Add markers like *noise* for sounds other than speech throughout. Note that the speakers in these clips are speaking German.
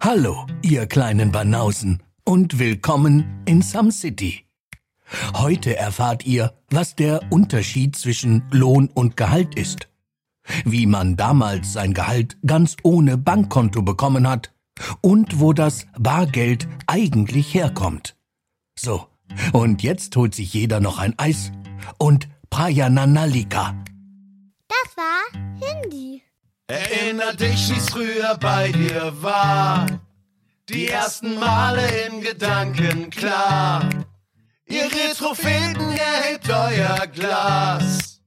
Hallo, ihr kleinen Banausen und willkommen in Some City. Heute erfahrt ihr, was der Unterschied zwischen Lohn und Gehalt ist. Wie man damals sein Gehalt ganz ohne Bankkonto bekommen hat und wo das Bargeld eigentlich herkommt. So, und jetzt holt sich jeder noch ein Eis und Prayananalika. Das war Hindi. Erinner dich, wie's früher bei dir war. Die ersten Male in Gedanken klar. Ihr Retropheten erhebt euer Glas.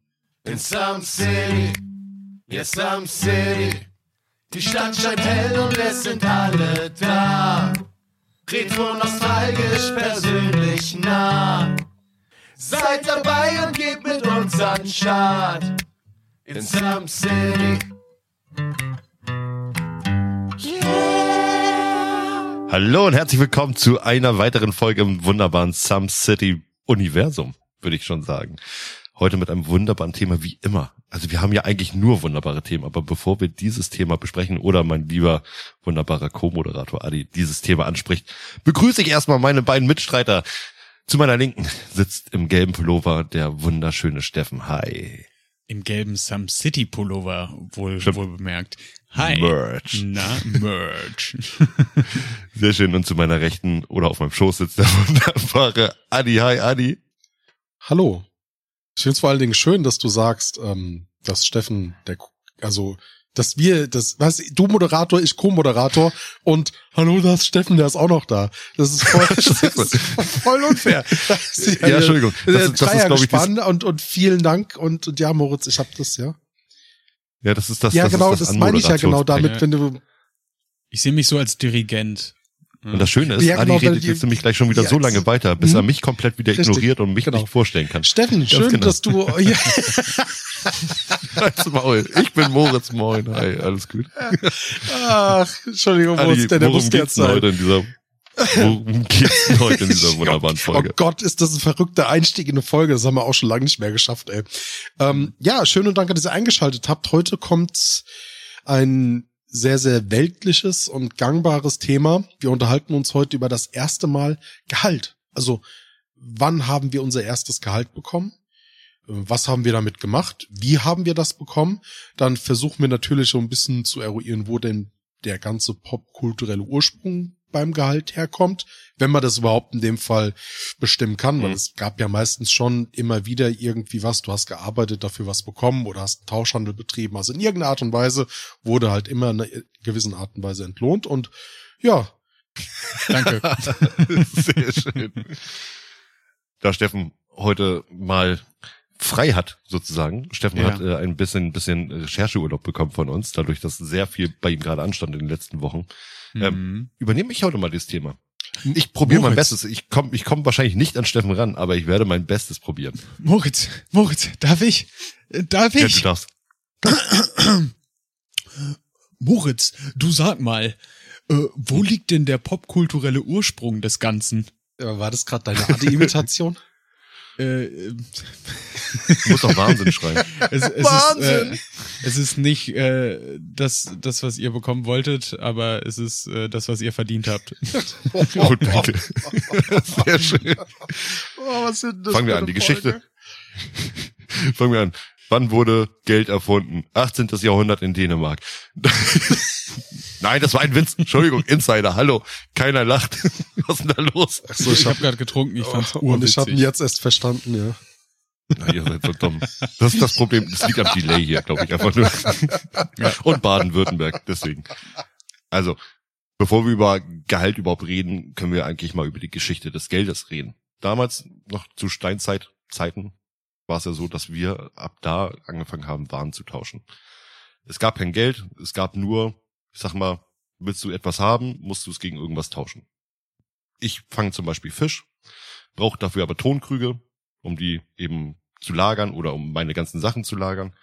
In Some City, yes, Some City. Die Stadt scheint hell und es sind alle da. Retro nostalgisch, persönlich nah. Seid dabei und geht mit uns an Start. In Some City. Hallo und herzlich willkommen zu einer weiteren Folge im wunderbaren Some City Universum, würde ich schon sagen. Heute mit einem wunderbaren Thema wie immer. Also wir haben ja eigentlich nur wunderbare Themen, aber bevor wir dieses Thema besprechen oder mein lieber wunderbarer Co-Moderator Adi dieses Thema anspricht, begrüße ich erstmal meine beiden Mitstreiter. Zu meiner Linken sitzt im gelben Pullover der wunderschöne Steffen. Hi. Im gelben Some City Pullover, wohl, Stimmt. wohl bemerkt. Hi. Merch. Na, Merch. *laughs* Sehr schön. Und zu meiner Rechten oder auf meinem Schoß sitzt der wunderbare Adi. Hi Adi. Hallo. Ich finde es vor allen Dingen schön, dass du sagst, ähm, dass Steffen, der, also, dass wir, das, was, du Moderator, ich Co-Moderator und hallo, da ist Steffen, der ist auch noch da. Das ist voll, *laughs* das ist voll unfair. Das *laughs* ist Ja, Entschuldigung. Das ist- das ist, glaub ich, Dreiergespann und, und vielen Dank und, und ja, Moritz, ich hab das, ja. Ja, das ist das. ja, das genau, ist das das meine ich ja genau damit, Ja. wenn du, Ich sehe mich so als Dirigent. Und das Schöne ist, Ja, genau, Adi redet jetzt nämlich gleich schon wieder Ja, so lange weiter, bis Mhm. er mich komplett wieder Richtig, ignoriert und mich genau. nicht vorstellen kann. Steffen, schön, genau. dass du, *laughs* ja. Ich bin Moritz, moin. Hi, alles gut. ach, Entschuldigung, Moritz, Adi, der, der worum musste geht's jetzt denn sein. heute in dieser, worum geht's denn heute in dieser *laughs* wunderbaren Oh Folge? Gott, ist das ein verrückter Einstieg in eine Folge. Das haben wir auch schon lange nicht mehr geschafft, ey. Ähm, ja, schön und danke, dass ihr eingeschaltet habt. Heute kommt ein sehr, sehr weltliches und gangbares Thema. Wir unterhalten uns heute über das erste Mal Gehalt. Also, wann haben wir unser erstes Gehalt bekommen? Was haben wir damit gemacht? Wie haben wir das bekommen? Dann versuchen wir natürlich so ein bisschen zu eruieren, wo denn der ganze popkulturelle Ursprung beim Gehalt herkommt, wenn man das überhaupt in dem Fall bestimmen kann, weil Mhm. es gab ja meistens schon immer wieder irgendwie was, du hast gearbeitet, dafür was bekommen oder hast einen Tauschhandel betrieben, also in irgendeiner Art und Weise wurde halt immer in einer gewissen Art und Weise entlohnt und ja, Danke. *laughs* Sehr schön. Da Steffen heute mal frei hat, sozusagen. Steffen Ja. hat äh, ein bisschen, bisschen Rechercheurlaub bekommen von uns, dadurch, dass sehr viel bei ihm gerade anstand in den letzten Wochen. Mhm. Übernehme ich heute mal das Thema. Ich probiere mein. Bestes. Ich komme ich komm wahrscheinlich nicht an Steffen ran, aber ich werde mein Bestes probieren. Moritz, Moritz, darf ich? Äh, Darf Ja, du ich? darfst. *clears throat* Moritz, du sag mal, äh, wo liegt denn der popkulturelle Ursprung des Ganzen? äh, war das gerade deine Adi-Imitation? *laughs* Äh, äh, Du musst doch Wahnsinn schreien. *laughs* es, es Wahnsinn! Ist, äh, es ist nicht äh, das, das, was ihr bekommen wolltet, aber es ist äh, das, was ihr verdient habt. *laughs* Oh, danke. Sehr schön. Oh, was sind das Fangen wir an, die eine Geschichte. Folge? Fangen wir an. Wann wurde Geld erfunden? 18. Jahrhundert in Dänemark. *laughs* Nein, das war ein Witz. Entschuldigung, Insider, hallo. Keiner lacht. *laughs* Was ist denn da los? Ach so, ich ich habe hab, gerade getrunken, ich fand's oh, und ich habe ihn jetzt erst verstanden, ja. Na, ihr seid so dumm. Das ist das Problem. Das liegt am Delay hier, glaube ich, einfach nur. Und Baden-Württemberg, deswegen. Also, bevor wir über Gehalt überhaupt reden, können wir eigentlich mal über die Geschichte des Geldes reden. Damals, noch zu Steinzeitzeiten, war es ja so, dass wir ab da angefangen haben, Waren zu tauschen. Es gab kein Geld, es gab nur, ich sag mal, willst du etwas haben, musst du es gegen irgendwas tauschen. Ich fange zum Beispiel Fisch, brauche dafür aber Tonkrüge, um die eben zu lagern oder um meine ganzen Sachen zu lagern.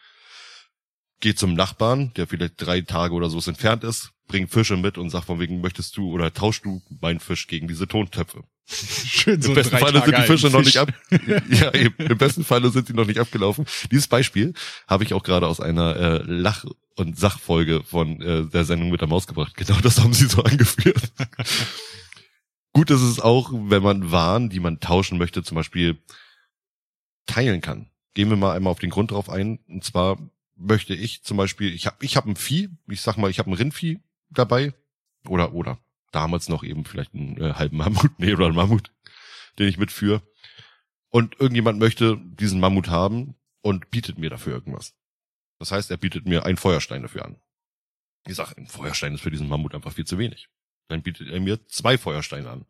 Geh zum Nachbarn, der vielleicht drei Tage oder so entfernt ist, bring Fische mit und sag von wegen, möchtest du oder tauschst du meinen Fisch gegen diese Tontöpfe? Schön Im besten Falle sind die Fische noch nicht ab. *laughs* Ja, eben. Im besten Falle sind sie noch nicht abgelaufen. Dieses Beispiel habe ich auch gerade aus einer äh, Lach- und Sachfolge von äh, der Sendung mit der Maus gebracht. Genau das haben sie so *laughs* angeführt. Gut ist es auch, wenn man Waren, die man tauschen möchte, zum Beispiel teilen kann. Gehen wir mal einmal auf den Grund drauf ein. Und zwar möchte ich zum Beispiel, ich habe ich hab ein Vieh, ich sag mal, ich habe ein Rindvieh dabei. Oder, oder damals noch eben vielleicht einen äh, halben Mammut, nee, oder einen Mammut, den ich mitführe. Und irgendjemand möchte diesen Mammut haben und bietet mir dafür irgendwas. Das heißt, er bietet mir einen Feuerstein dafür an. Ich sage, ein Feuerstein ist für diesen Mammut einfach viel zu wenig. Dann bietet er mir zwei Feuersteine an.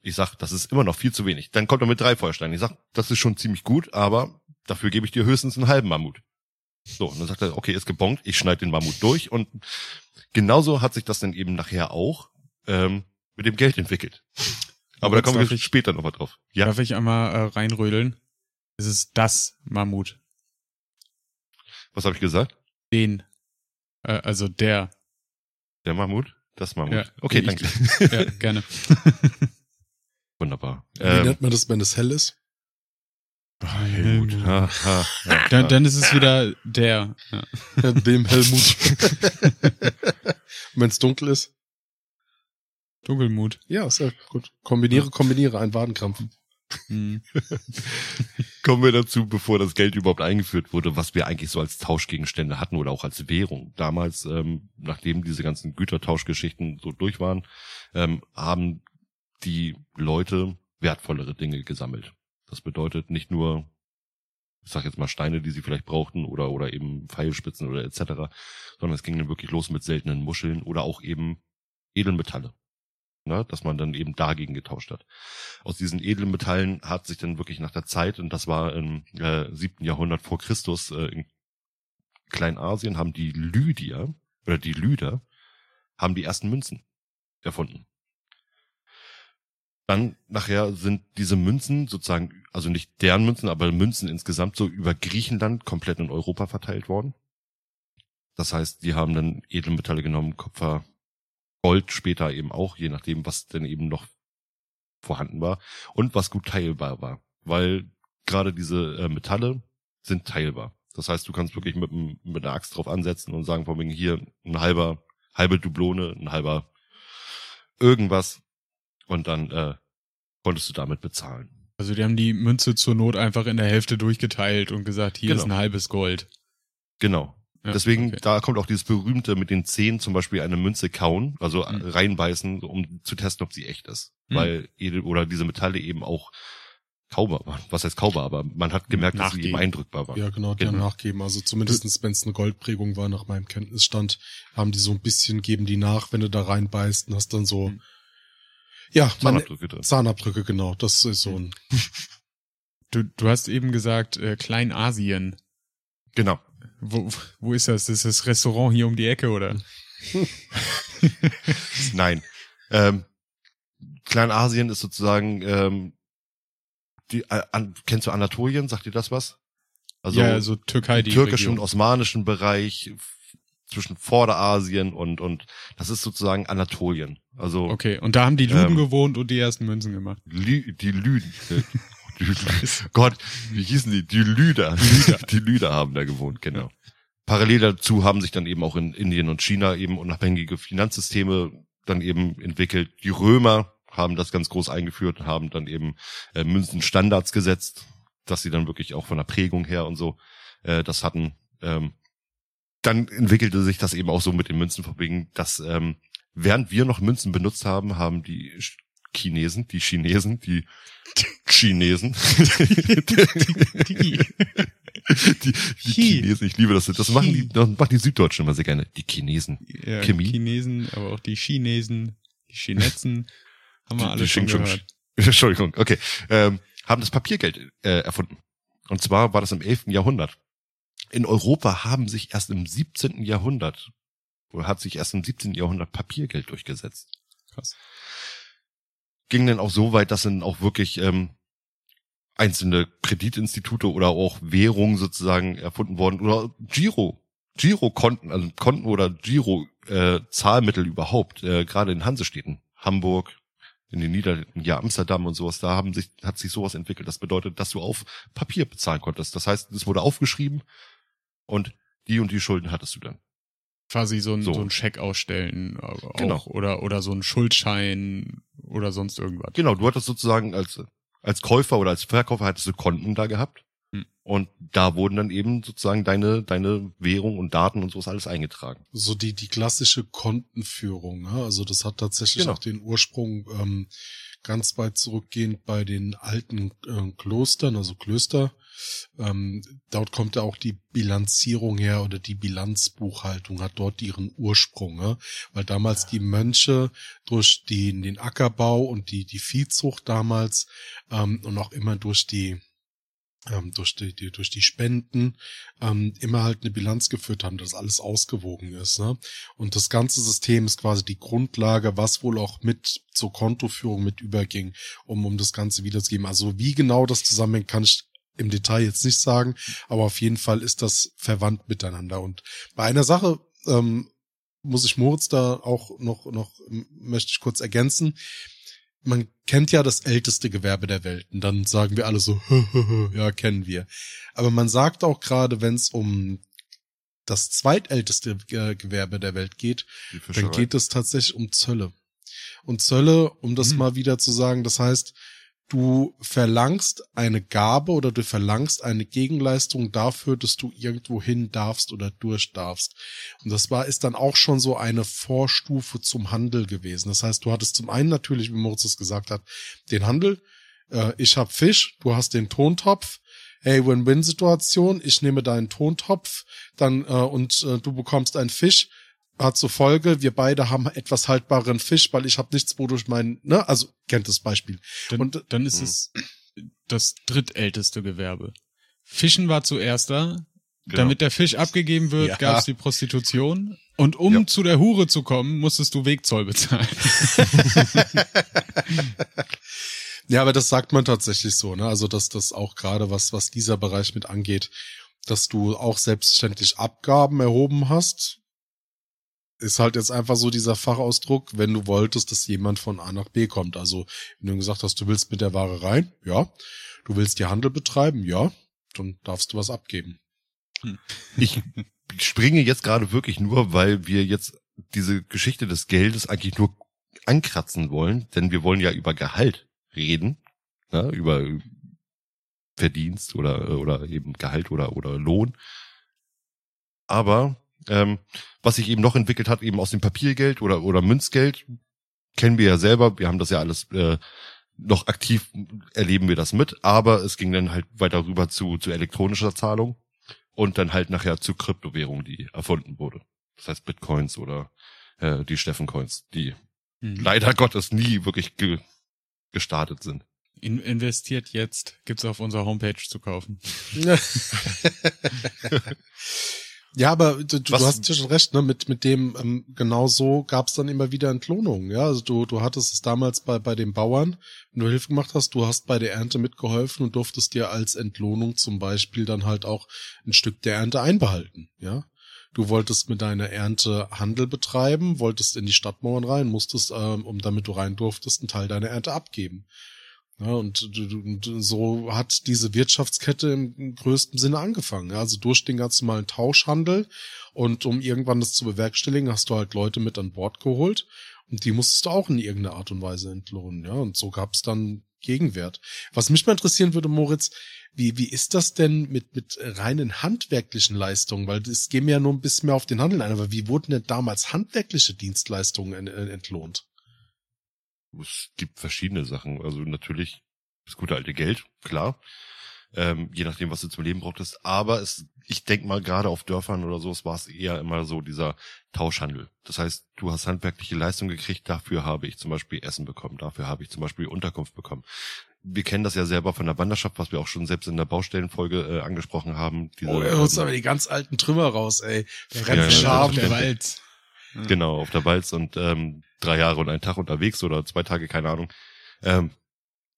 Ich sag, das ist immer noch viel zu wenig. Dann kommt er mit drei Feuersteinen. Ich sag, das ist schon ziemlich gut, aber dafür gebe ich dir höchstens einen halben Mammut. So, und dann sagt er, okay, ist gebongt, ich schneide den Mammut durch und genauso hat sich das dann eben nachher auch ähm, mit dem Geld entwickelt. Aber da Jetzt kommen darf wir ich- später noch mal drauf. Ja, Darf ich einmal äh, reinrödeln? Es ist das Mammut. was habe ich gesagt? Den. Äh, also der. Der Mammut? Das Mammut. Ja, okay, ich- danke. *laughs* Ja, gerne. *laughs* Wunderbar. Wie Ähm, nennt man das, wenn es hell ist? Helmut. Ha, ha, ha, *laughs* Dann, dann ist es wieder der. Ja. Ja, Dem Helmut. wenn es dunkel ist? Dunkelmut. Ja, sehr gut. Kombiniere, kombiniere, ein Wadenkrampf. Hm. *laughs* Kommen wir dazu, bevor das Geld überhaupt eingeführt wurde, was wir eigentlich so als Tauschgegenstände hatten oder auch als Währung. Damals, ähm, nachdem diese ganzen Gütertauschgeschichten so durch waren, ähm, haben die Leute wertvollere Dinge gesammelt. Das bedeutet nicht nur, ich sag jetzt mal Steine, die sie vielleicht brauchten oder oder eben Pfeilspitzen oder etc., sondern es ging dann wirklich los mit seltenen Muscheln oder auch eben Edelmetalle. Ne, dass man dann eben dagegen getauscht hat. Aus diesen edlen Metallen hat sich dann wirklich nach der Zeit, und das war im äh, siebten Jahrhundert vor Christus, äh, in Kleinasien haben die Lydier oder die Lyder haben die ersten Münzen erfunden. Dann nachher sind diese Münzen sozusagen, also nicht deren Münzen, aber Münzen insgesamt so über Griechenland komplett in Europa verteilt worden. Das heißt, die haben dann Edelmetalle genommen, Kupfer, Gold später eben auch, je nachdem, was denn eben noch vorhanden war und was gut teilbar war. Weil gerade diese äh, Metalle sind teilbar. Das heißt, du kannst wirklich mit, mit einer Axt drauf ansetzen und sagen, von wegen hier ein halber, halbe Dublone, ein halber irgendwas und dann äh, konntest du damit bezahlen. Also die haben die Münze zur Not einfach in der Hälfte durchgeteilt und gesagt, hier Genau. ist ein halbes Gold. Genau. Ja, Deswegen, okay. da kommt auch dieses berühmte mit den Zehen zum Beispiel eine Münze kauen, also Mhm. reinbeißen, um zu testen, ob sie echt ist. Mhm. Weil Edel oder diese Metalle eben auch kaubar waren. Was heißt kaubar? Aber man hat gemerkt, dass sie eben Nachgeben. eindrückbar waren. Ja, genau, die haben Genau. nachgeben. Also zumindestens, wenn es eine Goldprägung war, nach meinem Kenntnisstand, haben die so ein bisschen, geben die nach, wenn du da reinbeißt und hast dann so, Hm. ja, man, Zahnabdrücke drin. Zahnabdrücke, genau. Das ist so ein, *laughs* Du, du hast eben gesagt, äh, Kleinasien. Genau. Wo, wo ist das? Das ist das Restaurant hier um die Ecke, oder? *laughs* Nein. Ähm, Kleinasien ist sozusagen ähm, die, äh, an, kennst du Anatolien? Sagt dir das was? Also ja, also Türkei, die türkischen und osmanischen Bereich zwischen Vorderasien und und das ist sozusagen Anatolien. Also Okay, und da haben die Lüden Ähm, gewohnt und die ersten Münzen gemacht. Lü die Lüden. *laughs* *laughs* Gott, wie hießen die? Die Lüder. *laughs* Die Lüder haben da gewohnt, genau. Parallel dazu haben sich dann eben auch in Indien und China eben unabhängige Finanzsysteme dann eben entwickelt. Die Römer haben das ganz groß eingeführt und haben dann eben äh, Münzenstandards gesetzt, dass sie dann wirklich auch von der Prägung her und so äh, das hatten. Ähm, dann entwickelte sich das eben auch so mit den Münzenfabriken, dass ähm, während wir noch Münzen benutzt haben, haben die Ch- Chinesen, die Chinesen, die *laughs* Chinesen, *laughs* die, die Chi. Chinesen, ich liebe das. Das machen die, das machen die Süddeutschen immer sehr gerne. Die Chinesen. Ja, Chemie. Chinesen, aber auch die Chinesen, die Chinetzen, haben wir Die- alle die schon gehört. *laughs* Entschuldigung, okay. Ähm, haben das Papiergeld äh, erfunden. Und zwar war das im 11. Jahrhundert. In Europa haben sich erst im 17. Jahrhundert, oder hat sich erst im 17. Jahrhundert Papiergeld durchgesetzt. Krass. Ging dann auch so weit, dass dann auch wirklich ähm, einzelne Kreditinstitute oder auch Währungen sozusagen erfunden worden oder Giro, Giro-Konten, also Konten oder Giro-Zahlmittel überhaupt, äh, gerade in Hansestädten, Hamburg, in den Niederlanden, ja Amsterdam und sowas, da haben sich, hat sich sowas entwickelt. Das bedeutet, dass du auf Papier bezahlen konntest. Das heißt, es wurde aufgeschrieben und die und die Schulden hattest du dann. Quasi so ein, So. so. ein Scheck ausstellen auch, Genau. oder oder so ein Schuldschein oder sonst irgendwas. Genau, du hattest sozusagen als, als Käufer oder als Verkäufer hattest du Konten da gehabt. Hm. Und da wurden dann eben sozusagen deine, deine Währung und Daten und sowas alles eingetragen. So die, die klassische Kontenführung. Ne? Also das hat tatsächlich Genau. auch den Ursprung ähm, ganz weit zurückgehend bei den alten äh, Klostern, also Klöster. Ähm, dort kommt ja auch die Bilanzierung her oder die Bilanzbuchhaltung hat dort ihren Ursprung, ne? weil damals die Mönche durch die, den Ackerbau und die, die Viehzucht damals ähm, und auch immer durch die ähm, durch die, die durch die Spenden ähm, immer halt eine Bilanz geführt haben, dass alles ausgewogen ist. Ne? Und das ganze System ist quasi die Grundlage, was wohl auch mit zur Kontoführung mit überging, um um das Ganze wiederzugeben. Also wie genau das zusammenhängt, kann ich im Detail jetzt nicht sagen, aber auf jeden Fall ist das verwandt miteinander. Und bei einer Sache ähm, muss ich Moritz da auch noch noch möchte ich kurz ergänzen man kennt ja das älteste Gewerbe der Welt. Und dann sagen wir alle so, *laughs* ja, kennen wir. Aber man sagt auch gerade, wenn es um das zweitälteste äh, Gewerbe der Welt geht, dann geht es tatsächlich um Zölle. Und Zölle, um das Hm. mal wieder zu sagen, das heißt, du verlangst eine Gabe oder du verlangst eine Gegenleistung dafür, dass du irgendwo hin darfst oder durch darfst. Und das war, ist dann auch schon so eine Vorstufe zum Handel gewesen. Das heißt, du hattest zum einen natürlich, wie Moritz es gesagt hat, den Handel. Äh, ich hab Fisch, du hast den Tontopf. Hey, Win-Win-Situation. Ich nehme deinen Tontopf, dann äh, und äh, du bekommst einen Fisch. Hat zur Folge, wir beide haben etwas haltbaren Fisch, weil ich habe nichts, wodurch mein, ne, also kennt das Beispiel. Dann, Und- dann ist es das drittälteste Gewerbe. Fischen war zuerst da. Genau. Damit der Fisch abgegeben wird, Ja. gab es die Prostitution. Und um Ja. zu der Hure zu kommen, musstest du Wegzoll bezahlen. *laughs* Ja, aber das sagt man tatsächlich so, ne? Also, dass das auch gerade was, was dieser Bereich mit angeht, dass du auch selbstständig Abgaben erhoben hast, ist halt jetzt einfach so dieser Fachausdruck, wenn du wolltest, dass jemand von A nach B kommt. Also, wenn du gesagt hast, du willst mit der Ware rein, ja. Du willst dir Handel betreiben, ja. Dann darfst du was abgeben. Ich *laughs* springe jetzt gerade wirklich nur, weil wir jetzt diese Geschichte des Geldes eigentlich nur ankratzen wollen, denn wir wollen ja über Gehalt reden, ja, über Verdienst oder oder eben Gehalt oder oder Lohn. Aber ähm, was sich eben noch entwickelt hat, eben aus dem Papiergeld oder oder Münzgeld, kennen wir ja selber. Wir haben das ja alles äh, noch aktiv erleben wir das mit, aber es ging dann halt weiter rüber zu zu elektronischer Zahlung und dann halt nachher zu Kryptowährung, die erfunden wurde. Das heißt Bitcoins oder äh, die Steffencoins, die Hm. leider Gottes nie wirklich ge gestartet sind. In investiert jetzt, gibt's auf unserer Homepage zu kaufen. *laughs* *laughs* *laughs* Ja, aber du, du hast ja schon recht, ne? Mit, mit dem, ähm, genau so gab's dann immer wieder Entlohnungen, ja. Also du, du hattest es damals bei, bei den Bauern, wenn du Hilfe gemacht hast, du hast bei der Ernte mitgeholfen und durftest dir als Entlohnung zum Beispiel dann halt auch ein Stück der Ernte einbehalten, ja. Du wolltest mit deiner Ernte Handel betreiben, wolltest in die Stadtmauern rein, musstest, ähm, um damit du rein durftest, einen Teil deiner Ernte abgeben. Ja, und und so hat diese Wirtschaftskette im, größten Sinne angefangen. Ja, also durch den ganz normalen Tauschhandel und um irgendwann das zu bewerkstelligen, hast du halt Leute mit an Bord geholt und die musstest du auch in irgendeiner Art und Weise entlohnen. Ja, und so gab es dann Gegenwert. Was mich mal interessieren würde, Moritz, wie, wie ist das denn mit, mit reinen handwerklichen Leistungen? Weil es gehen wir ja nur ein bisschen mehr auf den Handel ein, aber wie wurden denn damals handwerkliche Dienstleistungen en- en- entlohnt? Es gibt verschiedene Sachen. Also natürlich das gute alte Geld, klar. Ähm, je nachdem, was du zum Leben brauchtest. Aber es, ich denk mal, gerade auf Dörfern oder so, es war es eher immer so dieser Tauschhandel. Das heißt, du hast handwerkliche Leistung gekriegt, dafür habe ich zum Beispiel Essen bekommen, dafür habe ich zum Beispiel Unterkunft bekommen. Wir kennen das ja selber von der Wanderschaft, was wir auch schon selbst in der Baustellenfolge äh, angesprochen haben. Diese, Oh, er holt aber die ganz alten Trümmer raus, ey. Der ganze ja, der Genau, auf der Balz und ähm, drei Jahre und einen Tag unterwegs oder zwei Tage, keine Ahnung. Ähm,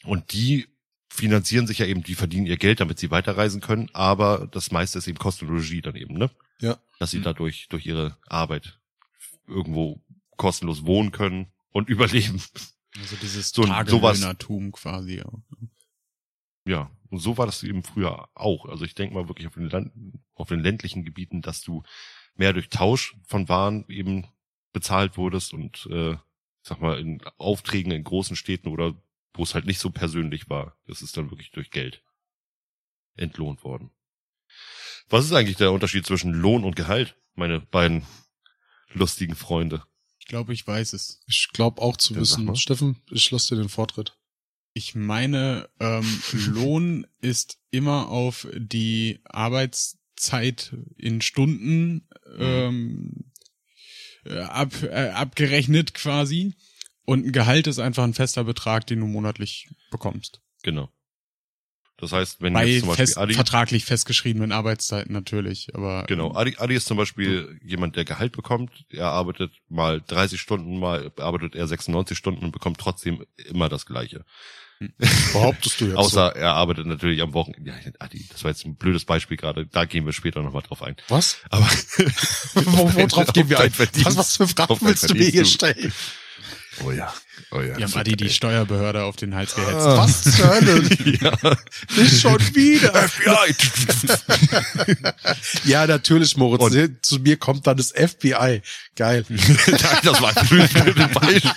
und die finanzieren sich ja eben, die verdienen ihr Geld, damit sie weiterreisen können, aber das meiste ist eben Kostologie dann eben, ne? Ja. Dass sie Mhm. dadurch durch ihre Arbeit irgendwo kostenlos wohnen können und *laughs* überleben. Also dieses So- Tagelöhnertum quasi. auch. Ja, und so war das eben früher auch. Also ich denke mal wirklich auf den, Land, auf den ländlichen Gebieten, dass du mehr durch Tausch von Waren eben bezahlt wurdest und äh, ich sag mal in Aufträgen in großen Städten oder wo es halt nicht so persönlich war, das ist dann wirklich durch Geld entlohnt worden. Was ist eigentlich der Unterschied zwischen Lohn und Gehalt, meine beiden lustigen Freunde? Ich glaube, ich weiß es. Ich glaube auch zu sag wissen. Steffen, ich lasse dir den Vortritt. Ich meine, ähm, *laughs* Lohn ist immer auf die Arbeitszeit in Stunden ähm, äh, ab, äh, abgerechnet quasi. Und ein Gehalt ist einfach ein fester Betrag, den du monatlich bekommst. Genau. Das heißt, wenn Bei jetzt zum Beispiel fest, Adi, vertraglich festgeschriebenen Arbeitszeiten natürlich, aber Genau, Adi, Adi ist zum Beispiel jemand, der Gehalt bekommt. Er arbeitet mal 30 Stunden, mal arbeitet er 96 Stunden und bekommt trotzdem immer das Gleiche. Behauptest du jetzt Außer er arbeitet natürlich am Wochenende. Ja, Adi, das war jetzt ein blödes Beispiel gerade. Da gehen wir später nochmal drauf ein. so? Was? Aber *laughs* Wo, wo *laughs* gehen wir ein? Was, was für Fragen willst du mir hier stellen? Oh ja, oh ja. die haben Adi die Steuerbehörde auf den Hals gehetzt. Ah. Was zur Hölle? *laughs* ja. Nicht schon wieder. FBI. *laughs* Ja, natürlich, Moritz. Und- Zu mir kommt dann das FBI. Geil. *laughs* Das war ein Beispiel.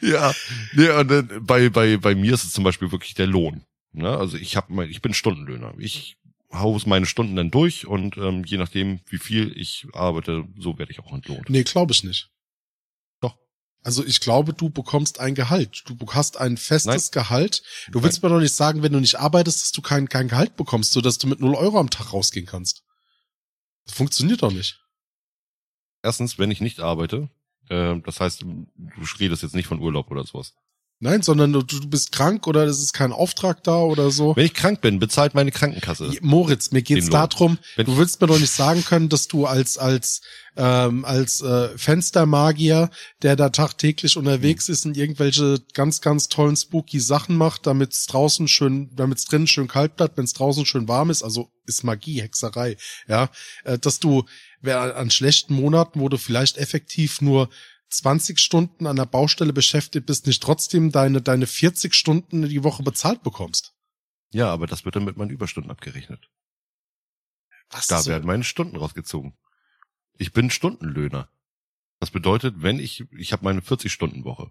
Ja, nee, und dann bei, bei, bei mir ist es zum Beispiel wirklich der Lohn. Ne? Also ich habe mein, ich bin Stundenlöhner. Ich hau meine Stunden dann durch und ähm, je nachdem, wie viel ich arbeite, so werde ich auch entlohnt. Nee, glaube ich nicht. Doch. Also ich glaube, du bekommst ein Gehalt. Du hast ein festes Gehalt. Du willst mir doch nicht sagen, wenn du nicht arbeitest, dass du kein, kein Gehalt bekommst, so dass du mit 0 Euro am Tag rausgehen kannst. Das funktioniert doch nicht. Erstens, wenn ich nicht arbeite, äh, das heißt, du redest jetzt nicht von Urlaub oder sowas. Nein, sondern du, du bist krank oder es ist kein Auftrag da oder so. Wenn ich krank bin, bezahlt meine Krankenkasse. Moritz, mir geht's darum, Wenn du willst mir doch nicht sagen können, dass du als als ähm, als äh, Fenstermagier, der da tagtäglich unterwegs Hm. ist und irgendwelche ganz ganz tollen spooky Sachen macht, damit es draußen schön, damit es drinnen schön kalt bleibt, wenn es draußen schön warm ist, also ist Magie, Hexerei, ja, äh, dass du an schlechten Monaten, wo du vielleicht effektiv nur 20 Stunden an der Baustelle beschäftigt bist, nicht trotzdem deine deine 40 Stunden die Woche bezahlt bekommst. Ja, aber das wird dann mit meinen Überstunden abgerechnet. Was Da so- werden meine Stunden rausgezogen. Ich bin Stundenlöhner. Das bedeutet, wenn ich, ich habe meine 40-Stunden-Woche.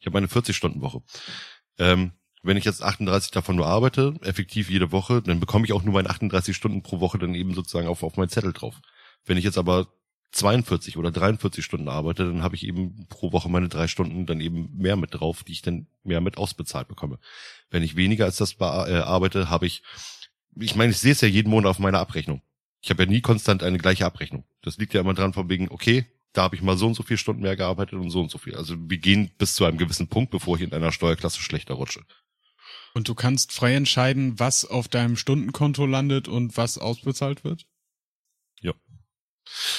Ich habe meine 40-Stunden-Woche. Ähm, wenn ich jetzt 38 davon nur arbeite, effektiv jede Woche, dann bekomme ich auch nur meine 38 Stunden pro Woche dann eben sozusagen auf, auf meinen Zettel drauf. Wenn ich jetzt aber 42 oder 43 Stunden arbeite, dann habe ich eben pro Woche meine drei Stunden dann eben mehr mit drauf, die ich dann mehr mit ausbezahlt bekomme. Wenn ich weniger als das äh, arbeite, habe ich, ich meine, ich sehe es ja jeden Monat auf meiner Abrechnung. Ich habe ja nie konstant eine gleiche Abrechnung. Das liegt ja immer dran von wegen, okay, da habe ich mal so und so viele Stunden mehr gearbeitet und so und so viel. Also wir gehen bis zu einem gewissen Punkt, bevor ich in einer Steuerklasse schlechter rutsche. Und du kannst frei entscheiden, was auf deinem Stundenkonto landet und was ausbezahlt wird?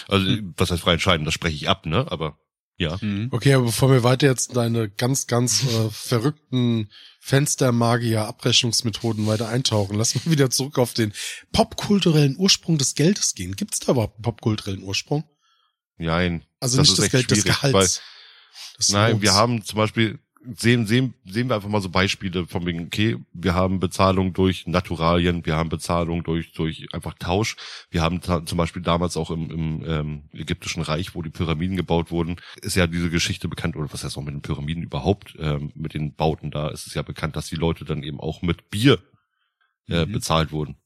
Also was heißt frei entscheiden, das spreche ich ab, ne? Aber ja. Okay, aber bevor wir weiter jetzt in deine ganz, ganz äh, verrückten Fenstermagier-Abrechnungsmethoden weiter eintauchen, lass mal wieder zurück auf den popkulturellen Ursprung des Geldes gehen. Gibt's da überhaupt einen popkulturellen Ursprung? Nein. Also Das nicht ist das Geld Gehalts. des Nein, Lohns. wir haben zum Beispiel, sehen, sehen, sehen wir einfach mal so Beispiele von wegen, okay, wir haben Bezahlung durch Naturalien, wir haben Bezahlung durch, durch einfach Tausch. Wir haben zum Beispiel damals auch im, im ähm, ägyptischen Reich, wo die Pyramiden gebaut wurden, ist ja diese Geschichte bekannt, oder was heißt auch mit den Pyramiden überhaupt, ähm, mit den Bauten da ist es ja bekannt, dass die Leute dann eben auch mit Bier äh, Mhm. bezahlt wurden.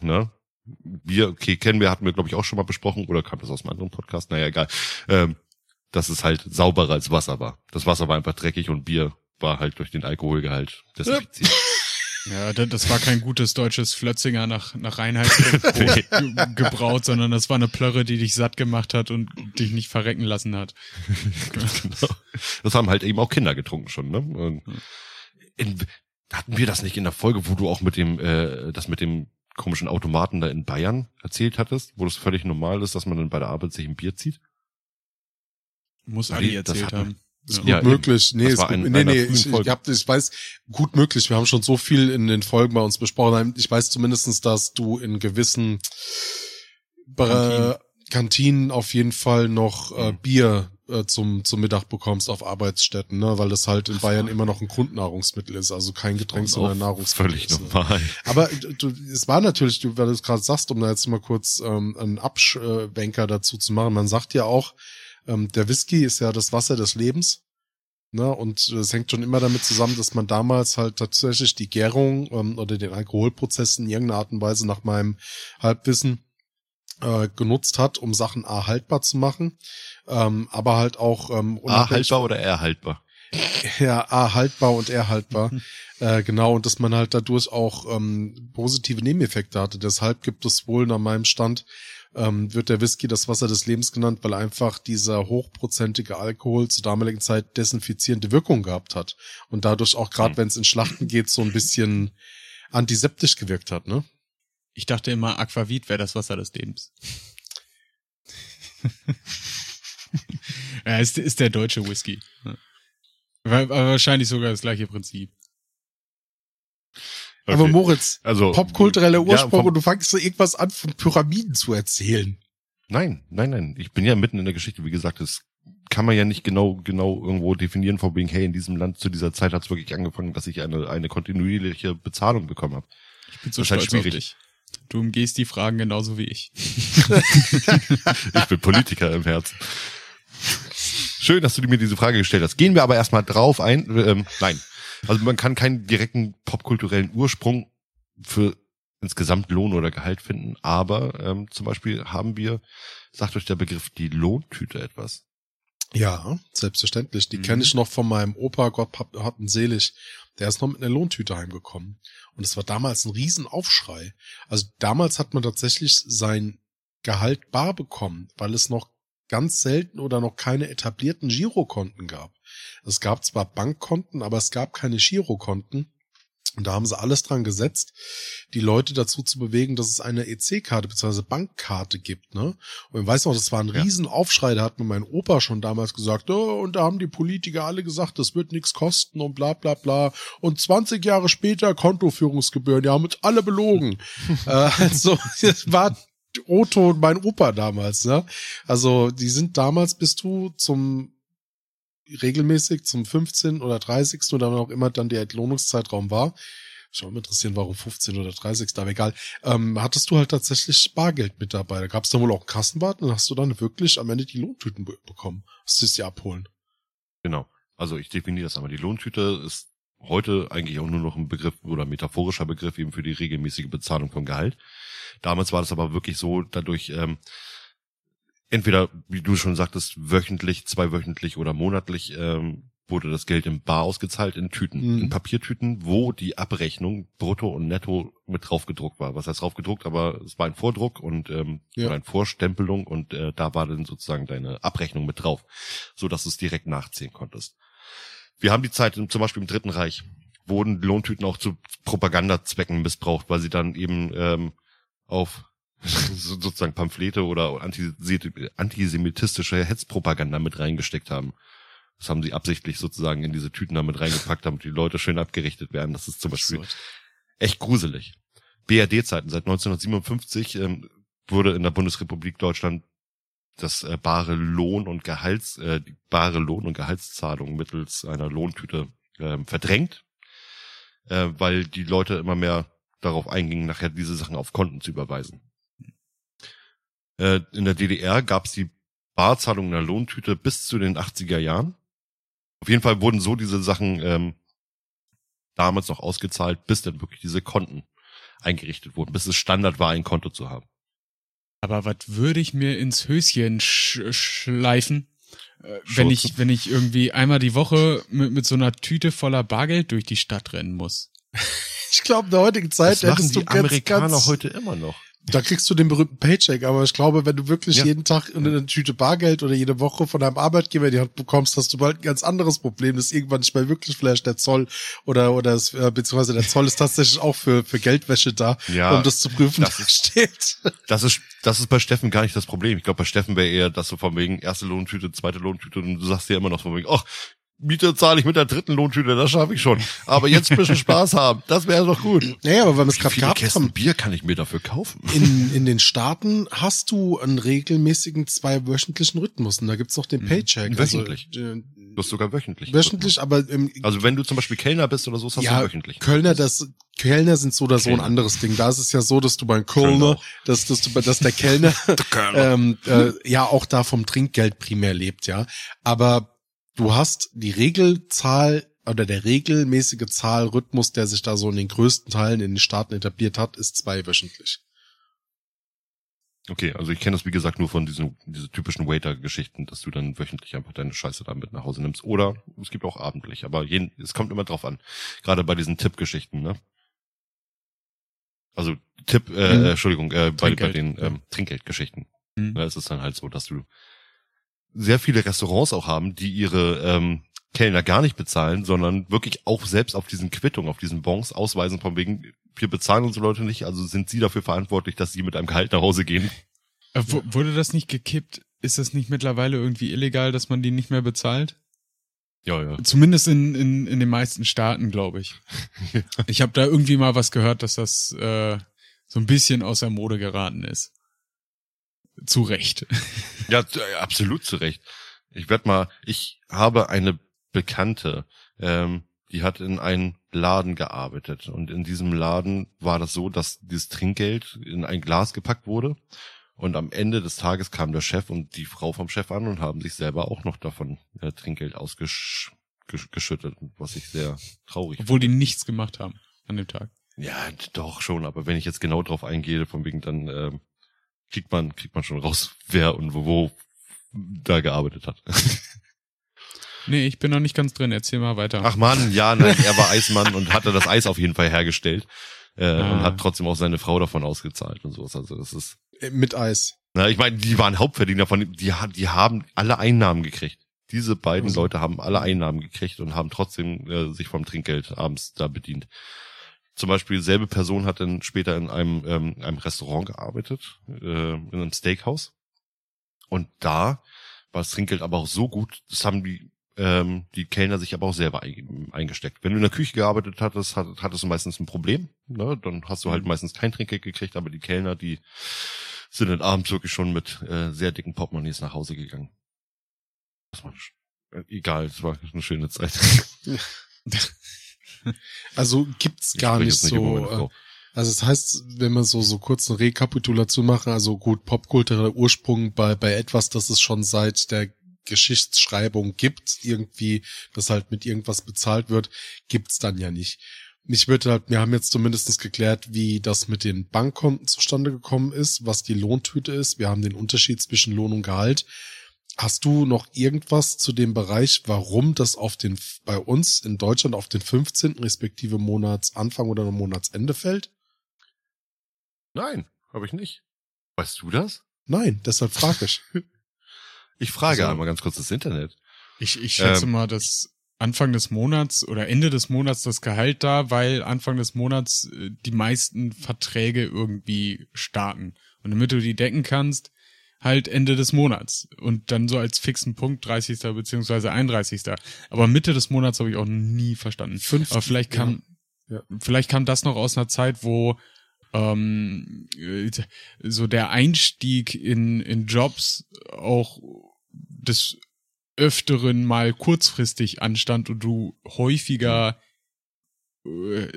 Ne? Bier, okay, kennen wir, hatten wir, glaube ich, auch schon mal besprochen, oder kam das aus einem anderen Podcast? Naja, egal. Ähm, dass es halt sauberer als Wasser war. Das Wasser war einfach dreckig und Bier war halt durch den Alkoholgehalt desinfiziert. *laughs* Ja, das, war kein gutes deutsches Flötzinger nach, nach Reinheitsgebot ge *laughs* gebraut, sondern das war eine Plörre, die dich satt gemacht hat und dich nicht verrecken lassen hat. *laughs* genau. Das haben halt eben auch Kinder getrunken schon, ne? In, hatten wir das nicht in der Folge, wo du auch mit dem, äh, das mit dem komischen Automaten da in Bayern erzählt hattest, wo das völlig normal ist, dass man dann bei der Arbeit sich ein Bier zieht? Muss das erzählt hat haben. Ist Ja. gut Ja, möglich. Nee, Das ist war gut. ein- nee, nee, ich, ich, hab, ich weiß, gut möglich. Wir haben schon so viel in den Folgen bei uns besprochen. Ich weiß zumindestens, dass du in gewissen Bre Kantinen auf jeden Fall noch äh, Bier äh, zum, zum Mittag bekommst auf Arbeitsstätten, ne? weil das halt in Bayern immer noch ein Grundnahrungsmittel ist, also kein Getränk, sondern Nahrungsmittel. Völlig ist, ne? normal. Aber du, es war natürlich, du, weil du es gerade sagst, um da jetzt mal kurz ähm, einen Abschwenker dazu zu machen, man sagt ja auch, ähm, der Whisky ist ja das Wasser des Lebens. Ne, und es hängt schon immer damit zusammen, dass man damals halt tatsächlich die Gärung ähm, oder den Alkoholprozess in irgendeiner Art und Weise nach meinem Halbwissen äh, genutzt hat, um Sachen A haltbar zu machen, ähm, aber halt auch ähm, A haltbar oder R haltbar? *laughs* ja, A haltbar und R haltbar. äh, genau, und dass man halt dadurch auch ähm, positive Nebeneffekte hatte. Deshalb gibt es wohl nach meinem Stand, ähm, wird der Whisky das Wasser des Lebens genannt, weil einfach dieser hochprozentige Alkohol zur damaligen Zeit desinfizierende Wirkung gehabt hat. Und dadurch auch gerade, Hm. wenn es in Schlachten geht, so ein bisschen antiseptisch gewirkt hat, ne? Ich dachte immer, Aquavit wäre das Wasser des Lebens. *laughs* ja, ist, ist der deutsche Whisky. Ja. Wahrscheinlich sogar das gleiche Prinzip. Aber Okay. Moritz, also popkultureller ja, Ursprung vom- und du fangst so irgendwas an von Pyramiden zu erzählen. Nein, nein, nein. Ich bin ja mitten in der Geschichte. Wie gesagt, das kann man ja nicht genau, genau irgendwo definieren, von wegen, hey, in diesem Land zu dieser Zeit hat es wirklich angefangen, dass ich eine, eine kontinuierliche Bezahlung bekommen habe. Ich bin so Das halt stolz auf schwierig. dich. Du umgehst die Fragen genauso wie ich. *laughs* Ich bin Politiker im Herzen. Schön, dass du mir diese Frage gestellt hast. Gehen wir aber erstmal drauf ein. Ähm, nein. Also man kann keinen direkten popkulturellen Ursprung für insgesamt Lohn oder Gehalt finden, aber ähm, zum Beispiel haben wir, sagt euch der Begriff die Lohntüte etwas. Ja, selbstverständlich. Die Mhm. kenne ich noch von meinem Opa, Gott hat ihn selig. Der ist noch mit einer Lohntüte heimgekommen. Und es war damals ein Riesenaufschrei. Also damals hat man tatsächlich sein Gehalt bar bekommen, weil es noch ganz selten oder noch keine etablierten Girokonten gab. Es gab zwar Bankkonten, aber es gab keine Girokonten. Und da haben sie alles dran gesetzt, die Leute dazu zu bewegen, dass es eine EC-Karte bzw. Bankkarte gibt. Ne? Und ich weiß noch, das war ein. Riesenaufschrei, da hat mir mein Opa schon damals gesagt, oh, und da haben die Politiker alle gesagt, das wird nichts kosten und bla bla bla. Und 20 Jahre später Kontoführungsgebühren, die haben uns alle belogen. *laughs* äh, also, *laughs* das war Otto und mein Opa damals. Ne? Also die sind damals, bist du zum regelmäßig zum 15. oder 30. oder wann auch immer dann der Entlohnungszeitraum war. Schon mal interessieren, warum 15 oder 30. Aber egal. Ähm, hattest du halt tatsächlich Bargeld mit dabei. Da gab es dann wohl auch einen Kassenwart und hast du dann wirklich am Ende die Lohntüten be bekommen. Hast du sie abholen. Genau. Also ich definiere das einmal. Die Lohntüte ist heute eigentlich auch nur noch ein Begriff oder metaphorischer Begriff eben für die regelmäßige Bezahlung vom Gehalt. Damals war das aber wirklich so, dadurch ähm, entweder, wie du schon sagtest, wöchentlich, zweiwöchentlich oder monatlich ähm, wurde das Geld in Bar ausgezahlt in Tüten, Mhm. in Papiertüten, wo die Abrechnung brutto und netto mit drauf gedruckt war. Was heißt drauf gedruckt? Aber es war ein Vordruck und ähm, Ja. eine Vorstempelung und äh, da war dann sozusagen deine Abrechnung mit drauf, so dass du es direkt nachziehen konntest. Wir haben die Zeit, zum Beispiel im Dritten Reich, wurden Lohntüten auch zu Propagandazwecken missbraucht, weil sie dann eben ähm, auf *laughs* so- sozusagen Pamphlete oder antisemitistische Hetzpropaganda mit reingesteckt haben. Das haben sie absichtlich sozusagen in diese Tüten damit reingepackt, damit die Leute schön abgerichtet werden. Das ist zum Beispiel Absurd. echt gruselig. BRD-Zeiten seit 1957 ähm, wurde in der Bundesrepublik Deutschland das äh, bare Lohn und Gehalts, äh, die bare Lohn und Gehaltszahlung mittels einer Lohntüte ähm, verdrängt, äh, weil die Leute immer mehr darauf eingingen, nachher diese Sachen auf Konten zu überweisen. Äh, in der DDR gab es die Barzahlung in der Lohntüte bis zu den 80er Jahren. Auf jeden Fall wurden so diese Sachen ähm, damals noch ausgezahlt, bis dann wirklich diese Konten eingerichtet wurden, bis es Standard war, ein Konto zu haben. Aber was würde ich mir ins Höschen sch schleifen, äh, wenn ich, wenn ich irgendwie einmal die Woche mit, mit so einer Tüte voller Bargeld durch die Stadt rennen muss? Ich glaube, in der heutigen Zeit Das machen hättest du die ganz, Amerikaner ganz, heute immer noch. Da kriegst du den berühmten Paycheck, aber ich glaube, wenn du wirklich Ja. jeden Tag eine Tüte Bargeld oder jede Woche von deinem Arbeitgeber die Hand bekommst, hast du bald ein ganz anderes Problem, das irgendwann nicht mehr wirklich vielleicht der Zoll oder oder es, äh, beziehungsweise der Zoll ist tatsächlich auch für für Geldwäsche da, Ja, um das zu prüfen. das da ist- steht. Das ist, das ist bei Steffen gar nicht das Problem. Ich glaube, bei Steffen wäre eher, dass du von wegen erste Lohntüte, zweite Lohntüte und du sagst ja immer noch von wegen, ach, Miete zahle ich mit der dritten Lohntüte, das schaffe ich schon. Aber jetzt ein bisschen *laughs* Spaß haben, das wäre doch gut. Naja, aber wenn wir es gerade gehabt Kästen haben, Bier kann ich mir dafür kaufen? in, in den Staaten hast du einen regelmäßigen zweiwöchentlichen Rhythmus und da gibt's noch den Paycheck. Wöchentlich. Also, äh, Du hast sogar wöchentlich. wöchentlich, aber im, Also wenn du zum Beispiel Kellner bist oder so, hast ja, du wöchentlich. Kölner, das Kellner sind so oder so ein Kellner. anderes Ding. Da ist es ja so, dass du beim Kölner dass, dass du, dass der Kellner *laughs* ähm, äh, ja auch da vom Trinkgeld primär lebt, ja. Aber du hast die Regelzahl oder der regelmäßige Zahlrhythmus, der sich da so in den größten Teilen in den Staaten etabliert hat, ist zweiwöchentlich. Okay, also ich kenne das wie gesagt nur von diesen diese typischen Waiter-Geschichten, dass du dann wöchentlich einfach deine Scheiße da mit nach Hause nimmst. Oder es gibt auch abendlich, aber jeden, es kommt immer drauf an. Gerade bei diesen Tipp-Geschichten, ne? Also Tipp, äh, Mhm. äh, Entschuldigung, äh, bei, bei den ähm, Trinkgeldgeschichten. Mhm. Ne, es ist dann halt so, dass du sehr viele Restaurants auch haben, die ihre ähm, Kellner gar nicht bezahlen, sondern wirklich auch selbst auf diesen Quittungen, auf diesen Bons ausweisen, von wegen, wir bezahlen unsere Leute nicht, also sind sie dafür verantwortlich, dass sie mit einem Gehalt nach Hause gehen. Äh, wu- Wurde das nicht gekippt? Ist das nicht mittlerweile irgendwie illegal, dass man die nicht mehr bezahlt? Ja, ja. Zumindest in, in, in den meisten Staaten, glaube ich. *laughs* Ich habe da irgendwie mal was gehört, dass das äh, so ein bisschen aus der Mode geraten ist. Zu Recht. *laughs* Ja, absolut zu Recht. Ich werd mal, ich habe eine Bekannte, ähm, die hat in einem Laden gearbeitet und in diesem Laden war das so, dass dieses Trinkgeld in ein Glas gepackt wurde und am Ende des Tages kam der Chef und die Frau vom Chef an und haben sich selber auch noch davon äh, Trinkgeld ausgeschüttet, was ich sehr traurig Obwohl die nichts gemacht haben an dem Tag. Ja, doch schon, aber wenn ich jetzt genau drauf eingehe, von wegen dann ähm, kriegt man kriegt man schon raus, wer und wo, wo da gearbeitet hat. *laughs* Nee, ich bin noch nicht ganz drin. Erzähl mal weiter. Ach man, ja, nein, er war Eismann *laughs* und hatte das Eis auf jeden Fall hergestellt äh, Ah. und hat trotzdem auch seine Frau davon ausgezahlt und sowas. Also das ist, Äh, Mit Eis. na, ich meine, die waren Hauptverdiener von, die, die haben alle Einnahmen gekriegt. Diese beiden Also. Leute haben alle Einnahmen gekriegt und haben trotzdem äh, sich vom Trinkgeld abends da bedient. Zum Beispiel dieselbe Person hat dann später in einem, ähm, einem Restaurant gearbeitet, äh, in einem Steakhouse. Und da war das Trinkgeld aber auch so gut, das haben die, ähm, die Kellner sich aber auch selber ein, eingesteckt. Wenn du in der Küche gearbeitet hattest, hat, hattest du meistens ein Problem. Ne? Dann hast du halt meistens kein Trinkgeld gekriegt, aber die Kellner, die sind dann abends wirklich schon mit äh, sehr dicken Portemonnaies nach Hause gegangen. Das war äh, egal, es war eine schöne Zeit. *laughs* *laughs* *laughs* Also gibt's Ich gar nicht so. äh. Also das heißt, wenn wir so so kurz eine Rekapitulation machen, also gut, popkultureller Ursprung bei bei etwas, das es schon seit der Geschichtsschreibung gibt, irgendwie, das halt mit irgendwas bezahlt wird, gibt's dann ja nicht. Mich würde halt, wir haben jetzt zumindestens geklärt, wie das mit den Bankkonten zustande gekommen ist, was die Lohntüte ist. Wir haben den Unterschied zwischen Lohn und Gehalt. Hast du noch irgendwas zu dem Bereich, warum das auf den, bei uns in Deutschland auf den 15. respektive Monatsanfang oder Monatsende fällt? Nein, habe ich nicht. Weißt du das? Nein, deshalb frage ich. *laughs* Ich frage Also- einmal ganz kurz das Internet. Ich, ich schätze Ähm. mal, dass Anfang des Monats oder Ende des Monats das Gehalt da, weil Anfang des Monats äh, die meisten Verträge irgendwie starten. Und damit du die decken kannst, halt Ende des Monats. Und dann so als fixen Punkt 30. beziehungsweise 31. Aber Mitte des Monats habe ich auch nie verstanden. Fünf- Aber vielleicht kam, Ja. vielleicht kam das noch aus einer Zeit, wo ähm, äh, so der Einstieg in, in Jobs auch des öfteren mal kurzfristig anstand und du häufiger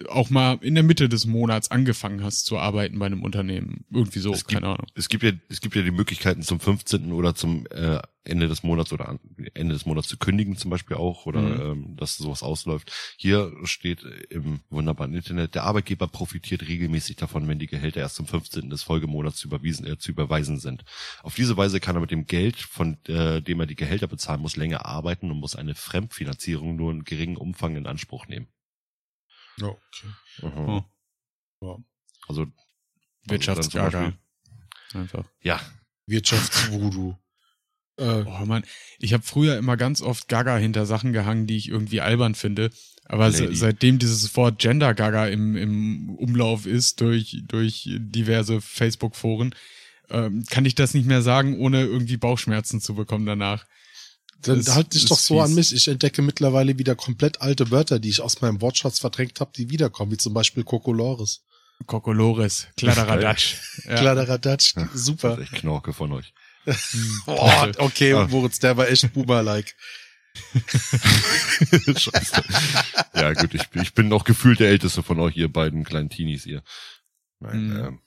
auch mal in der Mitte des Monats angefangen hast zu arbeiten bei einem Unternehmen. Irgendwie so, Es gibt- keine Ahnung. Es gibt ja, es gibt ja die Möglichkeiten zum 15. oder zum äh, Ende des Monats oder an, Ende des Monats zu kündigen zum Beispiel auch oder Mhm. ähm, dass sowas ausläuft. Hier steht im wunderbaren Internet, der Arbeitgeber profitiert regelmäßig davon, wenn die Gehälter erst zum 15. des Folgemonats zu überwiesen, äh, zu überweisen sind. Auf diese Weise kann er mit dem Geld, von äh, dem er die Gehälter bezahlen muss, länger arbeiten und muss eine Fremdfinanzierung nur in geringen Umfang in Anspruch nehmen. Ja, okay. Mhm. Oh. Ja. Also Wirtschaftsgaga. Einfach. ja, Wirtschaftsvoodoo. *laughs* äh, Oh Mann, ich habe früher immer ganz oft Gaga hinter Sachen gehangen, die ich irgendwie albern finde. Aber se seitdem dieses Wort Gender Gaga im, im Umlauf ist durch, durch diverse Facebook-Foren, ähm, kann ich das nicht mehr sagen, ohne irgendwie Bauchschmerzen zu bekommen danach. Dann halt dich doch so an fies. mich. Ich entdecke mittlerweile wieder komplett alte Wörter, die ich aus meinem Wortschatz verdrängt habe, die wiederkommen, wie zum Beispiel Kokolores. Kokolores, Kladderadatsch. *laughs* Ja. Kladderadatsch, Das super. ist echt Knorke von euch. Oh, okay, Ah. Moritz, der war echt Boomer-like. *laughs* Scheiße. Ja, gut, ich, bin- ich bin noch gefühlt der älteste von euch, ihr beiden kleinen Teenies, ihr. Nein, Mhm. ähm,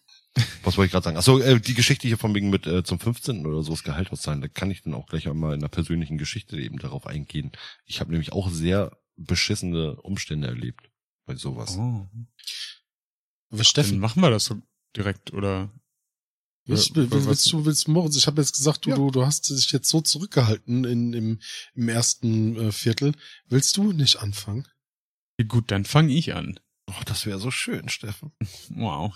was wollte ich gerade sagen? Achso, äh, die Geschichte hier von wegen mit äh, zum 15. oder so das Gehalt auszahlen, da kann ich dann auch gleich einmal in einer persönlichen Geschichte eben darauf eingehen. Ich habe nämlich auch sehr beschissene Umstände erlebt bei sowas. Oh. Aber Dann Steffen, machen wir das so direkt, oder? willst, will, was- willst du, willst du, Moritz, ich habe jetzt gesagt, du, Ja. du, du hast dich jetzt so zurückgehalten in, im, im ersten äh, Viertel. Willst du nicht anfangen? Gut, dann fange ich an. Oh, das wäre so schön, Steffen. *laughs* Wow.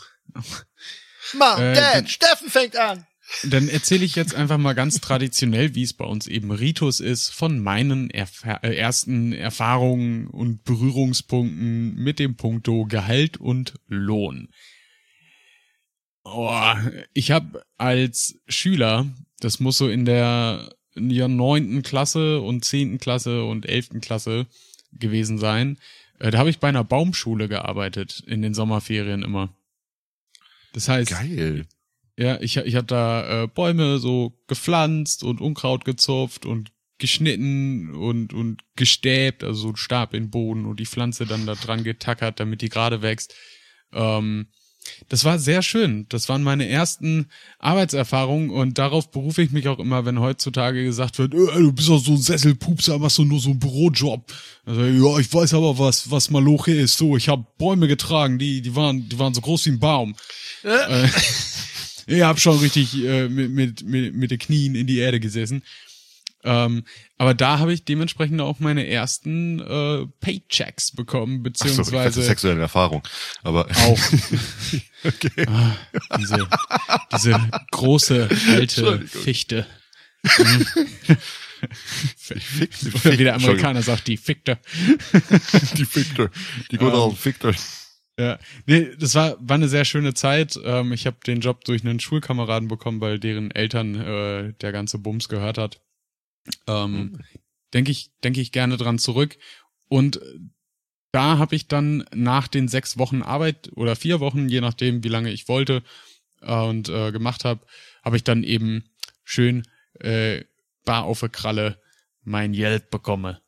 Mom, Äh, Dad, dann- Steffen fängt an. Dann erzähle ich jetzt einfach mal ganz traditionell, wie es bei uns eben Ritus ist, von meinen Erfa äh, ersten Erfahrungen und Berührungspunkten mit dem Punkto Gehalt und Lohn. Oh, ich habe als Schüler, das muss so in der neunten Klasse und zehnten Klasse und elften Klasse gewesen sein, da habe ich bei einer Baumschule gearbeitet in den Sommerferien immer. Das heißt, Geil. ja, ich, ich habe da äh, Bäume so gepflanzt und Unkraut gezupft und geschnitten und, und gestäbt, also so ein Stab in den Boden und die Pflanze dann da dran getackert, damit die gerade wächst. Ähm, das war sehr schön. Das waren meine ersten Arbeitserfahrungen und darauf berufe ich mich auch immer, wenn heutzutage gesagt wird, äh, du bist doch so ein Sesselpupser, machst du nur so einen Bürojob. Also, ja, ich weiß aber, was, was Maloche ist. So, ich habe Bäume getragen, die, die waren, die waren so groß wie ein Baum. Äh, *laughs* ich hab schon richtig äh, mit, mit, mit, mit den Knien in die Erde gesessen. Ähm, aber da habe ich dementsprechend auch meine ersten äh, Paychecks bekommen, Ach so, beziehungsweise sexuelle Erfahrung. Aber *laughs* auch *laughs* okay. ah, diese, diese große alte. Fichte. Fick, Oder wie der Amerikaner sagt, die Fichte. *laughs* Die Fickte. Die gute Ähm, Fickte. Ja, nee, das war war eine sehr schöne Zeit. Ähm, ich habe den Job durch einen Schulkameraden bekommen, weil deren Eltern äh, der ganze Bums gehört hat. Ähm, Denke ich, denke ich gerne dran zurück. Und da habe ich dann nach den sechs Wochen Arbeit oder vier Wochen, je nachdem, wie lange ich wollte äh, und äh, gemacht habe, habe ich dann eben schön äh, bar auf der Kralle mein Geld bekomme.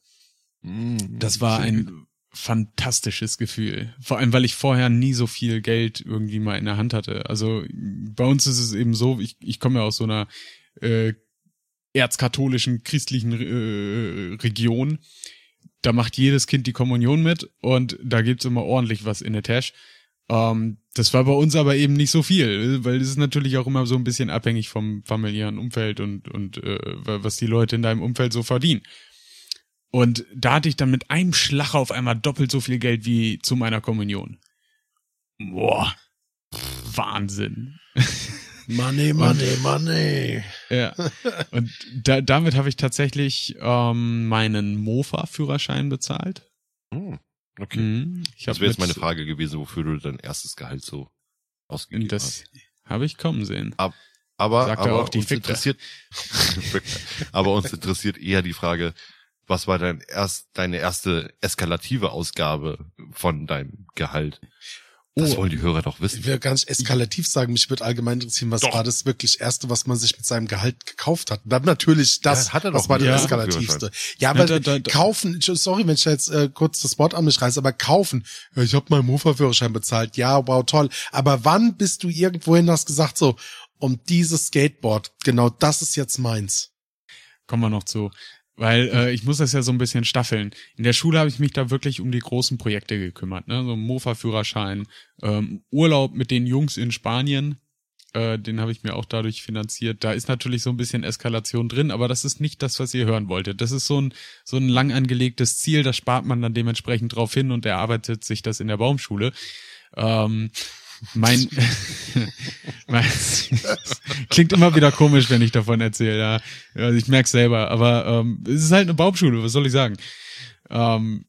Mm, Das war ein fantastisches Gefühl. Vor allem, weil ich vorher nie so viel Geld irgendwie mal in der Hand hatte. Also bei uns ist es eben so, ich, ich komme ja aus so einer äh, erzkatholischen, christlichen äh, Region. Da macht jedes Kind die Kommunion mit und da gibt's immer ordentlich was in der Tasche. Ähm, das war bei uns aber eben nicht so viel, weil es ist natürlich auch immer so ein bisschen abhängig vom familiären Umfeld und, und äh, was die Leute in deinem Umfeld so verdienen. Und da hatte ich dann mit einem Schlag auf einmal doppelt so viel Geld wie zu meiner Kommunion. Boah. Wahnsinn. Money, money, money. Ja. Und da, damit habe ich tatsächlich ähm, meinen Mofa-Führerschein bezahlt. Mm, Okay. Mhm. Das wäre jetzt meine Frage gewesen, wofür du dein erstes Gehalt so ausgegeben Das hast. habe ich kommen sehen. Aber, sagt er aber auch, die uns Fickte. interessiert, *laughs* aber uns interessiert eher die Frage, was war dein erst, deine erste eskalative Ausgabe von deinem Gehalt? Das Oh. wollen die Hörer doch Ich wissen. will gar nicht eskalativ sagen, mich würde allgemein interessieren, was Doch. war das wirklich Erste, was man sich mit seinem Gehalt gekauft hat? Dann natürlich das, Ja, hat er was doch war das Ja. Eskalativste. Ja, Ja, aber da- da- da- kaufen, sorry, wenn ich jetzt äh, kurz das Wort an mich reiße, aber kaufen, ja, ich habe meinen Mofa-Führerschein bezahlt, ja, wow, toll. Aber wann bist du irgendwohin, hast gesagt so, um dieses Skateboard, genau das ist jetzt meins. Kommen wir noch zu. Weil äh, ich muss das ja so ein bisschen staffeln. In der Schule habe ich mich da wirklich um die großen Projekte gekümmert. Ne? So ein Mofa-Führerschein, ähm, Urlaub mit den Jungs in Spanien, äh, den habe ich mir auch dadurch finanziert. Da ist natürlich so ein bisschen Eskalation drin, aber das ist nicht das, was ihr hören wolltet. Das ist so ein, so ein lang angelegtes Ziel, das spart man dann dementsprechend drauf hin und erarbeitet sich das in der Baumschule. Ähm, mein, *laughs* mein klingt immer wieder komisch, wenn ich davon erzähle. Ja. Also ich merk's selber, aber ähm, es ist halt eine Baumschule, was soll ich sagen? Ähm,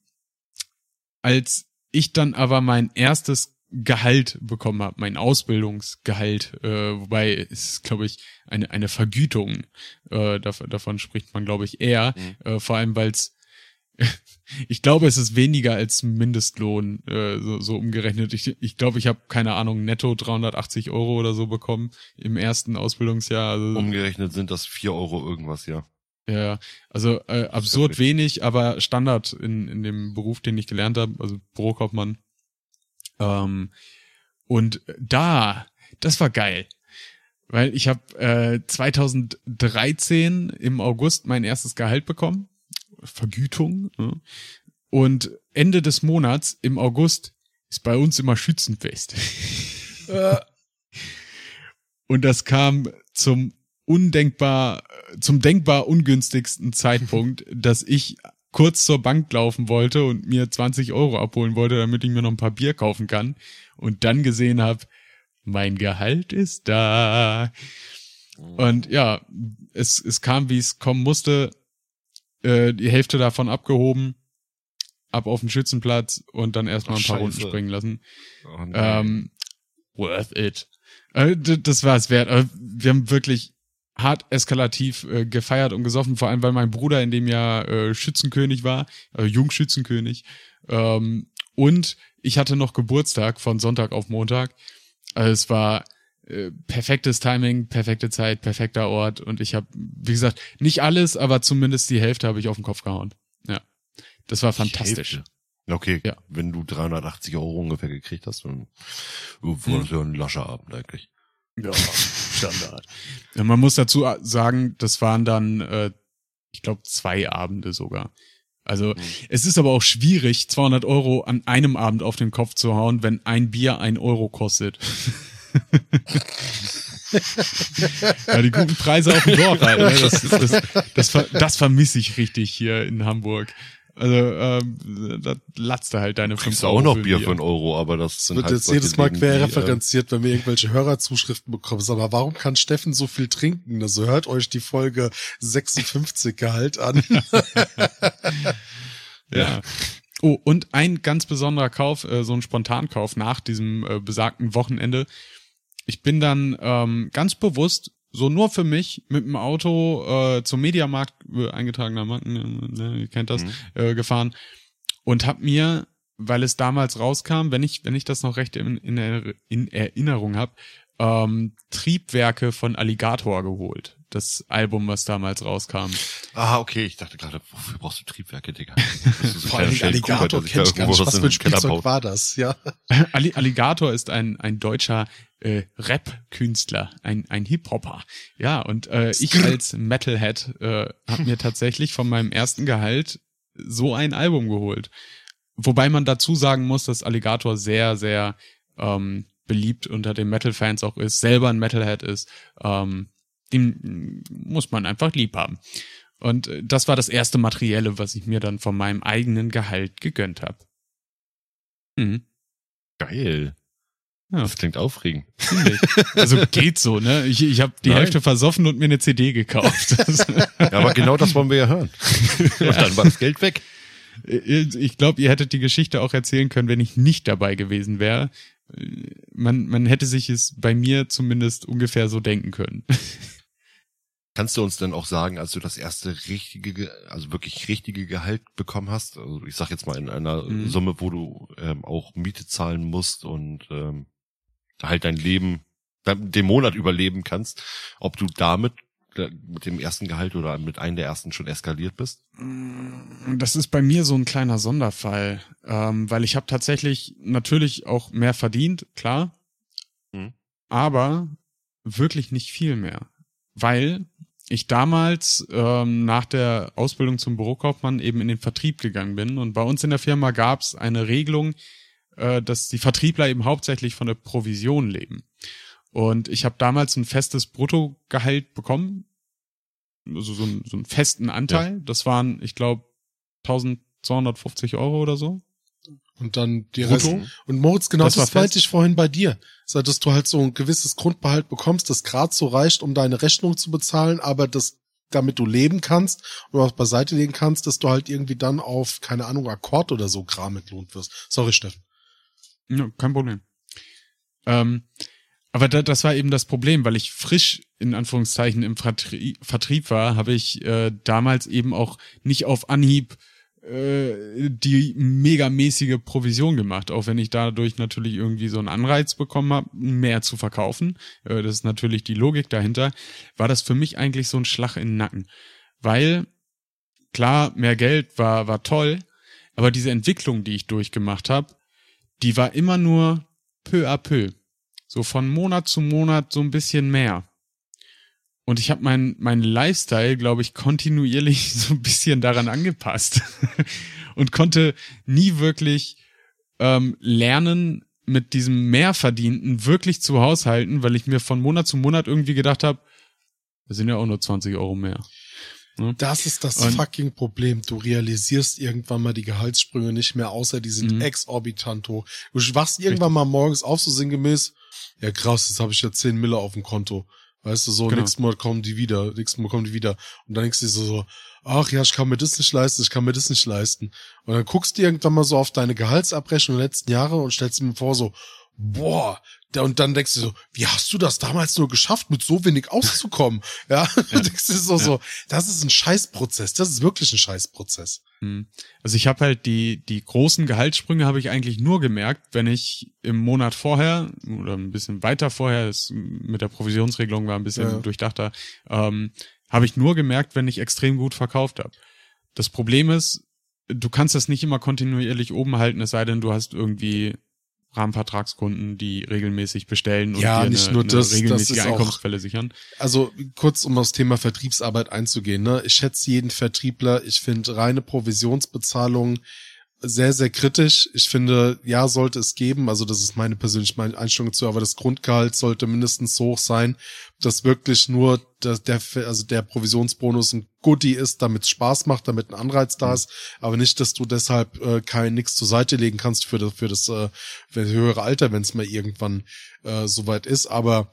als ich dann aber mein erstes Gehalt bekommen habe, mein Ausbildungsgehalt, äh, wobei es glaube ich eine eine Vergütung äh, davon, davon spricht man glaube ich eher, Mhm. äh, vor allem weil es *laughs* ich glaube es ist weniger als Mindestlohn äh, so, so umgerechnet. Ich ich glaube ich habe keine Ahnung netto 380 Euro oder so bekommen im ersten Ausbildungsjahr. Also, Umgerechnet sind das vier Euro irgendwas, ja. ja, also äh, absurd wenig, aber Standard in, in dem Beruf, den ich gelernt habe, also Bürokaufmann. Ähm, und da, das war geil. Weil ich habe äh, 2013 im August mein erstes Gehalt bekommen. Vergütung. Ne? Und Ende des Monats im August ist bei uns immer Schützenfest. Und das kam zum undenkbar, zum denkbar ungünstigsten Zeitpunkt, *laughs* dass ich kurz zur Bank laufen wollte und mir 20 Euro abholen wollte, damit ich mir noch ein paar Bier kaufen kann. Und dann gesehen habe, mein Gehalt ist da. Und ja, es, es kam, wie es kommen musste. Äh, die Hälfte davon abgehoben, ab auf den Schützenplatz und dann erstmal ein paar Runden Scheiße. springen lassen. Oh. Ähm, worth it. Äh, das war es wert. Äh, Wir haben wirklich hart eskalativ äh, gefeiert und gesoffen, vor allem weil mein Bruder in dem Jahr äh, Schützenkönig war, äh, Jungschützenkönig. Ähm, und ich hatte noch Geburtstag von Sonntag auf Montag. Also es war äh, perfektes Timing, perfekte Zeit, perfekter Ort und ich habe, wie gesagt, nicht alles, aber zumindest die Hälfte habe ich auf den Kopf gehauen. Ja, das war fantastisch. Okay, Ja. wenn du 380 Euro ungefähr gekriegt hast, dann war das ja ein lascher Abend eigentlich. Ja, Standard. Ja, man muss dazu sagen, das waren dann, äh, ich glaube, zwei Abende sogar. Also Mhm. es ist aber auch schwierig, 200 Euro an einem Abend auf den Kopf zu hauen, wenn ein Bier ein Euro kostet. *laughs* *laughs* ja, die guten Preise auf dem Dorf halt. Ne? Das, das, das, das vermisse ich richtig hier in Hamburg. Also ähm, da latzt du halt deine 5 Kriegst du Euro auch noch Bier für einen Euro, aber das sind wird halt jetzt jedes Mal Dinge, quer die, äh, referenziert, wenn wir irgendwelche Hörerzuschriften bekommen. Sag mal, warum kann Steffen so viel trinken? Also hört euch die Folge 56 Gehalt an. *laughs* Ja. Oh, und ein ganz besonderer Kauf, äh, so ein Spontankauf nach diesem äh, besagten Wochenende. Ich bin dann ähm, ganz bewusst so nur für mich mit dem Auto äh, zum Mediamarkt äh, eingetragener Marken, ne, ihr kennt das, Mhm. äh, gefahren und hab mir, weil es damals rauskam, wenn ich wenn ich das noch recht in, in, in Erinnerung habe, ähm, Triebwerke von Alligator geholt. Das Album, was damals rauskam. Ah, okay, ich dachte gerade, wofür brauchst du Triebwerke, Digga? *laughs* Das ist so Vor allem Alligator kennt ich gar nicht. was für ein Spielzeug war das? Ja. *laughs* Alli Alligator ist ein, ein deutscher äh, Rap-Künstler, ein, ein Hip-Hopper. Ja, und äh, ich als Metalhead äh, habe mir tatsächlich von meinem ersten Gehalt so ein Album geholt. Wobei man dazu sagen muss, dass Alligator sehr, sehr ähm, beliebt unter den Metal-Fans auch ist, selber ein Metalhead ist. Ähm, den muss man einfach lieb haben. Und äh, das war das erste Materielle, was ich mir dann von meinem eigenen Gehalt gegönnt habe. Mhm. Geil. Ja. Das klingt aufregend. Also geht so, ne? Ich, ich habe die Nein. Hälfte versoffen und mir eine CD gekauft. *laughs* Ja, aber genau das wollen wir ja hören. *laughs* Und dann war das Geld weg. ich glaube, ihr hättet die Geschichte auch erzählen können, wenn ich nicht dabei gewesen wäre. Man, man hätte sich es bei mir zumindest ungefähr so denken können. Kannst du uns denn auch sagen, als du das erste richtige, Ge- also wirklich richtige Gehalt bekommen hast, also ich sag jetzt mal in einer Mhm. Summe, wo du ähm, auch Miete zahlen musst und ähm, halt dein Leben, den Monat überleben kannst, ob du damit mit dem ersten Gehalt oder mit einem der ersten schon eskaliert bist? Das ist bei mir so ein kleiner Sonderfall, ähm, weil ich habe tatsächlich natürlich auch mehr verdient, klar, Mhm. aber wirklich nicht viel mehr, weil ich damals ähm, nach der Ausbildung zum Bürokaufmann eben in den Vertrieb gegangen bin und bei uns in der Firma gab es eine Regelung, äh, dass die Vertriebler eben hauptsächlich von der Provision leben. Und ich habe damals ein festes Bruttogehalt bekommen, also so, einen- so einen festen Anteil. Das waren, ich glaube, 1250 Euro oder so. Und dann die Rest. Und Moritz, genau Das das, meinte ich vorhin bei dir. So, dass du halt so ein gewisses Grundbehalt bekommst, das gerade so reicht, um deine Rechnung zu bezahlen, aber das, damit du leben kannst und was beiseite legen kannst, dass du halt irgendwie dann auf, keine Ahnung, Akkord oder so Kram entlohnt wirst. Sorry, Steffen. Ja, kein Problem. Ähm, aber da, das war eben das Problem, weil ich frisch in Anführungszeichen im Vertrie Vertrieb war, habe ich äh, damals eben auch nicht auf Anhieb äh, die megamäßige Provision gemacht, auch wenn ich dadurch natürlich irgendwie so einen Anreiz bekommen habe, mehr zu verkaufen. Äh, das ist natürlich die Logik dahinter. War das für mich eigentlich so ein Schlag in den Nacken, weil klar mehr Geld war war toll, aber diese Entwicklung, die ich durchgemacht habe, die war immer nur peu à peu. So von Monat zu Monat so ein bisschen mehr. Und ich habe mein, mein Lifestyle, glaube ich, kontinuierlich *laughs* so ein bisschen daran angepasst. *laughs* und konnte nie wirklich ähm, lernen, mit diesem Mehrverdienten wirklich zu haushalten, weil ich mir von Monat zu Monat irgendwie gedacht habe, das sind ja auch nur 20 Euro mehr. Ne? Das ist das Und- fucking Problem. Du realisierst irgendwann mal die Gehaltssprünge nicht mehr, außer die sind Mhm. exorbitant hoch. Du wachst irgendwann mal morgens auf, so sinngemäß, ja krass, jetzt habe ich ja 10 Mille auf dem Konto. Weißt du, so, Genau. nächstes Mal kommen die wieder, nächstes Mal kommen die wieder. Und dann denkst du dir so, so, ach ja, ich kann mir das nicht leisten, ich kann mir das nicht leisten. Und dann guckst du irgendwann mal so auf deine Gehaltsabrechnung der letzten Jahre und stellst dir vor so, boah, da, und dann denkst du so, wie hast du das damals nur geschafft, mit so wenig auszukommen? *laughs* ja, ja. *laughs* denkst du so, so, das ist ein Scheißprozess, das ist wirklich ein Scheißprozess. Hm. Also ich habe halt die die großen Gehaltssprünge habe ich eigentlich nur gemerkt, wenn ich im Monat vorher oder ein bisschen weiter vorher, das mit der Provisionsregelung war ein bisschen Ja. durchdachter, ähm, habe ich nur gemerkt, wenn ich extrem gut verkauft habe. Das Problem ist, du kannst das nicht immer kontinuierlich oben halten, es sei denn, du hast irgendwie Rahmenvertragskunden, die regelmäßig bestellen und Ja, nicht eine, nur eine das, das regelmäßige auch- Einkommensquelle sichern. Also kurz, um aufs Thema Vertriebsarbeit einzugehen. Ne? Ich schätze jeden Vertriebler. Ich finde reine Provisionsbezahlung sehr, sehr kritisch. Ich finde, ja, sollte es geben. Also das ist meine persönliche Einstellung dazu. Aber das Grundgehalt sollte mindestens so hoch sein, dass wirklich nur der, der, also der Provisionsbonus ein Goodie ist, damit es Spaß macht, damit ein Anreiz da ist. Aber nicht, dass du deshalb äh, kein nix zur Seite legen kannst für das, für das, äh, für das höhere Alter, wenn es mal irgendwann äh, soweit ist. Aber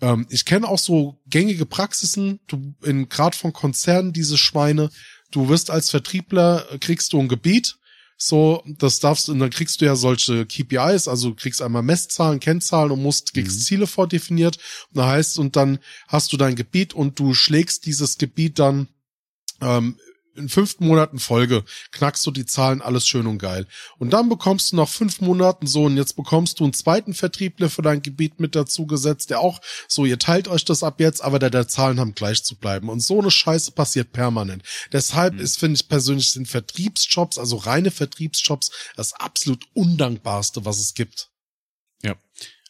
ähm, ich kenne auch so gängige Praxisen, du in gerade von Konzernen diese Schweine, du wirst als Vertriebler äh, kriegst du ein Gebiet, so das darfst du und dann kriegst du ja solche KPIs, also du kriegst einmal Messzahlen, Kennzahlen und musst kriegst Ziele vordefiniert. Und da heißt und dann hast du dein Gebiet und du schlägst dieses Gebiet dann ähm, in fünf Monaten Folge knackst du die Zahlen, alles schön und geil. Und dann bekommst du nach fünf Monaten so, und jetzt bekommst du einen zweiten Vertriebler für dein Gebiet mit dazu gesetzt, der auch so, ihr teilt euch das ab jetzt, aber der, der Zahlen haben gleich zu bleiben. Und so eine Scheiße passiert permanent. Deshalb ist, finde ich persönlich, sind Vertriebsjobs, also reine Vertriebsjobs, das absolut undankbarste, was es gibt. Ja.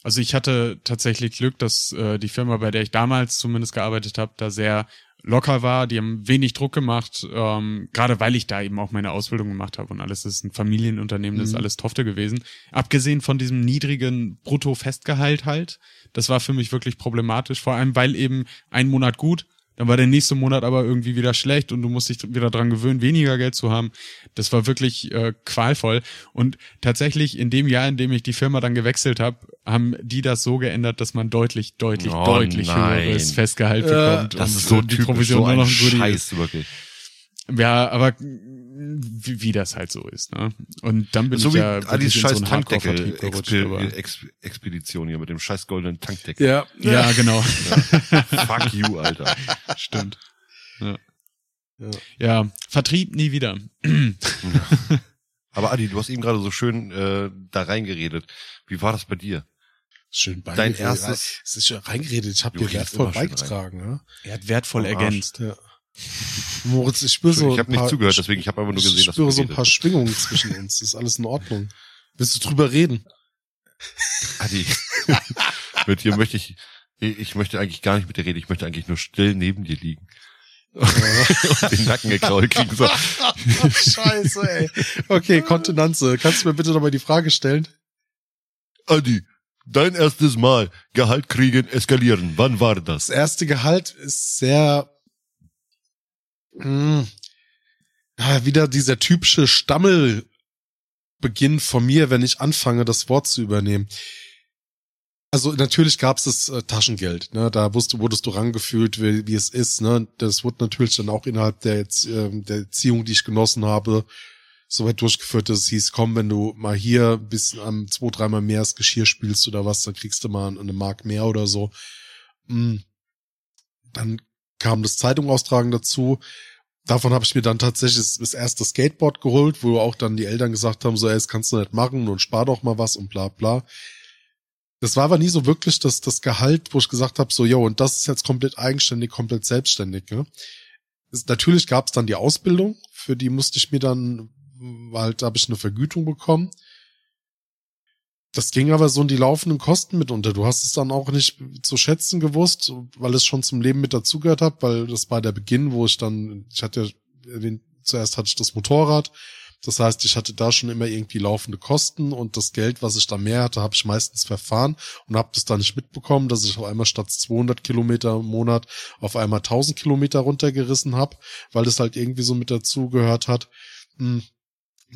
Also ich hatte tatsächlich Glück, dass äh, die Firma, bei der ich damals zumindest gearbeitet habe, da sehr locker war. Die haben wenig Druck gemacht, ähm, gerade weil ich da eben auch meine Ausbildung gemacht habe und alles. Das ist ein Familienunternehmen, das ist Mhm. alles Tofte gewesen. Abgesehen von diesem niedrigen Brutto-Festgehalt halt. Das war für mich wirklich problematisch, vor allem weil eben ein Monat gut, dann war der nächste Monat aber irgendwie wieder schlecht und du musst dich wieder dran gewöhnen, weniger Geld zu haben. Das war wirklich äh, qualvoll. Und tatsächlich in dem Jahr, in dem ich die Firma dann gewechselt habe, haben die das so geändert, dass man deutlich, deutlich, Oh deutlich nein. höheres Festgehalt Äh, bekommt. Das und ist so die typisch, Provision so nur noch ein. Scheiß, wirklich. Ja, aber wie, wie das halt so ist. Ne? Und dann bin so ich wie ja wirklich in scheiß so Hardcore-Vertrieb gerutscht. aber- Tankdeckel-Expedition hier mit dem scheiß goldenen Tankdeckel. Ja, Ja, genau. *laughs* Fuck you, Alter. Stimmt. Ja. Ja. ja, Vertrieb nie wieder. Aber Adi, du hast eben gerade so schön äh, da reingeredet. Wie war das bei dir? Schön Dein beigeredet. erstes- Es ist schon reingeredet, ich habe dir wertvoll beigetragen. Ja? Er hat wertvoll Arsch. ergänzt. Ja. Moritz, ich spüre so. ich habe nicht zugehört, deswegen ich habe einfach nur gesehen, ich dass spüre du so ein paar. Schwingungen zwischen uns. Das ist alles in Ordnung. Willst du drüber reden? Adi, *laughs* mit dir möchte ich, ich möchte eigentlich gar nicht mit dir reden, ich möchte eigentlich nur still neben dir liegen. *laughs* und den Nacken gekrault kriegen. So. *laughs* Scheiße, ey. Okay, Kontenanze. Kannst du mir bitte nochmal die Frage stellen? Adi, dein erstes Mal Gehalt kriegen, eskalieren. Wann war das? Das erste Gehalt ist sehr mh, ja, wieder dieser typische Stammelbeginn von mir, wenn ich anfange, das Wort zu übernehmen. Also natürlich gab es das äh, Taschengeld, ne? Da wusste, wurdest du rangefühlt, wie, wie es ist, ne? Das wurde natürlich dann auch innerhalb der, ähm, der Erziehung, die ich genossen habe, so weit durchgeführt, dass es hieß, komm, wenn du mal hier bis am zwei, dreimal mehr das Geschirr spielst oder was, dann kriegst du mal eine Mark mehr oder so. Mm. Dann kam das Zeitung dazu. Davon habe ich mir dann tatsächlich das erste Skateboard geholt, wo auch dann die Eltern gesagt haben, so, ey, das kannst du nicht machen und spar doch mal was und bla bla. Das war aber nie so wirklich das, das Gehalt, wo ich gesagt habe, so, yo, und das ist jetzt komplett eigenständig, komplett selbstständig. Ne? Es, natürlich gab es dann die Ausbildung, für die musste ich mir dann, halt, da habe ich eine Vergütung bekommen. Das ging aber so in die laufenden Kosten mit unter. Du hast es dann auch nicht zu schätzen gewusst, weil es schon zum Leben mit dazugehört hat, weil das war der Beginn, wo ich dann, ich hatte erwähnt, zuerst hatte ich das Motorrad. Das heißt, ich hatte da schon immer irgendwie laufende Kosten und das Geld, was ich da mehr hatte, habe ich meistens verfahren und habe das dann nicht mitbekommen, dass ich auf einmal statt 200 Kilometer im Monat auf einmal 1000 Kilometer runtergerissen habe, weil das halt irgendwie so mit dazugehört hat.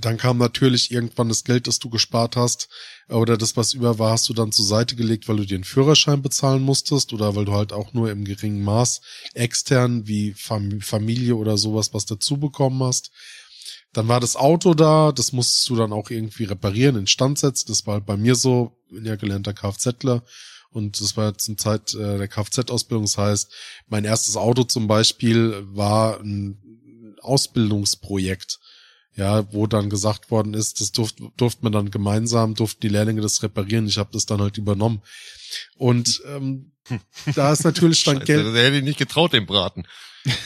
Dann kam natürlich irgendwann das Geld, das du gespart hast, oder das, was über war, hast du dann zur Seite gelegt, weil du einen Führerschein bezahlen musstest oder weil du halt auch nur im geringen Maß extern wie Familie oder sowas was dazu bekommen hast. Dann war das Auto da, das musstest du dann auch irgendwie reparieren, instand setzen. Das war halt bei mir so, bin ja gelernter Kfzler. Und das war zum Zeit äh, der Kfz-Ausbildung. Das heißt, mein erstes Auto zum Beispiel war ein Ausbildungsprojekt ja, wo dann gesagt worden ist, das durft, durfte man dann gemeinsam, durften die Lehrlinge das reparieren. Ich habe das dann halt übernommen. Und ähm, *laughs* da ist natürlich dann Geld. Der hätte ich nicht getraut, den Braten.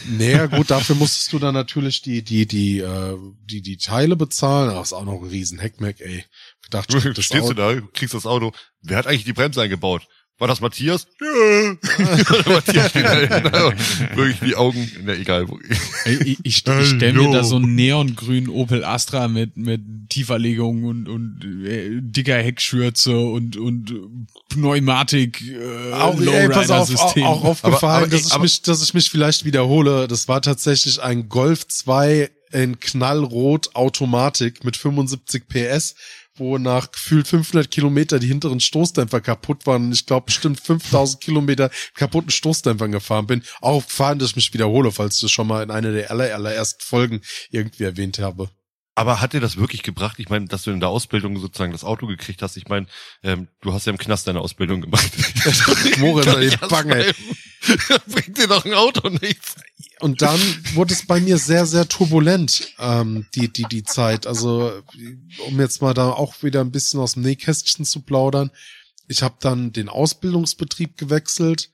Naja, gut, dafür musstest du dann natürlich die, die, die, äh, die, die Teile bezahlen. Das ist auch noch ein riesen Heckmeck, ey. Ich dachte, *laughs* du stehst du da, kriegst das Auto. Wer hat eigentlich die Bremse eingebaut? War das Matthias? Ja. *laughs* Matthias steht da *laughs* wirklich die Augen, na egal. Ich, ich, ich stelle mir da so einen neongrünen Opel Astra mit mit Tieferlegung und und äh, dicker Heckschürze und und Pneumatik äh, auch, ey, pass auf, auch, auch aufgefallen, aber, aber, dass ich mich dass ich mich vielleicht wiederhole. Das war tatsächlich ein Golf 2 in Knallrot Automatik mit 75 PS wo nach gefühlt 500 Kilometer die hinteren Stoßdämpfer kaputt waren und ich glaube bestimmt 5000 Kilometer kaputten Stoßdämpfern gefahren bin. Auch gefahren, dass ich mich wiederhole, falls ich das schon mal in einer der aller, allerersten Folgen irgendwie erwähnt habe. Aber hat dir das wirklich gebracht? Ich meine, dass du in der Ausbildung sozusagen das Auto gekriegt hast. Ich meine, ähm, du hast ja im Knast deine Ausbildung gemacht. *laughs* Moritz, ey, Bange. *laughs* Bringt dir doch ein Auto nichts. Und dann wurde es bei mir sehr, sehr turbulent, ähm, die, die, die Zeit. Also, um jetzt mal da auch wieder ein bisschen aus dem Nähkästchen zu plaudern. Ich habe dann den Ausbildungsbetrieb gewechselt.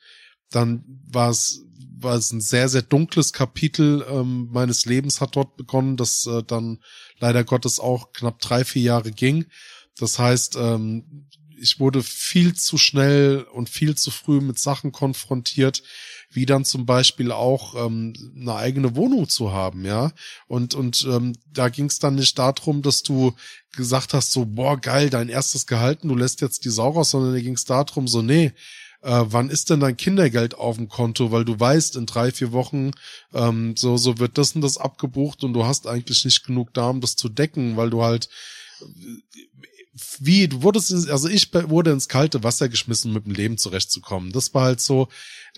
Dann war es war es ein sehr, sehr dunkles Kapitel ähm, meines Lebens hat dort begonnen, das äh, dann leider Gottes auch knapp drei, vier Jahre ging. Das heißt, ähm, ich wurde viel zu schnell und viel zu früh mit Sachen konfrontiert, wie dann zum Beispiel auch ähm, eine eigene Wohnung zu haben, ja. Und und ähm, da ging es dann nicht darum, dass du gesagt hast, so boah geil, dein erstes Gehalten, du lässt jetzt die Sau raus, sondern da ging es darum, so nee, äh, wann ist denn dein Kindergeld auf dem Konto, weil du weißt, in drei, vier Wochen ähm, so, so wird das und das abgebucht und du hast eigentlich nicht genug da, um das zu decken, weil du halt wie, du wurdest, also ich wurde ins kalte Wasser geschmissen, mit dem Leben zurechtzukommen. Das war halt so,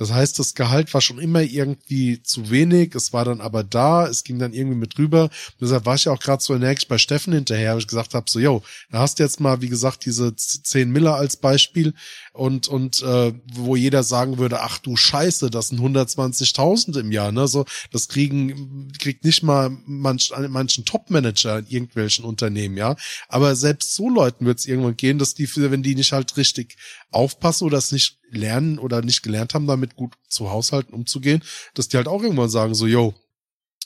das heißt, das Gehalt war schon immer irgendwie zu wenig, es war dann aber da, es ging dann irgendwie mit rüber. deshalb war ich auch gerade so energisch bei Steffen hinterher, weil ich gesagt habe, so, yo, da hast du jetzt mal, wie gesagt, diese 10 Miller als Beispiel und, und äh, wo jeder sagen würde, ach du Scheiße, das sind 120.000 im Jahr, ne? So, das kriegen, kriegt nicht mal manch, manchen Top-Manager in irgendwelchen Unternehmen, ja. Aber selbst so Leuten wird es irgendwann gehen, dass die, wenn die nicht halt richtig aufpassen oder es nicht lernen oder nicht gelernt haben, damit gut zu Haushalten umzugehen, dass die halt auch irgendwann sagen, so, yo,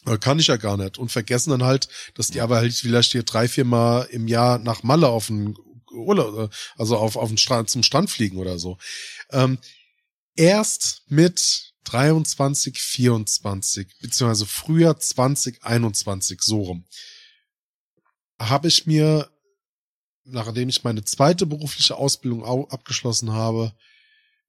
äh, kann ich ja gar nicht. Und vergessen dann halt, dass die aber halt vielleicht hier drei, vier Mal im Jahr nach Malle auf den Urlaub, äh, also auf, auf den Strand, zum Strand fliegen oder so. Ähm, erst mit 23, 24, beziehungsweise früher 2021, so rum, habe ich mir nachdem ich meine zweite berufliche Ausbildung abgeschlossen habe,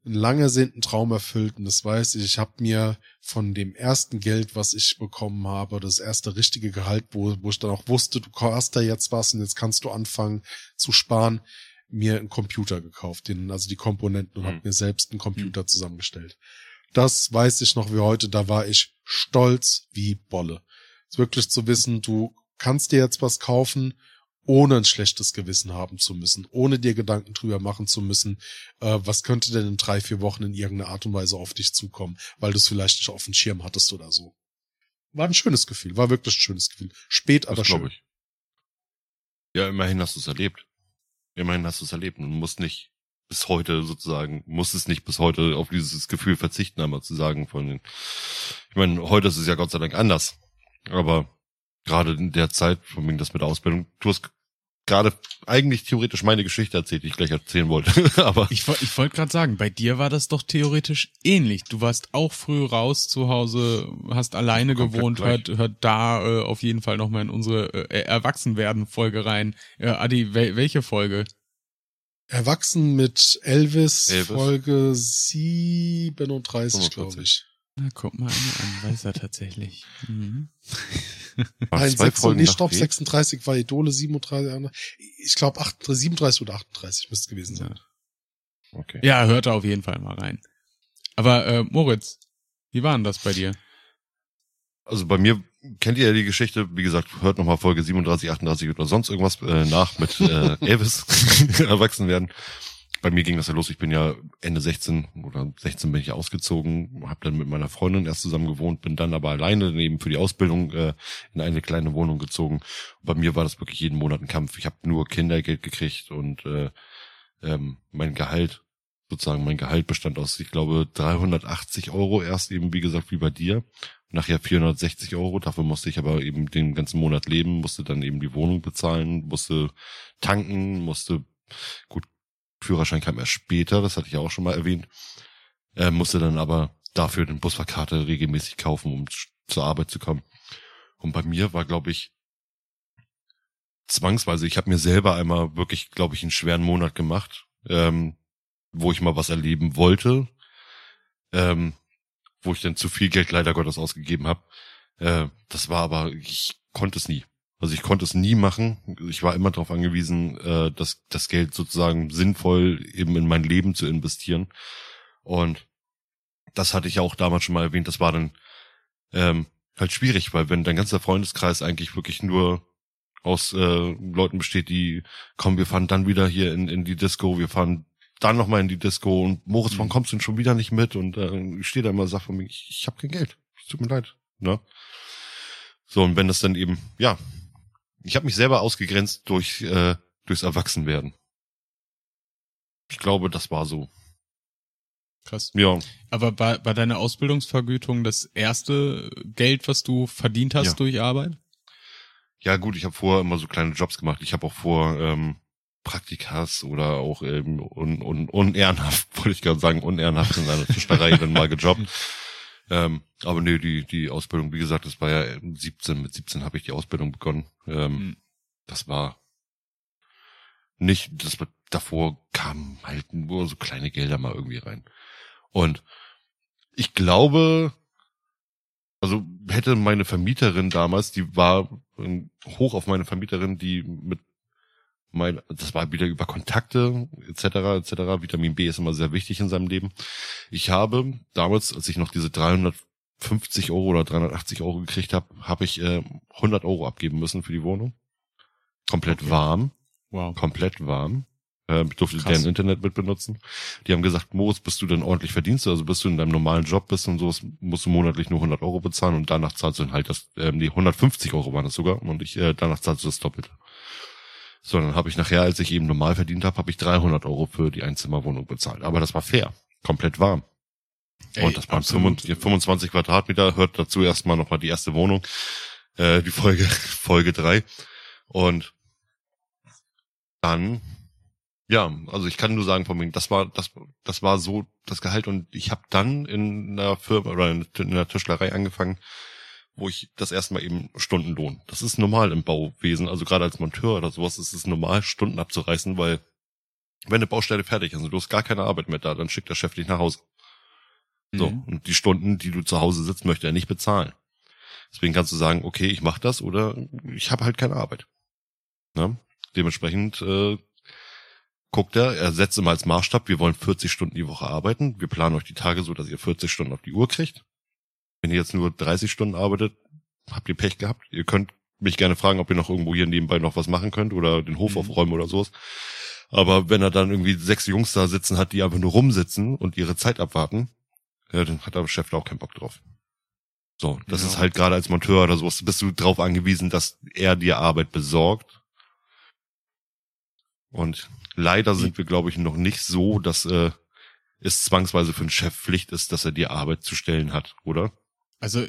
einen lang ersehnten Traum erfüllt. Und das weiß ich, ich habe mir von dem ersten Geld, was ich bekommen habe, das erste richtige Gehalt, wo, wo ich dann auch wusste, du hast da jetzt was und jetzt kannst du anfangen zu sparen, mir einen Computer gekauft, den, also die Komponenten und mhm. habe mir selbst einen Computer mhm. zusammengestellt. Das weiß ich noch wie heute, da war ich stolz wie Bolle. Wirklich zu wissen, du kannst dir jetzt was kaufen, ohne ein schlechtes Gewissen haben zu müssen, ohne dir Gedanken drüber machen zu müssen, äh, was könnte denn in drei, vier Wochen in irgendeiner Art und Weise auf dich zukommen, weil du es vielleicht nicht auf dem Schirm hattest oder so. War ein schönes Gefühl, war wirklich ein schönes Gefühl. Spät, aber Das schön. glaube ich. Ja, immerhin hast du es erlebt. Immerhin hast du es erlebt und musst nicht bis heute sozusagen, musst es nicht bis heute auf dieses Gefühl verzichten, einmal zu sagen von den, ich meine, heute ist es ja Gott sei Dank anders. Aber gerade in der Zeit, von wegen das mit der Ausbildung, du hast gerade eigentlich theoretisch meine Geschichte erzählt, die ich gleich erzählen wollte. *laughs* Aber Ich, ich wollte gerade sagen, bei dir war das doch theoretisch ähnlich. Du warst auch früh raus zu Hause, hast alleine gewohnt, gleich. hört, hört da äh, auf jeden Fall nochmal in unsere äh, Erwachsenwerden-Folge rein. Äh, Adi, wel welche Folge? Erwachsen mit Elvis, Elvis. Folge 37, glaube 45. ich. Na, guck mal einer an, weiß er tatsächlich. Mhm. *laughs* Nein, zwei 6, Folgen nee, stopp, Weg. 36 war Idole, 37, andere. ich glaube 37 oder 38 müsste gewesen sein. Okay. Ja, hört da auf jeden Fall mal rein. Aber äh, Moritz, wie war denn das bei dir? Also bei mir kennt ihr ja die Geschichte, wie gesagt, hört nochmal Folge 37, 38 oder sonst irgendwas äh, nach mit äh, *laughs* Elvis *laughs* erwachsen werden. Bei mir ging das ja los, ich bin ja Ende 16 oder 16 bin ich ausgezogen, habe dann mit meiner Freundin erst zusammen gewohnt, bin dann aber alleine eben für die Ausbildung äh, in eine kleine Wohnung gezogen. Und bei mir war das wirklich jeden Monat ein Kampf. Ich habe nur Kindergeld gekriegt und äh, ähm, mein Gehalt, sozusagen mein Gehalt bestand aus, ich glaube, 380 Euro erst eben, wie gesagt, wie bei dir nachher 460 Euro. Dafür musste ich aber eben den ganzen Monat leben, musste dann eben die Wohnung bezahlen, musste tanken, musste, gut, Führerschein kam erst später, das hatte ich ja auch schon mal erwähnt, äh, musste dann aber dafür den Busfahrkarte regelmäßig kaufen, um zur Arbeit zu kommen. Und bei mir war, glaube ich, zwangsweise, ich habe mir selber einmal wirklich, glaube ich, einen schweren Monat gemacht, ähm, wo ich mal was erleben wollte, ähm, wo ich dann zu viel Geld leider Gottes ausgegeben habe. Äh, das war aber, ich konnte es nie. Also ich konnte es nie machen. Ich war immer darauf angewiesen, äh, das, das Geld sozusagen sinnvoll eben in mein Leben zu investieren. Und das hatte ich ja auch damals schon mal erwähnt. Das war dann ähm, halt schwierig, weil wenn dein ganzer Freundeskreis eigentlich wirklich nur aus äh, Leuten besteht, die kommen, wir fahren dann wieder hier in, in die Disco, wir fahren dann nochmal in die Disco und Moritz, warum Mhm. kommst du denn schon wieder nicht mit? Und äh, ich stehe da immer und sag von mir, ich, ich habe kein Geld. Es tut mir leid. Ne? So, und wenn das dann eben, ja, ich habe mich selber ausgegrenzt durch äh, durchs Erwachsenwerden. Ich glaube, das war so. Krass. Ja, Aber bei, bei deiner Ausbildungsvergütung das erste Geld, was du verdient hast Ja. durch Arbeit? ja gut, ich habe vorher immer so kleine Jobs gemacht. Ich habe auch vor ähm, Praktikas oder auch ähm, un, un, unehrenhaft, *laughs* wollte ich gerade sagen, unehrenhaft in einer Tischlerei dann mal gejobbt. *laughs* Ähm, aber nee, die, die Ausbildung, wie gesagt, das war ja 17, mit 17 habe ich die Ausbildung begonnen. Ähm, Mhm. Das war nicht, das war, davor kamen halt nur so kleine Gelder mal irgendwie rein. Und ich glaube, also hätte meine Vermieterin damals, die war hoch auf meine Vermieterin, die mit mein, das war wieder über Kontakte etc. etc. Vitamin B ist immer sehr wichtig in seinem Leben. Ich habe damals, als ich noch diese 350 Euro oder 380 Euro gekriegt habe, habe ich äh, 100 Euro abgeben müssen für die Wohnung. Komplett Okay. warm, Wow. komplett warm. Äh, ich durfte Krass. deren Internet mit benutzen. Die haben gesagt, Moritz, bist du denn ordentlich verdienst, also bist du in deinem normalen Job bist und so, musst du monatlich nur 100 Euro bezahlen und danach zahlst du dann halt das, ähm, die 150 Euro waren das sogar und ich, äh, danach zahlst du das Doppelte. So, dann habe ich nachher, als ich eben normal verdient habe, habe ich 300 Euro für die Einzimmerwohnung bezahlt. Aber das war fair, komplett warm. Ey, und das waren absolut. 25, 25 Quadratmeter, hört dazu erstmal nochmal die erste Wohnung, äh, die Folge, *laughs* Folge drei Und dann, ja, also ich kann nur sagen von mir, das war, das, das war so das Gehalt und ich habe dann in einer Firma oder in einer Tischlerei angefangen, wo ich das erste Mal eben Stundenlohn. Das ist normal im Bauwesen, also gerade als Monteur oder sowas ist es normal, Stunden abzureißen, weil wenn eine Baustelle fertig ist und du hast gar keine Arbeit mehr da, dann schickt der Chef dich nach Hause. So, Mhm. und die Stunden, die du zu Hause sitzt, möchte er nicht bezahlen. Deswegen kannst du sagen, okay, ich mache das oder ich habe halt keine Arbeit. Ne? Dementsprechend äh, guckt er, er setzt immer als Maßstab, wir wollen 40 Stunden die Woche arbeiten. Wir planen euch die Tage so, dass ihr 40 Stunden auf die Uhr kriegt. Wenn ihr jetzt nur 30 Stunden arbeitet, habt ihr Pech gehabt. Ihr könnt mich gerne fragen, ob ihr noch irgendwo hier nebenbei noch was machen könnt oder den Hof Mhm. aufräumen oder sowas. Aber wenn er dann irgendwie sechs Jungs da sitzen hat, die einfach nur rumsitzen und ihre Zeit abwarten, ja, dann hat der Chef da auch keinen Bock drauf. So, das Ja. ist halt gerade als Monteur oder sowas, bist du drauf angewiesen, dass er dir Arbeit besorgt. Und leider sind wir, glaube ich, noch nicht so, dass äh, es zwangsweise für einen Chef Pflicht ist, dass er dir Arbeit zu stellen hat, oder? Also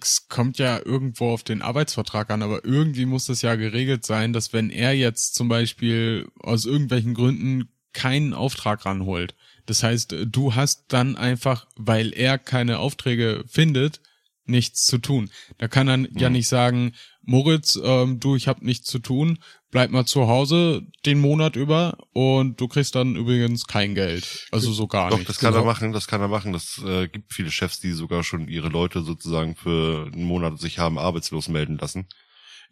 es kommt ja irgendwo auf den Arbeitsvertrag an, aber irgendwie muss das ja geregelt sein, dass wenn er jetzt zum Beispiel aus irgendwelchen Gründen keinen Auftrag ranholt, das heißt, du hast dann einfach, weil er keine Aufträge findet, nichts zu tun. Da kann er ja Mhm. nicht sagen, Moritz, ähm, du, ich hab nichts zu tun, bleib mal zu Hause den Monat über und du kriegst dann übrigens kein Geld. Also so gar Doch, nicht. das kann er genau. machen, das kann er machen. Das äh, gibt viele Chefs, die sogar schon ihre Leute sozusagen für einen Monat sich haben arbeitslos melden lassen.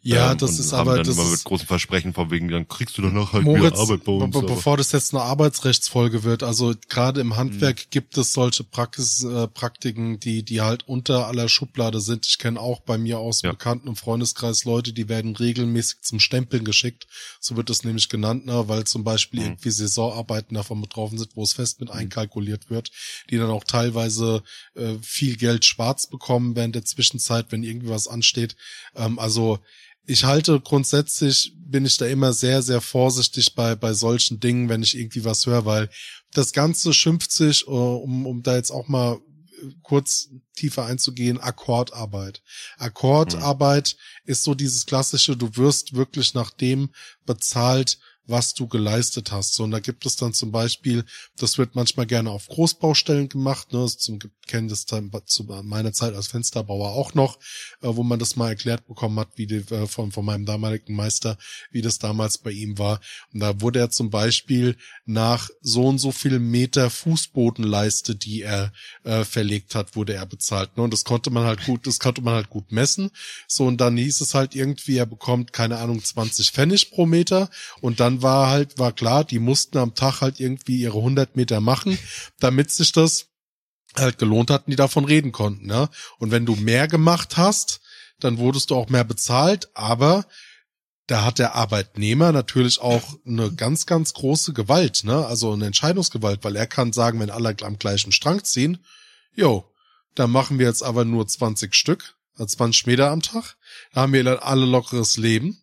Ja, Ähm, das ist aber, dann das immer mit großen Versprechen von wegen, dann kriegst du danach halt Moritz, wieder Arbeit bei uns. be- bevor das jetzt eine Arbeitsrechtsfolge wird, also gerade im Handwerk Mhm. gibt es solche Praxis, äh, Praktiken, die, die halt unter aller Schublade sind. Ich kenne auch bei mir aus Ja. Bekannten- und Freundeskreis Leute, die werden regelmäßig zum Stempeln geschickt. So wird es nämlich genannt, ne, weil zum Beispiel Mhm. irgendwie Saisonarbeiten davon betroffen sind, wo es fest mit einkalkuliert wird, die dann auch teilweise äh, viel Geld schwarz bekommen während der Zwischenzeit, wenn irgendwie was ansteht. Ähm, also ich halte grundsätzlich, bin ich da immer sehr, sehr vorsichtig bei, bei solchen Dingen, wenn ich irgendwie was höre, weil das Ganze schimpft sich, äh, um, um da jetzt auch mal äh, kurz tiefer einzugehen, Akkordarbeit. Akkordarbeit ist so dieses klassische, du wirst wirklich nach dem bezahlt, was du geleistet hast. So, und da gibt es dann zum Beispiel, das wird manchmal gerne auf Großbaustellen gemacht, ne, zum kennen das dann zu meiner Zeit als Fensterbauer auch noch, äh, wo man das mal erklärt bekommen hat, wie die, äh, von, von meinem damaligen Meister, wie das damals bei ihm war. Und da wurde er zum Beispiel nach so und so viel Meter Fußbodenleiste, die er äh, verlegt hat, wurde er bezahlt. Ne? Und das konnte man halt gut, das konnte man halt gut messen. So, und dann hieß es halt irgendwie, er bekommt, keine Ahnung, 20 Pfennig pro Meter. Und dann war halt, war klar, die mussten am Tag halt irgendwie ihre 100 Meter machen, damit sich das halt gelohnt hat und die davon reden konnten. Ne? Und wenn du mehr gemacht hast, dann wurdest du auch mehr bezahlt, aber da hat der Arbeitnehmer natürlich auch eine ganz, ganz große Gewalt, ne? Also eine Entscheidungsgewalt, weil er kann sagen, wenn alle am gleichen Strang ziehen, jo, dann machen wir jetzt aber nur 20 Stück, also 20 Meter am Tag, da haben wir dann alle lockeres Leben.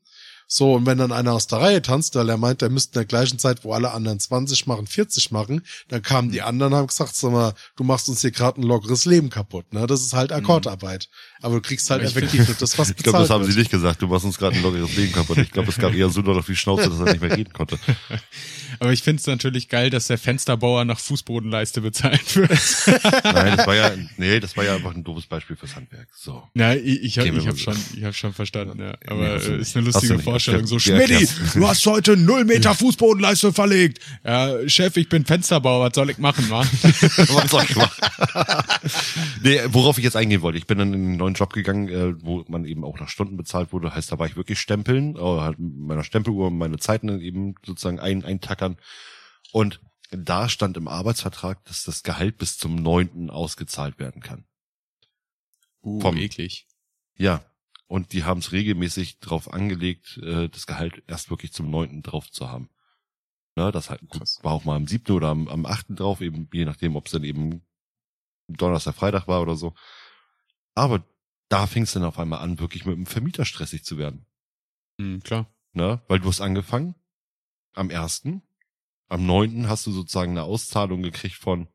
So, und wenn dann einer aus der Reihe tanzt, weil er meint, er müsste in der gleichen Zeit, wo alle anderen 20 machen, 40 machen, dann kamen die anderen und haben gesagt, sag mal, du machst uns hier gerade ein lockeres Leben kaputt, ne? Das ist halt Akkordarbeit. Aber du kriegst halt ich effektiv das, was *laughs* ich glaube, das haben wird. sie nicht gesagt. Du machst uns gerade ein lockeres Leben kaputt. Ich glaube, es gab eher so doll auf die Schnauze, dass er nicht mehr reden konnte. *laughs* Aber ich finde es natürlich geil, dass der Fensterbauer nach Fußbodenleiste bezahlt *laughs* wird. Nein, das war ja, nee, das war ja einfach ein doofes Beispiel fürs Handwerk. So. Na, ich, ich ich hab schon, ich hab schon verstanden, ja. Aber Nee, äh, ist eine lustige. Vorstellung. So, Schmidti, du hast heute null Meter Fußbodenleiste verlegt. Ja, Chef, ich bin Fensterbauer, was soll ich machen, wa? Was soll ich machen? nee, worauf ich jetzt eingehen wollte. Ich bin dann in einen neuen Job gegangen, äh, wo man eben auch nach Stunden bezahlt wurde. Heißt, da war ich wirklich stempeln, äh, halt meiner Stempeluhr meine Zeiten dann eben sozusagen ein, eintackern. Und da stand im Arbeitsvertrag, dass das Gehalt bis zum neunten ausgezahlt werden kann. Uh, Vom- eklig. Ja. Und die haben es regelmäßig drauf angelegt, äh, das Gehalt erst wirklich zum neunten drauf zu haben. Ne, das halt, gut, war auch mal am siebten oder am, am achten drauf, eben je nachdem, ob es dann eben Donnerstag, Freitag war oder so. Aber da fing es dann auf einmal an, wirklich mit dem Vermieter stressig zu werden. Hm, klar. Ne? Weil du hast angefangen am ersten, am neunten hast du sozusagen eine Auszahlung gekriegt von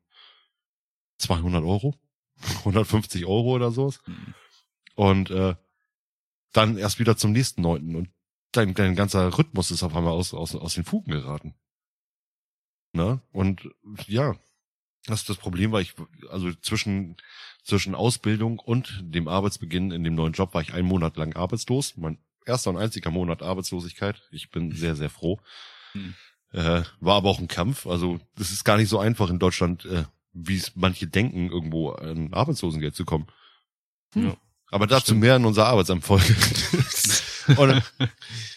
200 Euro, *laughs* 150 Euro oder sowas. Hm. Und äh, dann erst wieder zum nächsten neunten und dein, dein ganzer Rhythmus ist auf einmal aus, aus, aus den Fugen geraten. Ne? Und ja, das das Problem war, ich, also zwischen, zwischen Ausbildung und dem Arbeitsbeginn in dem neuen Job war ich einen Monat lang arbeitslos. Mein erster und einziger Monat Arbeitslosigkeit. Ich bin sehr, sehr froh. Hm. Äh, war aber auch ein Kampf. Also das ist gar nicht so einfach in Deutschland, äh, wie es manche denken, irgendwo an Arbeitslosengeld zu kommen. Ja. Aber dazu Stimmt. mehr in unserer Arbeitsamtfolge. *laughs* und, dann-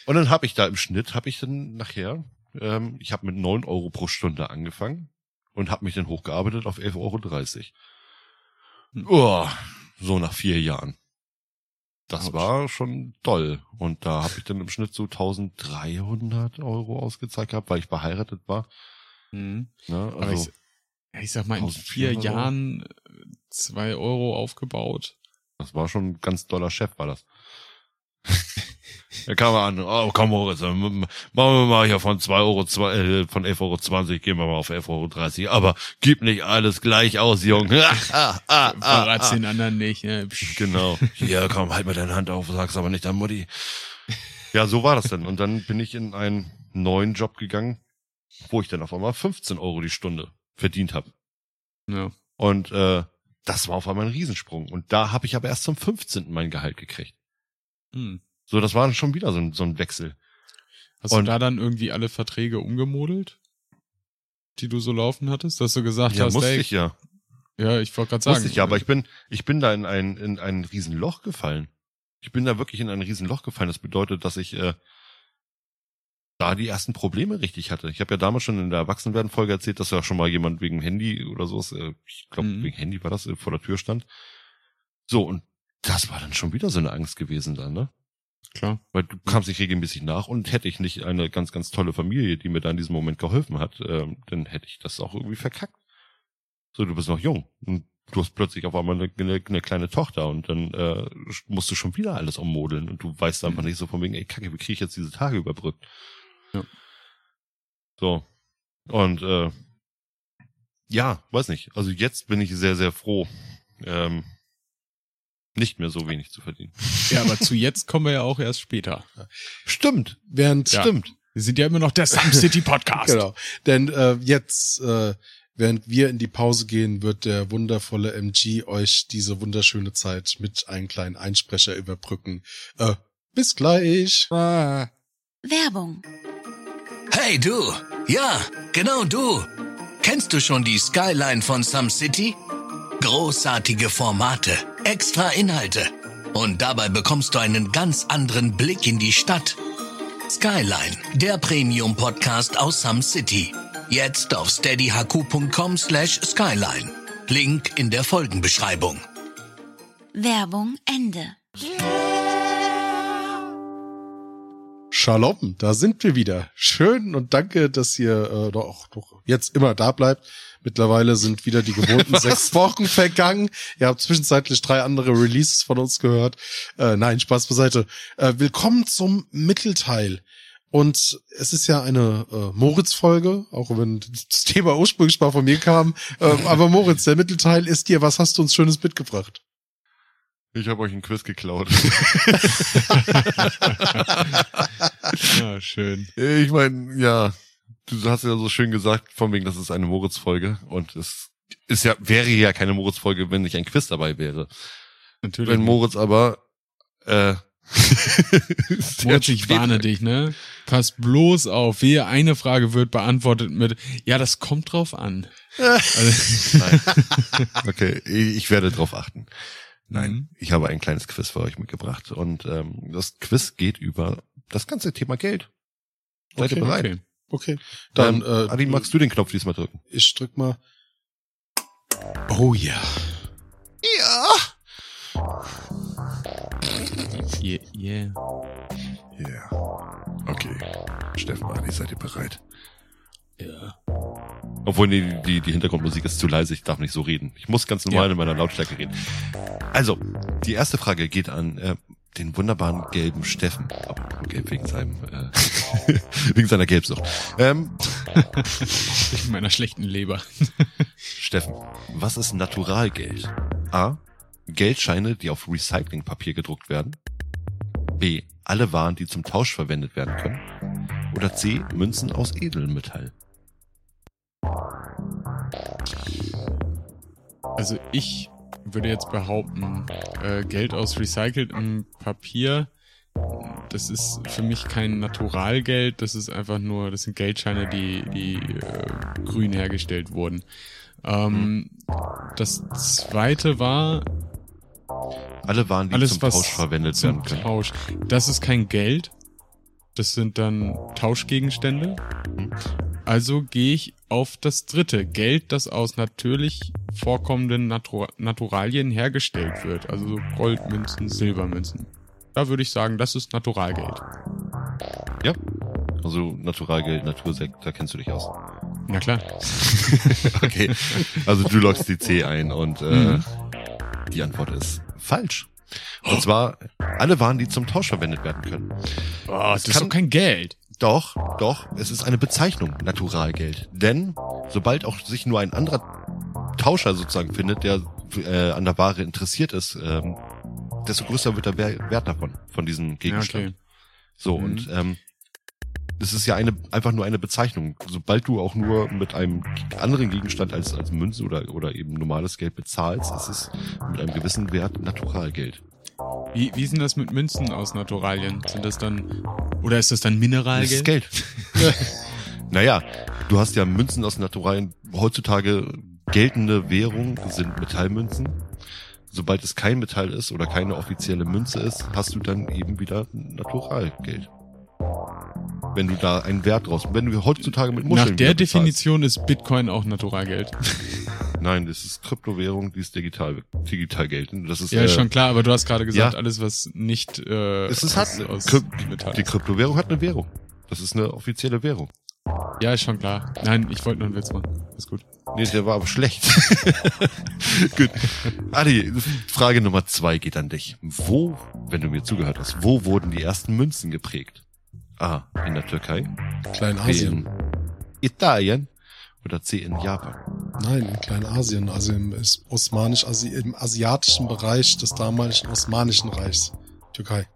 und dann habe ich da im Schnitt, habe ich dann nachher, ähm, ich habe mit neun Euro pro Stunde angefangen und habe mich dann hochgearbeitet auf 11,30 Euro. Oh, so nach vier Jahren. das Autsch. war schon doll. Und da habe ich dann im Schnitt so 1300 Euro ausgezahlt gehabt, weil ich verheiratet war. Mhm. Ne? Also, ich, ich sag mal, in 1400 vier Euro. Jahren äh, zwei Euro aufgebaut. das war schon ein ganz doller Chef, war das. *laughs* Da kam er an, oh komm Moritz, dann machen wir mal hier von 2 Euro, zwei, äh, von 11,20 Euro, gehen wir mal auf 11,30 Euro. Aber gib nicht alles gleich aus, Junge. *laughs* ah, ah, Verrat's den anderen nicht. Ne? Genau. Hier, komm, halt mir deine Hand auf, sag's aber nicht an Mutti. Ja, so war das dann. Und dann bin ich in einen neuen Job gegangen, wo ich dann auf einmal 15 Euro die Stunde verdient habe. Ja. Und äh, das war auf einmal ein Riesensprung. Und da habe ich aber erst zum 15. mein Gehalt gekriegt. Hm. So, das war dann schon wieder so ein, so ein Wechsel. Hast Und- du da dann irgendwie alle Verträge umgemodelt, die du so laufen hattest, dass du gesagt Ja, hast, musste ey, ich ja. ja, ich wollte gerade sagen, Musste ich ja, aber ich bin, ich bin da in ein, in ein Riesenloch gefallen. Ich bin da wirklich in ein Riesenloch gefallen. Das bedeutet, dass ich äh, da die ersten Probleme richtig hatte. Ich habe ja damals schon in der Erwachsenwerden-Folge erzählt, dass ja schon mal jemand wegen Handy oder sowas, äh, ich glaube Mhm. wegen Handy war das, äh, vor der Tür stand. So, und das war dann schon wieder so eine Angst gewesen dann, ne? Klar. Weil du kamst nicht regelmäßig nach und hätte ich nicht eine ganz, ganz tolle Familie, die mir da in diesem Moment geholfen hat, ähm, dann hätte ich das auch irgendwie verkackt. So, du bist noch jung und du hast plötzlich auf einmal eine, eine, eine kleine Tochter und dann äh, musst du schon wieder alles ummodeln und du weißt einfach nicht so von wegen, ey Kacke, wie kriege ich jetzt diese Tage überbrückt? Ja. So. Und äh, ja, weiß nicht. Also jetzt bin ich sehr, sehr froh, ähm, nicht mehr so wenig zu verdienen. Ja, aber zu jetzt kommen wir ja auch erst später. Stimmt, Während, Ja. stimmt. Wir sind ja immer noch der Sam City Podcast. genau. Denn äh, jetzt, äh, während wir in die Pause gehen, wird der wundervolle MG euch diese wunderschöne Zeit mit einem kleinen Einsprecher überbrücken. Äh, bis gleich. Werbung. Hey du! Ja, genau du! Kennst du schon die Skyline von Some City? Großartige Formate, extra Inhalte. Und dabei bekommst du einen ganz anderen Blick in die Stadt. Skyline, der Premium-Podcast aus Some City. Jetzt auf steadyhq.com slash skyline. Link in der Folgenbeschreibung. Werbung Ende. Shalom, da sind wir wieder. Schön und danke, dass ihr äh, doch, doch jetzt immer da bleibt. Mittlerweile sind wieder die gewohnten *laughs* sechs Wochen vergangen. Ihr habt zwischenzeitlich drei andere Releases von uns gehört. Äh, nein, Spaß beiseite. Äh, willkommen zum Mittelteil. Und es ist ja eine äh, Moritz-Folge, auch wenn das Thema ursprünglich mal von mir kam. Äh, aber Moritz, der Mittelteil ist dir. Was hast du uns Schönes mitgebracht? Ich habe euch ein Quiz geklaut. *laughs* Ja, schön. ich meine, ja, du hast ja so schön gesagt, von wegen, das ist eine Moritz-Folge. Und es ist ja, wäre ja keine Moritz-Folge, wenn nicht ein Quiz dabei wäre. Natürlich. Wenn Moritz aber, äh, *laughs* Moritz, ich warne dich, ne? Pass bloß auf, wehe, eine Frage wird beantwortet mit, ja, das kommt drauf an. Also. *laughs* Okay, ich werde drauf achten. Nein, Mhm. ich habe ein kleines Quiz für euch mitgebracht. Und ähm, das Quiz geht über das ganze Thema Geld. Seid ihr Okay, bereit? okay. Okay, dann Dann, äh, Adi, magst du den Knopf diesmal drücken? ich drück mal. Oh ja. Ja. Yeah, yeah. Ja. Okay. Steffen, Adi, seid ihr bereit? Ja. Obwohl, nee, die, die Hintergrundmusik ist zu leise, ich darf nicht so reden. Ich muss ganz normal Ja. in meiner Lautstärke reden. Also, die erste Frage geht an äh, den wunderbaren gelben Steffen. Aber gelb wegen seinem, äh, *laughs* wegen seiner Gelbsucht. Ähm, *laughs* Wegen meiner schlechten Leber. *laughs* Steffen, was ist Naturalgeld? A. Geldscheine, die auf Recyclingpapier gedruckt werden. B. Alle Waren, die zum Tausch verwendet werden können. Oder C. Münzen aus Edelmetall. Also ich würde jetzt behaupten, äh, Geld aus recyceltem Papier, das ist für mich kein Naturalgeld, das ist einfach nur, das sind Geldscheine, die, die äh, grün hergestellt wurden. Ähm, das zweite war Alle Waren, die alles, zum was Tausch verwendet zum werden können. Tausch. Das ist kein Geld, das sind dann Tauschgegenstände. Mhm. Also gehe ich auf das dritte. Geld, das aus natürlich vorkommenden Natu Naturalien hergestellt wird. Also so Goldmünzen, Silbermünzen. Da würde ich sagen, das ist Naturalgeld. Ja. Also Naturalgeld, Natursekt, da kennst du dich aus. Na klar. *laughs* Okay. Also du loggst die C ein und äh, Mhm. die Antwort ist falsch. Und zwar alle Waren, die zum Tausch verwendet werden können. Oh, das ist kann- doch kein Geld. Doch, doch, es ist eine Bezeichnung, Naturalgeld. Denn sobald auch sich nur ein anderer Tauscher sozusagen findet, der äh, an der Ware interessiert ist, ähm, desto größer wird der Wer- Wert davon, von diesem Ja, Gegenstand. okay. So, Mhm. und ähm, es ist ja eine einfach nur eine Bezeichnung. Sobald du auch nur mit einem anderen Gegenstand als, als Münze oder, oder eben normales Geld bezahlst, ist es mit einem gewissen Wert Naturalgeld. Wie, wie ist denn das mit Münzen aus Naturalien? Sind das dann, oder ist das dann Das Mineralgeld? ist Geld. *laughs* *laughs* naja, du hast ja Münzen aus Naturalien. Heutzutage geltende Währung sind Metallmünzen. Sobald es kein Metall ist oder keine offizielle Münze ist, hast du dann eben wieder Naturalgeld. Wenn du da einen Wert draus, wenn du heutzutage mit Muscheln Nach der. Definition ist Bitcoin auch Naturalgeld. *laughs* Nein, das ist Kryptowährung, die ist digital, digital gelten. Das ist, Ja, äh, ist schon klar, aber du hast gerade gesagt, ja. alles, was nicht äh, es ist aus, aus Kryp- Metall die. Kryptowährung hat eine Währung. Das ist eine offizielle Währung. Ja, ist schon klar. Nein, ich wollte nur einen Witz machen. Ist gut. Nee, der war aber schlecht. *laughs* Gut. Adi, Frage Nummer zwei geht an dich. Wo, wenn du mir zugehört hast, wo wurden die ersten Münzen geprägt? A. In der Türkei. B. Kleinasien. In Italien. Oder C. In Japan. Nein, in Kleinasien, also im ist osmanisch, also im asiatischen Bereich des damaligen Osmanischen Reichs. Türkei.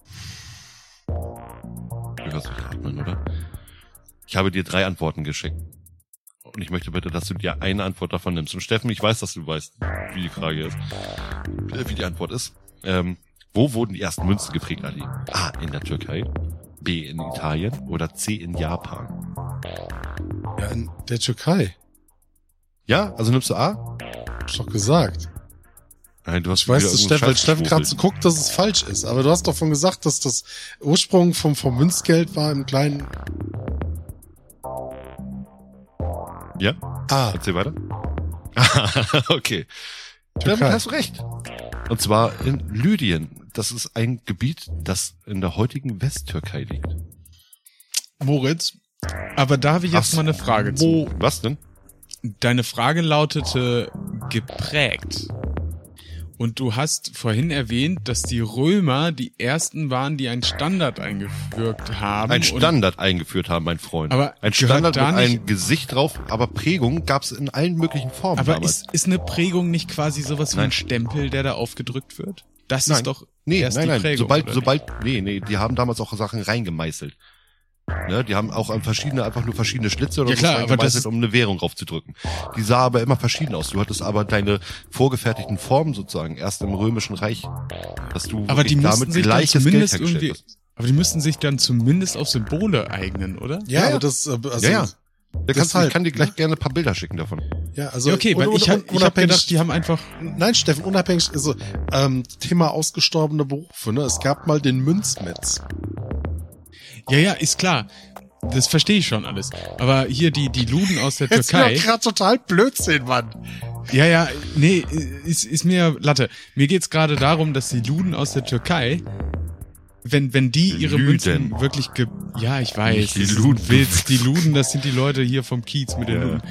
Du hörst mich atmen, oder? Ich habe dir drei Antworten geschickt. Und ich möchte bitte, dass du dir eine Antwort davon nimmst. Und Steffen, ich weiß, dass du weißt, wie die Frage ist. Äh, Wie die Antwort ist. Ähm, wo wurden die ersten Münzen geprägt, Ali? A. In der Türkei. B. In Italien. Oder C. In Japan. Ja, in der Türkei. Ja, also nimmst du A? Hab ich doch gesagt. Nein, du hast Ich weiß, dass Steffen, weil Steffen gerade so guckt, dass es falsch ist. Aber du hast doch von gesagt, dass das Ursprung vom, vom Münzgeld war im kleinen. Ja? Ah, Erzähl weiter. *laughs* okay. Türkei. Damit hast du recht. Und zwar in Lydien. Das ist ein Gebiet, das in der heutigen Westtürkei liegt. Moritz, aber da habe ich jetzt Ach, mal eine Frage zu. Was denn? Deine Frage lautete geprägt. Und du hast vorhin erwähnt, dass die Römer die ersten waren, die einen Standard eingeführt haben. Ein Standard eingeführt haben, mein Freund. Aber ein Standard da mit einem Gesicht drauf, aber Prägung gab es in allen möglichen Formen Aber damals. ist, ist eine Prägung nicht quasi sowas wie ein Stempel, der da aufgedrückt wird? Das Nein. ist doch nee, erst nein, die nein. Prägung. sobald, sobald, nee, nee, die haben damals auch Sachen reingemeißelt. Ne, die haben auch an verschiedene, einfach nur verschiedene Schlitze oder Ja, so klar, aber das- um eine Währung raufzudrücken. Die sah aber immer verschieden aus. Du hattest aber deine vorgefertigten Formen sozusagen erst im Römischen Reich, dass du Aber die müssten sich dann gleiches Geld hergestellt hast. aber die müssten sich dann zumindest auf Symbole eignen, oder? ja, ja. das, äh, also, Ja, ja. Der kannst, Deshalb, ich kann dir gleich gerne ein paar Bilder schicken davon. ja, also, Ja, okay, weil ich, hab, ich gedacht, die haben einfach, Nein, Steffen, unabhängig, also ähm, Thema ausgestorbene Berufe, ne? Es gab mal den Münzmetz. Ja, ja, ist klar. Das verstehe ich schon alles. Aber hier die, die Luden aus der Jetzt Türkei. gerade total Blödsinn, Mann. Ja, ja, nee, ist, ist mir Latte. Mir geht's gerade darum, dass die Luden aus der Türkei, wenn, wenn die ihre Lüden. Münzen wirklich ge ja, ich weiß, die das ist Luden. Witz. Die Luden, das sind die Leute hier vom Kiez mit den Ja. Luden.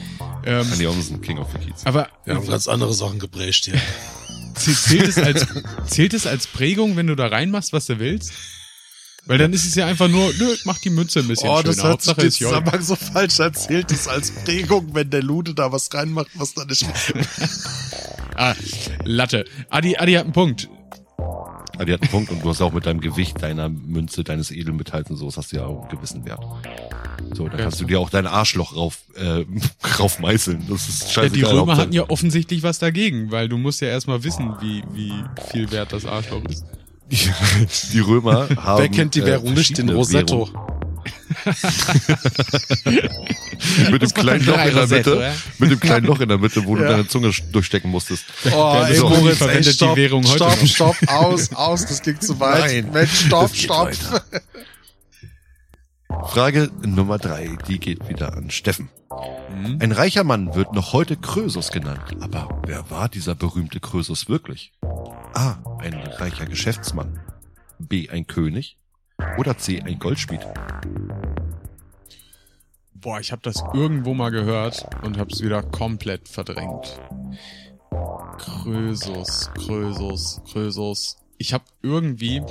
Ähm, Andy Omsen, King of the Kids. aber Wir haben ganz andere Sachen geprägt hier. zählt, *laughs* zählt, es als, zählt es als Prägung, wenn du da reinmachst, was du willst? Weil dann ist es ja einfach nur, nö, mach die Mütze ein bisschen Oh, schöner. das hört sich Hauptsache den ist. Zusammenhang so falsch erzählt ist als Prägung, wenn der Lude da was reinmacht, was da nicht... *laughs* Ah, Latte. Adi, Adi hat einen Punkt. Die hat einen Punkt und du hast auch mit deinem Gewicht deiner Münze, deines Edelmetalls und sowas hast du ja auch einen gewissen Wert. So, da Ja. kannst du dir auch dein Arschloch rauf, äh, *laughs* rauf meißeln. Das ist Ja, scheißegal. die Römer hatten ja offensichtlich was dagegen, weil du musst ja erstmal wissen, wie, wie viel wert das Arschloch ist. Die, *laughs* die Römer haben. Wer kennt die äh, Währung nicht? Den Rosetto. *laughs* Mit dem kleinen Loch in der Rosetto, Mitte. ja? Mit dem kleinen Loch in der Mitte, wo du Ja. deine Zunge durchstecken musstest. Oh, Der ey, Sony Moritz, ey, verwendet die stopp, Währung heute stopp, stopp, aus, aus, das ging zu weit. Nein, Mensch, stopp, stopp. Frage Nummer drei, die geht wieder an Steffen. Ein reicher Mann wird noch heute Krösus genannt. Aber wer war dieser berühmte Krösus wirklich? A. Ein reicher Geschäftsmann. B. Ein König oder C. Ein Goldschmied? Boah, ich habe das irgendwo mal gehört und habe es wieder komplett verdrängt. Krösus, Krösus, Krösus. Ich habe irgendwie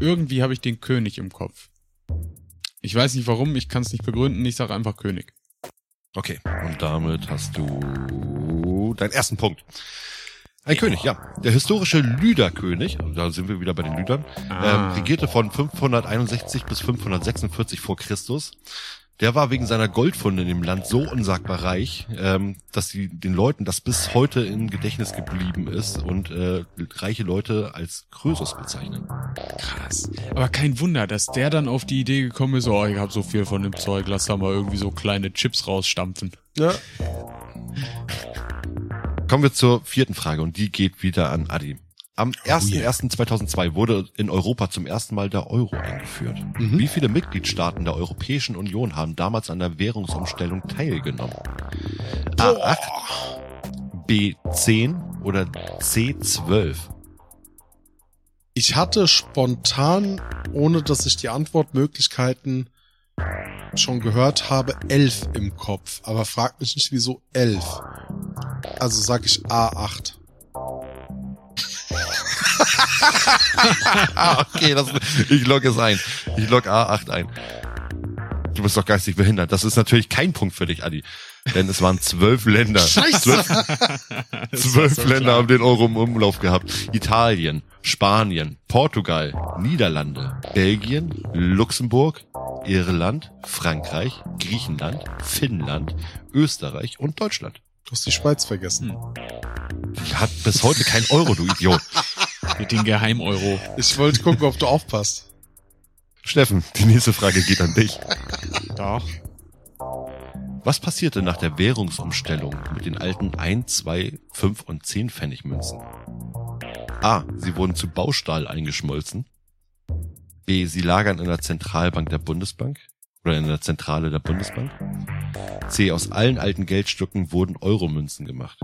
irgendwie habe ich den König im Kopf. Ich weiß nicht warum, ich kann es nicht begründen, ich sage einfach König. Okay, und damit hast du deinen ersten Punkt. Ein König, ja. Der historische Lüderkönig, und da sind wir wieder bei den Lüdern, Ah. ähm, regierte von 561 bis 546 vor Christus. Der war wegen seiner Goldfunde in dem Land so unsagbar reich, ähm, dass die, den Leuten das bis heute im Gedächtnis geblieben ist und äh, reiche Leute als Krösus bezeichnen. Krass. Aber kein Wunder, dass der dann auf die Idee gekommen ist, oh, ich habe so viel von dem Zeug, lass da mal irgendwie so kleine Chips rausstampfen. Ja. Kommen wir zur vierten Frage und die geht wieder an Adi. Am 1.1.2002 wurde in Europa zum ersten Mal der Euro eingeführt. Mhm. Wie viele Mitgliedstaaten der Europäischen Union haben damals an der Währungsumstellung teilgenommen? A8, B10 oder C12? Ich hatte spontan, ohne dass ich die Antwortmöglichkeiten schon gehört habe, elf im Kopf. Aber frag mich nicht, wieso elf. Also sag ich A8. *laughs* Okay, das, ich log es ein. Ich log A8 ein. Du bist doch geistig behindert. Das ist natürlich kein Punkt für dich, Adi. Denn es waren zwölf Länder. Zwölf, *laughs* *laughs* zwölf Länder haben den Euro im Umlauf gehabt. Italien, Spanien, Portugal, Niederlande, Belgien, Luxemburg, Irland, Frankreich, Griechenland, Finnland, Österreich und Deutschland. Du hast die Schweiz vergessen. Die hat bis heute kein Euro, du Idiot. Mit den Geheim-Euro. Ich wollte gucken, ob du aufpasst. Steffen, die nächste Frage geht an dich. Doch. Was passierte nach der Währungsumstellung mit den alten 1, 2, 5 und 10 Pfennigmünzen? A. Sie wurden zu Baustahl eingeschmolzen. B. Sie lagern in der Zentralbank der Bundesbank oder in der Zentrale der Bundesbank. C. Aus allen alten Geldstücken wurden Euromünzen gemacht.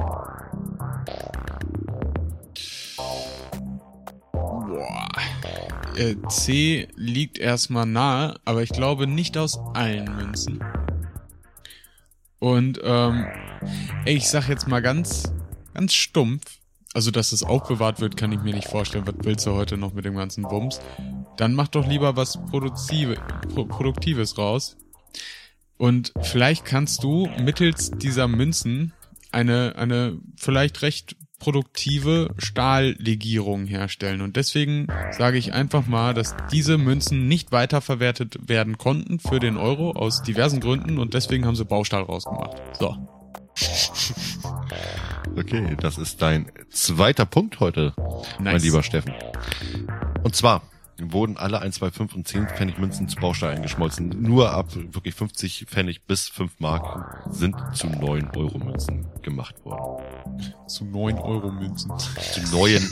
Boah. Äh, C liegt erstmal nahe, aber ich glaube nicht aus allen Münzen. Und ähm, ich sag jetzt mal ganz, ganz stumpf. Also, dass es aufbewahrt wird, kann ich mir nicht vorstellen. Was willst du heute noch mit dem ganzen Bums? Dann mach doch lieber was Produzive, Pro Produktives raus. Und vielleicht kannst du mittels dieser Münzen eine, eine vielleicht recht produktive Stahllegierung herstellen. Und deswegen sage ich einfach mal, dass diese Münzen nicht weiterverwertet werden konnten für den Euro aus diversen Gründen und deswegen haben sie Baustahl rausgemacht. So. *laughs* Okay, das ist dein zweiter Punkt heute, mein Nice. lieber Steffen. Und zwar wurden alle 1, 2, 5 und 10 Pfennig Münzen zu Baustein eingeschmolzen. Nur ab wirklich 50 Pfennig bis 5 Mark sind zu 9 Euro Münzen gemacht worden. Zu 9 Euro Münzen. Zu neuen,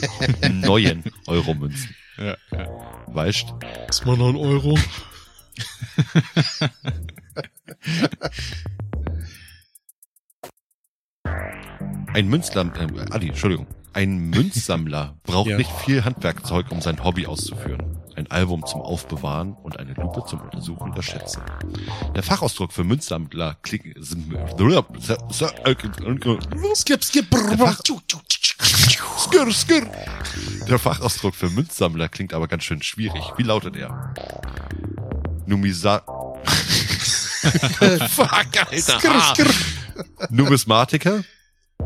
neuen Euro Münzen. Ja, ja. Weißt? Ist mal noch ein Euro. Ein Münzler, äh, Adi, Entschuldigung. Ein Münzsammler braucht Ja. nicht viel Handwerkzeug, um sein Hobby auszuführen. Ein Album zum Aufbewahren und eine Lupe zum Untersuchen der Schätze. Der Fachausdruck für Münzsammler klingt, Skip, skip. Der, Fach, skir, skir. der Fachausdruck für Münzsammler klingt aber ganz schön schwierig. Wie lautet er? Numisa... *laughs* Fuck, Alter. Skir, Ah. skir. Numismatiker?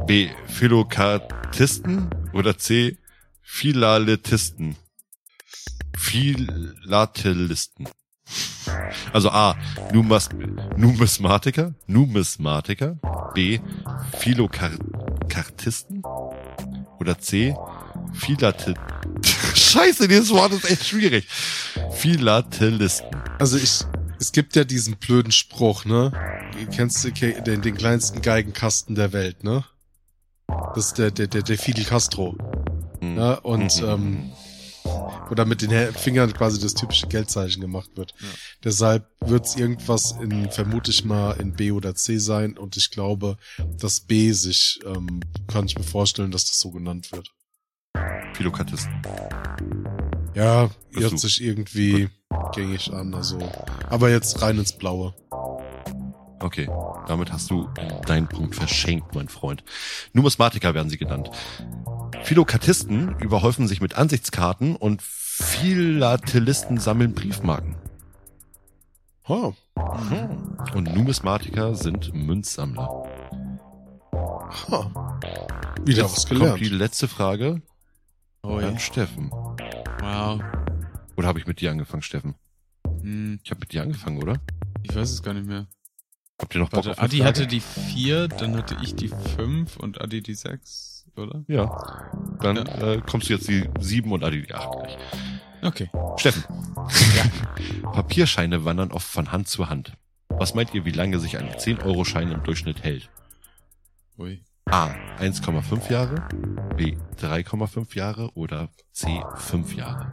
B. Philokartisten? Oder C. Philatelisten? Philatelisten. Also A. Numas, Numismatiker? Numismatiker? B. Philokartisten? Oder C. Philatel... *laughs* Scheiße, dieses Wort ist echt schwierig. Philatelisten. Also ich, es gibt ja diesen blöden Spruch, ne? Kennst du den, den kleinsten Geigenkasten der Welt, ne? Das ist der, der, der, der Fidel Castro. Hm. Ja, und Mhm. ähm, da mit den Fingern quasi das typische Geldzeichen gemacht wird. Deshalb wird's irgendwas in, vermute ich mal, in B oder C sein und ich glaube, dass B sich, ähm, kann ich mir vorstellen, dass das so genannt wird. Philokatisten. Ja, Bist hört sich irgendwie gängig an, also. Aber jetzt rein ins Blaue. Okay, damit hast du deinen Punkt verschenkt, mein Freund. Numismatiker werden sie genannt. Philokatisten überhäufen sich mit Ansichtskarten und Philatelisten sammeln Briefmarken. Oh, Und Numismatiker sind Münzsammler. ha. Wieder Jetzt was kommt gelernt. die letzte Frage Oh, an Steffen. Wow. Oder habe ich mit dir angefangen, Steffen? Hm, Ich habe mit dir angefangen, oder? ich weiß es gar nicht mehr. Habt ihr noch Bock Warte, auf Adi Frage? hatte die vier, dann hatte ich die fünf und Adi die sechs, oder? Ja. Dann Äh, kommst du jetzt die sieben und Adi die acht gleich. Okay. Steffen. *laughs* Papierscheine wandern oft von Hand zu Hand. Was meint ihr, wie lange sich ein 10-Euro-Schein im Durchschnitt hält? Ui. A. 1,5 Jahre, B. 3,5 Jahre oder C. 5 Jahre.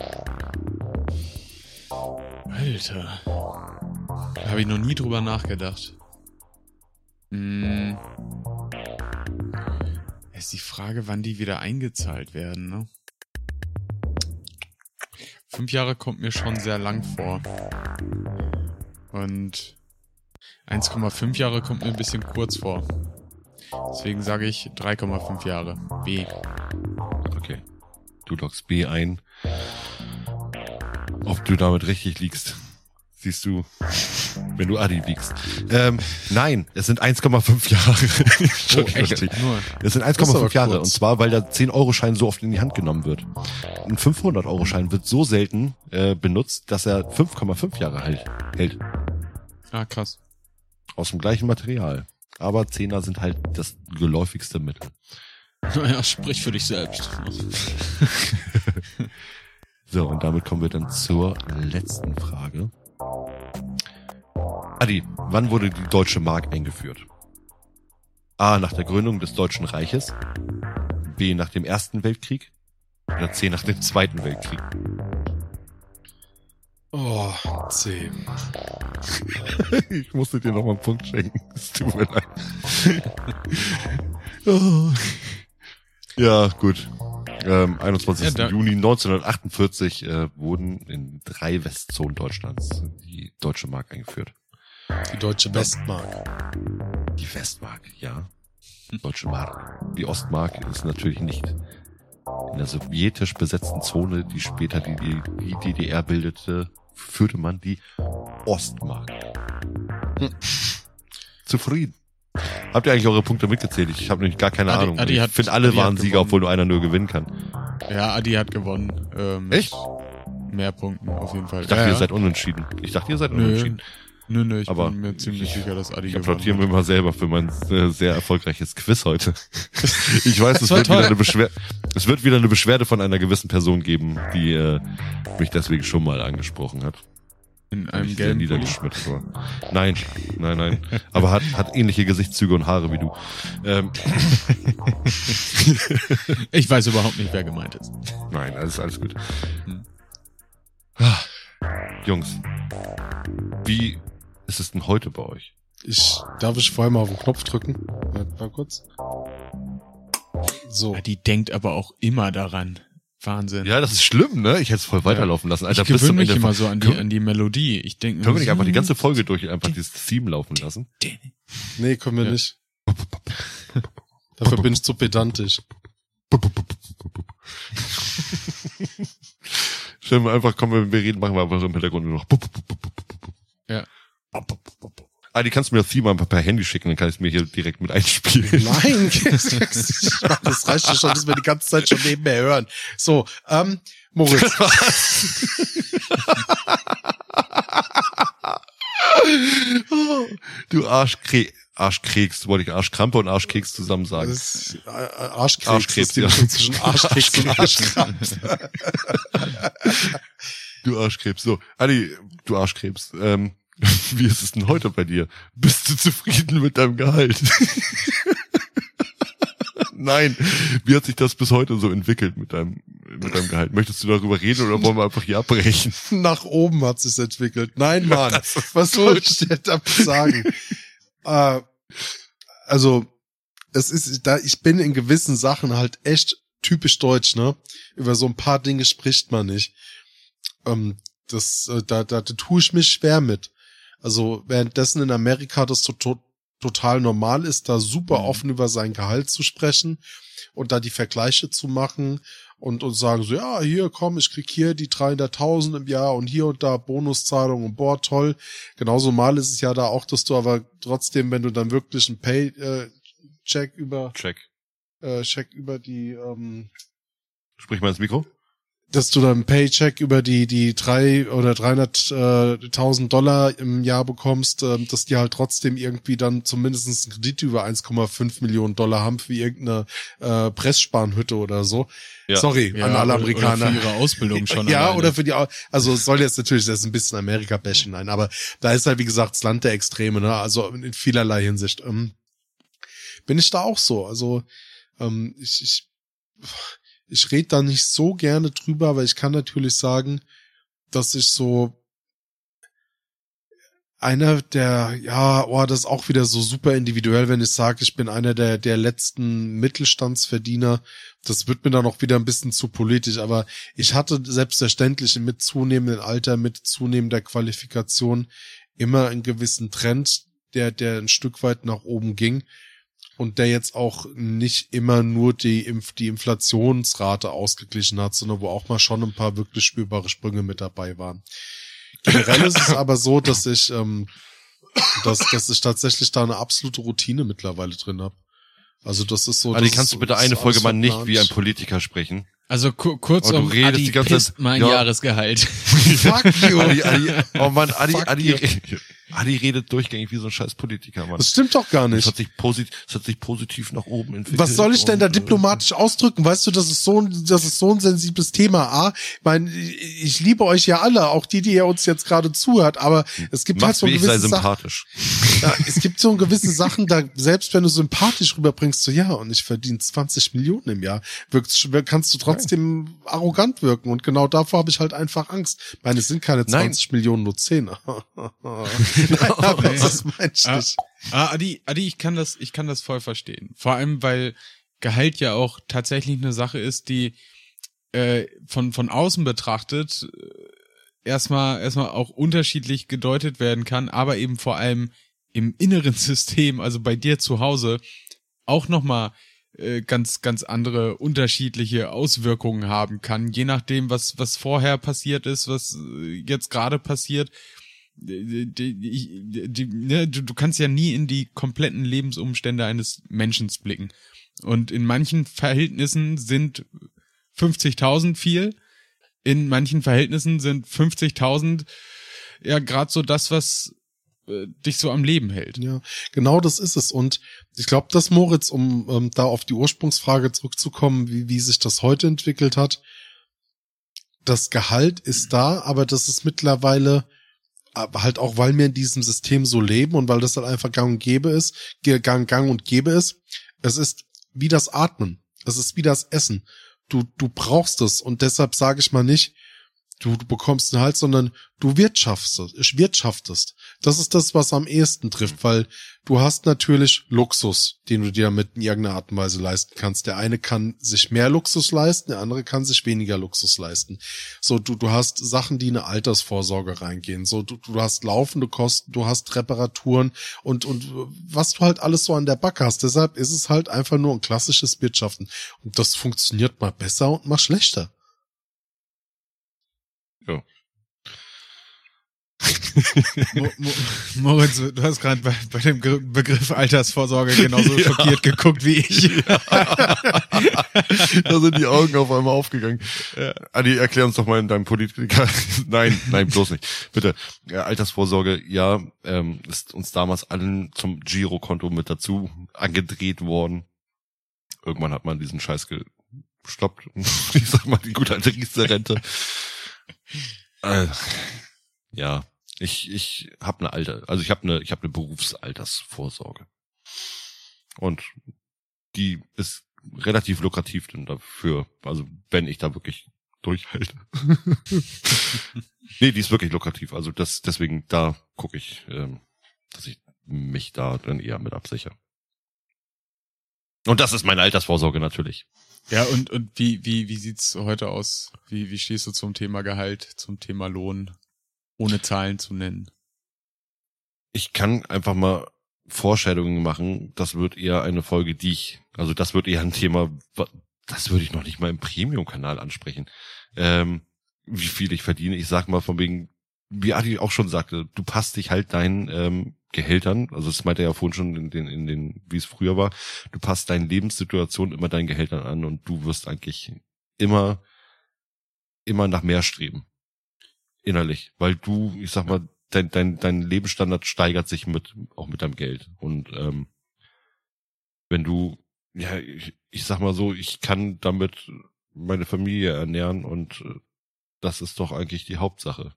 Alter. Da habe ich noch nie drüber nachgedacht. Hm. Ist die Frage, wann die wieder eingezahlt werden, ne? Fünf Jahre kommt mir schon sehr lang vor. Und 1,5 Jahre kommt mir ein bisschen kurz vor. Deswegen sage ich 3,5 Jahre. B. Okay. Du loggst B ein. Ob du damit richtig liegst, siehst du, wenn du Adi wiegst. Ähm, nein, es sind 1,5 Jahre. *laughs* Oh, echt? Es sind Das ist aber 1,5 Jahre. kurz. Und zwar, weil der 10-Euro-Schein so oft in die Hand genommen wird. Ein 500-Euro-Schein wird so selten äh, benutzt, dass er 5,5 Jahre hält. hält. Ah, krass. Aus dem gleichen Material. Aber Zehner sind halt das geläufigste Mittel. Naja, sprich für dich selbst. *laughs* So, und damit kommen wir dann zur letzten Frage. Adi, wann wurde die deutsche Mark eingeführt? A. Nach der Gründung des Deutschen Reiches. B. Nach dem Ersten Weltkrieg. Oder C. Nach dem Zweiten Weltkrieg. Oh, C. *laughs* Ich musste dir noch mal einen Punkt schenken. Es tut mir leid. Oh. *laughs* ja, gut. Ähm, 21. Ja, Juni 1948 äh, wurden in drei Westzonen Deutschlands die deutsche Mark eingeführt. Die deutsche Westmark. Die Westmark, ja. Deutsche Mark. Die Ostmark ist natürlich nicht in der sowjetisch besetzten Zone, die später die, die, DDR bildete, führte man die Ostmark. Hm. Zufrieden. Habt ihr eigentlich eure Punkte mitgezählt? Ich habe nämlich gar keine Adi- Ahnung. Adi ich hat- finde, alle Adi waren Sieger, gewonnen. obwohl nur einer nur gewinnen kann. Ja, Adi hat gewonnen. Ähm, Echt? Mehr Punkten auf jeden Fall. Ich dachte, ja, ihr ja. seid unentschieden. Ich dachte, ihr seid Nö, unentschieden. Nö, nö, ich Aber bin mir ziemlich sicher, dass Adi Ich applaudiere mir immer selber für mein äh, sehr erfolgreiches Quiz heute. *laughs* Ich weiß, es wird, wieder eine Beschwerde, es wird wieder eine Beschwerde von einer gewissen Person geben, die äh, mich deswegen schon mal angesprochen hat. In einem ich gelben Pulli. niedergeschmettert war. Nein, nein, nein. Aber hat, hat ähnliche Gesichtszüge und Haare wie du. Ähm, *laughs* Ich weiß überhaupt nicht, wer gemeint ist. nein, alles, alles gut. Hm. Ah, Jungs, wie ist es denn heute bei euch? Ich, darf ich vorher mal auf den Knopf drücken? Warte mal kurz. So. Adi denkt aber auch immer daran. Wahnsinn. Ja, das ist schlimm, ne? Ich hätte es voll weiterlaufen lassen. Alter, ich bis zum gewöhne mich Ende immer so an die, an die Melodie. Ich denke Können wir nicht einfach die ganze Folge durch einfach dieses Theme laufen lassen? Nee, können wir Ja. nicht. Dafür bin ich zu pedantisch. Stellen wir einfach, kommen wir, wir reden, machen wir einfach so im Hintergrund nur noch. Ja. Ah, die kannst du mir das einfach per Handy schicken, dann kann ich es mir hier direkt mit einspielen. *laughs* Nein, *laughs* das reicht ja schon, dass wir die ganze Zeit schon nebenher hören. So, ähm, Moritz, *laughs* du Arschkre Arschkeks, wollte ich Arschkrampe und Arschkeks zusammen sagen. das ist äh, Arschkrebs, Arschkrebs, ja. Zwischen Arschkeks und Arschkrebs. Du Arschkrebs. So, Adi, du Arschkrebs. Ähm, *laughs* wie ist es denn heute bei dir? Bist du zufrieden mit deinem Gehalt? *laughs* Nein. Wie hat sich das bis heute so entwickelt mit deinem, mit deinem Gehalt? Möchtest du darüber reden oder wollen wir einfach hier abbrechen? *laughs* Nach oben hat es entwickelt. Nein, Mann, was soll ich dir damit sagen? äh, also, es ist, da, ich bin in gewissen Sachen halt echt typisch deutsch, ne? Über so ein paar Dinge spricht man nicht. Ähm, das, äh, da, da, da tue ich mich schwer mit. Also währenddessen in Amerika das to to total normal ist, da super Mhm. offen über sein Gehalt zu sprechen und da die Vergleiche zu machen und, und sagen so, ja, hier, komm, ich krieg hier die 300.000 im Jahr und hier und da Bonuszahlung und boah, toll. Genauso mal ist es ja da auch, dass du aber trotzdem, wenn du dann wirklich einen Pay-Check über, Check. äh, Check über die, ähm, Sprich mal ins Mikro. Dass du dann einen Paycheck über die die drei oder 300.000 Dollar im Jahr bekommst, ähm, dass die halt trotzdem irgendwie dann zumindest einen Kredit über 1,5 Millionen Dollar haben für irgendeine äh, Pressspanhütte oder so. Ja. Sorry Ja, an alle Amerikaner. Oder für ihre Ausbildung schon. *laughs* ja, alleine. oder für die, also es soll jetzt natürlich, das ist ein bisschen Amerika-Bashing, nein, aber da ist halt, wie gesagt, das Land der Extreme, ne, also in vielerlei Hinsicht. Ähm, bin ich da auch so, also ähm, ich, ich, ich rede da nicht so gerne drüber, aber ich kann natürlich sagen, dass ich so einer der, ja, oh, das ist auch wieder so super individuell, wenn ich sage, ich bin einer der, der letzten Mittelstandsverdiener. Das wird mir dann auch wieder ein bisschen zu politisch, aber ich hatte selbstverständlich mit zunehmendem Alter, mit zunehmender Qualifikation immer einen gewissen Trend, der, der ein Stück weit nach oben ging und der jetzt auch nicht immer nur die, Inf die Inflationsrate ausgeglichen hat, sondern wo auch mal schon ein paar wirklich spürbare Sprünge mit dabei waren. Generell ist es aber so, dass ich, ähm, dass, dass ich tatsächlich da eine absolute Routine mittlerweile drin habe. Also das ist so. Adi, das kannst du bitte eine Folge mal nicht wie ein Politiker sprechen? Also ku kurz Oh, du um redest Adi die ganze Zeit- mein Ja. Jahresgehalt. Fuck you. Adi, Adi, oh Mann, Adi, Fuck Adi, you. Adi redet durchgängig wie so ein scheiß Politiker, Mann. Das stimmt doch gar Das nicht. hat sich positiv, das hat sich positiv nach oben entwickelt. Was soll ich denn da äh, diplomatisch ausdrücken? Weißt du, das ist so ein, das ist so ein sensibles Thema. A, ich meine, ich liebe euch ja alle, auch die, die ihr uns jetzt gerade zuhört, aber es gibt halt Mach's so wie ich sei gewisse Sachen. sympathisch. Ja, es gibt so gewisse Sachen, da selbst wenn du sympathisch rüberbringst, so ja, und ich verdiene 20 Millionen im Jahr, wirkst, kannst du trotzdem arrogant wirken. Und genau davor habe ich halt einfach Angst. Ich meine, es sind keine Nein. 20 Millionen, nur 10. *laughs* *laughs* Nein, *laughs* aber Nee. das meine ich Ah, ah, Adi, Adi, ich kann das, ich kann das voll verstehen. Vor allem, weil Gehalt ja auch tatsächlich eine Sache ist, die äh, von von außen betrachtet äh, erstmal erstmal auch unterschiedlich gedeutet werden kann, aber eben vor allem im inneren *laughs* System, also bei dir zu Hause, auch noch mal äh, ganz ganz andere unterschiedliche Auswirkungen haben kann, je nachdem was was vorher passiert ist, was äh, jetzt gerade passiert die, die, die, ne, du, du kannst ja nie in die kompletten Lebensumstände eines Menschen blicken. Und in manchen Verhältnissen sind 50.000 viel, in manchen Verhältnissen sind 50.000 ja gerade so das, was äh, dich so am Leben hält. Ja, genau das ist es. Und ich glaube, dass Moritz, um ähm, da auf die Ursprungsfrage zurückzukommen, wie, wie sich das heute entwickelt hat, das Gehalt ist da, aber das ist mittlerweile aber halt auch, weil wir in diesem System so leben und weil das halt einfach gang und gäbe ist, gang, gang und gäbe ist. Es ist wie das Atmen. Es ist wie das Essen. Du, du brauchst es und deshalb sage ich mal nicht, du, du bekommst einen Halt, sondern du wirtschaftest, wirtschaftest. Das ist das, was am ehesten trifft, weil du hast natürlich Luxus, den du dir in irgendeiner Art und Weise leisten kannst. Der eine kann sich mehr Luxus leisten, der andere kann sich weniger Luxus leisten. So, du, du hast Sachen, die in eine Altersvorsorge reingehen. So, du, du hast laufende Kosten, du hast Reparaturen und, und was du halt alles so an der Backe hast. Deshalb ist es halt einfach nur ein klassisches Wirtschaften. Und das funktioniert mal besser und mal schlechter. Ja. Mo Mo Moritz, du hast gerade bei, bei dem Gr- Begriff Altersvorsorge genauso *laughs* schockiert geguckt wie ich. *laughs* da sind die Augen auf einmal aufgegangen. Adi, erklär uns doch mal in deinem Politiker. *laughs* nein, nein, bloß nicht. Bitte. Ja, Altersvorsorge, ja, ähm, ist uns damals allen zum Girokonto mit dazu angedreht worden. Irgendwann hat man diesen Scheiß gestoppt. ich sag mal, die gute alte Riester-Rente. Äh, ja, ich, ich habe eine alte, also ich habe eine, ich habe eine Berufsaltersvorsorge. Und die ist relativ lukrativ denn dafür, also wenn ich da wirklich durchhalte. *laughs* nee, die ist wirklich lukrativ. Also das, deswegen da gucke ich, ähm, dass ich mich da dann eher mit absichere. Und das ist meine Altersvorsorge natürlich. Ja, und, und wie, wie, wie sieht's heute aus? Wie, wie stehst du zum Thema Gehalt, zum Thema Lohn, ohne Zahlen zu nennen? Ich kann einfach mal Vorstellungen machen. Das wird eher eine Folge, die ich, also das wird eher ein Thema, das würde ich noch nicht mal im Premium-Kanal ansprechen. Ähm, wie viel ich verdiene. Ich sag mal von wegen, wie Adi auch schon sagte, du passt dich halt deinen ähm, Gehältern, also das meinte er ja vorhin schon in den, in den, wie es früher war, du passt deine Lebenssituation immer deinen Gehältern an und du wirst eigentlich immer, immer nach mehr streben. Innerlich. Weil du, ich sag mal, dein, dein, dein Lebensstandard steigert sich mit, auch mit deinem Geld. Und ähm, wenn du, ja, ich, ich sag mal so, ich kann damit meine Familie ernähren und äh, das ist doch eigentlich die Hauptsache.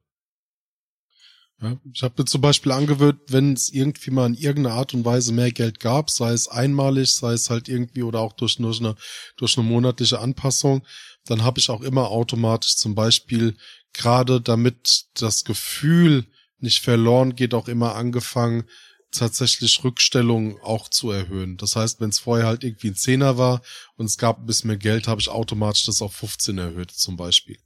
Ja, ich habe mir zum Beispiel angewöhnt, wenn es irgendwie mal in irgendeiner Art und Weise mehr Geld gab, sei es einmalig, sei es halt irgendwie oder auch durch, durch, eine, durch eine monatliche Anpassung, dann habe ich auch immer automatisch zum Beispiel gerade damit das Gefühl nicht verloren geht, auch immer angefangen, tatsächlich Rückstellungen auch zu erhöhen. Das heißt, wenn es vorher halt irgendwie ein Zehner war und es gab ein bisschen mehr Geld, habe ich automatisch das auf 15 erhöht zum Beispiel.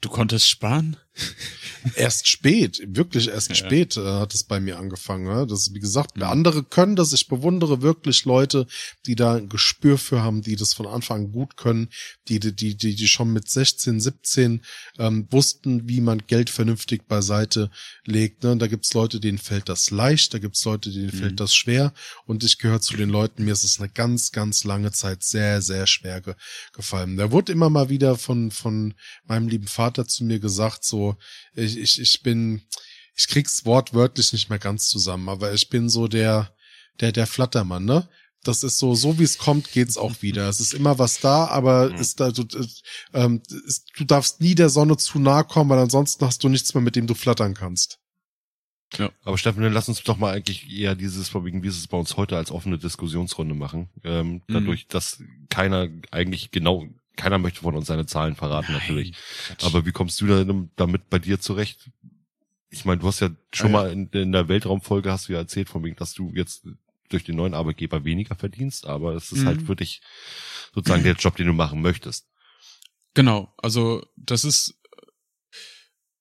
Du konntest sparen? *laughs* erst spät, wirklich erst ja. spät äh, hat es bei mir angefangen. Ja? Das wie gesagt, mhm. andere können das. Ich bewundere wirklich Leute, die da ein Gespür für haben, die das von Anfang an gut können, die die die die, die schon mit 16, 17 ähm, wussten, wie man Geld vernünftig beiseite legt. Ne? Da gibt's Leute, denen fällt das leicht, da gibt's Leute, denen mhm. fällt das schwer. Und ich gehöre zu den Leuten. Mir ist es eine ganz ganz lange Zeit sehr sehr schwer ge gefallen. Da wurde immer mal wieder von von meinem lieben Vater zu mir gesagt, so, ich, ich, ich bin, ich krieg's wortwörtlich nicht mehr ganz zusammen, aber ich bin so der, der, der Flattermann, ne? Das ist so, so wie es kommt, geht's auch wieder. Es ist immer was da, aber mhm. ist da, du, ähm, ist, du darfst nie der Sonne zu nahe kommen, weil ansonsten hast du nichts mehr, mit dem du flattern kannst. Ja. Aber Steffen, dann lass uns doch mal eigentlich eher dieses, vorwiegend, wie es bei uns heute als offene Diskussionsrunde machen. Ähm, mhm. Dadurch, dass keiner eigentlich genau keiner möchte von uns seine Zahlen verraten, Nein, natürlich. Quatsch. Aber wie kommst du da damit bei dir zurecht? Ich meine, du hast ja schon ah, mal in, in, der Weltraumfolge hast du ja erzählt, von wegen, dass du jetzt durch den neuen Arbeitgeber weniger verdienst, aber es ist halt mhm. halt für dich sozusagen der Job, den du machen möchtest. Genau, also das ist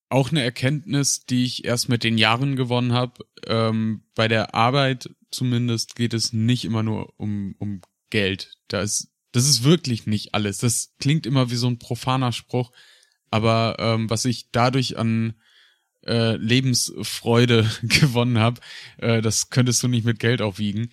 auch eine Erkenntnis, die ich erst mit den Jahren gewonnen habe. Ähm, bei der Arbeit zumindest geht es nicht immer nur um, um Geld. Da ist das ist wirklich nicht alles. Das klingt immer wie so ein profaner Spruch, aber ähm, was ich dadurch an äh, Lebensfreude *laughs* gewonnen habe, äh, das könntest du nicht mit Geld aufwiegen.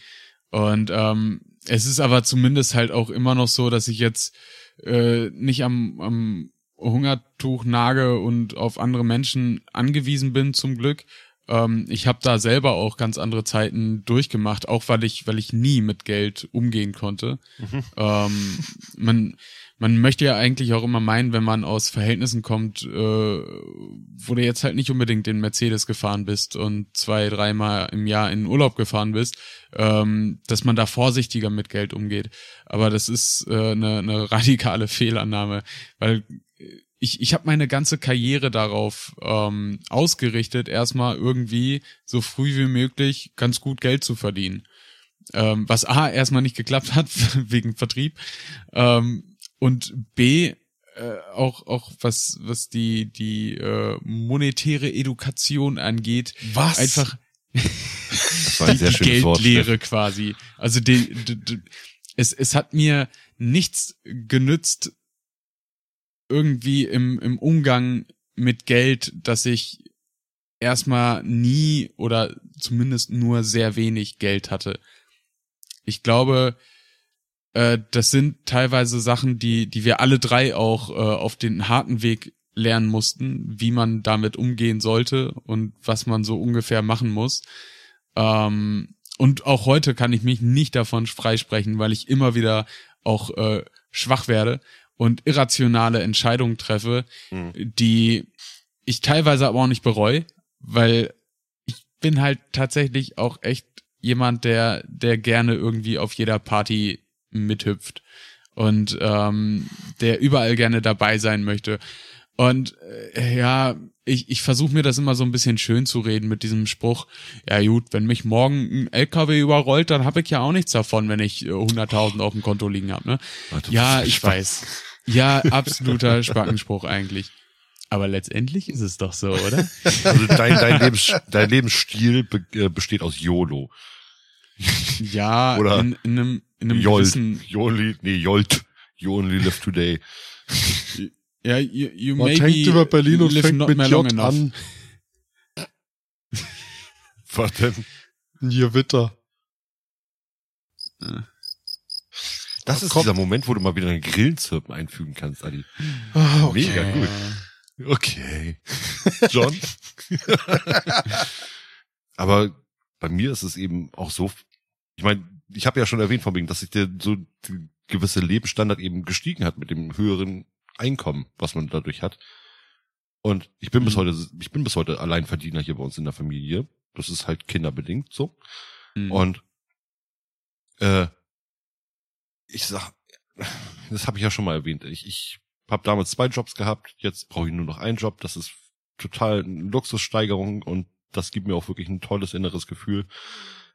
Und ähm, es ist aber zumindest halt auch immer noch so, dass ich jetzt äh, nicht am, am Hungertuch nage und auf andere Menschen angewiesen bin, zum Glück, ähm, ich habe da selber auch ganz andere Zeiten durchgemacht, auch weil ich, weil ich nie mit Geld umgehen konnte. Mhm. Ähm, man, man möchte ja eigentlich auch immer meinen, wenn man aus Verhältnissen kommt, äh, wo du jetzt halt nicht unbedingt den Mercedes gefahren bist und zwei, dreimal im Jahr in Urlaub gefahren bist, ähm, dass man da vorsichtiger mit Geld umgeht. Aber das ist äh, eine, eine radikale *laughs* Fehlannahme, weil ich, ich habe meine ganze Karriere darauf ähm, ausgerichtet, erstmal irgendwie so früh wie möglich ganz gut Geld zu verdienen. Ähm, was A erstmal nicht geklappt hat *laughs* wegen Vertrieb ähm, und B äh, auch auch was was die die äh, monetäre Education angeht, was einfach das war ein sehr *laughs* die Geldlehre quasi. Also die, die, die, es es hat mir nichts genützt irgendwie im, im Umgang mit Geld, dass ich erstmal nie oder zumindest nur sehr wenig Geld hatte. Ich glaube, äh, das sind teilweise Sachen, die, die wir alle drei auch äh, auf den harten Weg lernen mussten, wie man damit umgehen sollte und was man so ungefähr machen muss. Ähm, und auch heute kann ich mich nicht davon freisprechen, weil ich immer wieder auch äh, schwach werde und irrationale Entscheidungen treffe, mhm. die ich teilweise aber auch nicht bereue, weil ich bin halt tatsächlich auch echt jemand, der, der gerne irgendwie auf jeder Party mithüpft und ähm, der überall gerne dabei sein möchte. Und äh, ja, ich, ich versuche mir das immer so ein bisschen schön zu reden mit diesem Spruch, ja gut, wenn mich morgen ein LKW überrollt, dann habe ich ja auch nichts davon, wenn ich äh, 100.000 auf dem Konto liegen habe. Ne? Ja, ich weiß. Ja, absoluter Spackenspruch eigentlich. Aber letztendlich ist es doch so, oder? Also dein, dein, Lebens, dein Lebensstil be, äh, besteht aus YOLO. Ja, Oder in, in einem, in einem Jolt. gewissen, only, nee, Jolt. You only live today. ja, you, you Man maybe über Berlin und live fängt not mit J enough. an. Was denn? Ein Gewitter. Das ist Komm. dieser Moment, wo du mal wieder einen Grillenzirpen einfügen kannst, Adi. Ah, okay. Mega gut. Okay. John? *laughs* Aber bei mir ist es eben auch so, ich meine, ich habe ja schon erwähnt von wegen, dass sich der so gewisse Lebensstandard eben gestiegen hat mit dem höheren Einkommen, was man dadurch hat. Und ich bin bis Mhm. heute, ich bin bis heute Alleinverdiener hier bei uns in der Familie. Das ist halt kinderbedingt so. Hm. Und äh, ich sag, das habe ich ja schon mal erwähnt. Ich, ich habe damals zwei Jobs gehabt, jetzt brauche ich nur noch einen Job. Das ist total eine Luxussteigerung und das gibt mir auch wirklich ein tolles inneres Gefühl.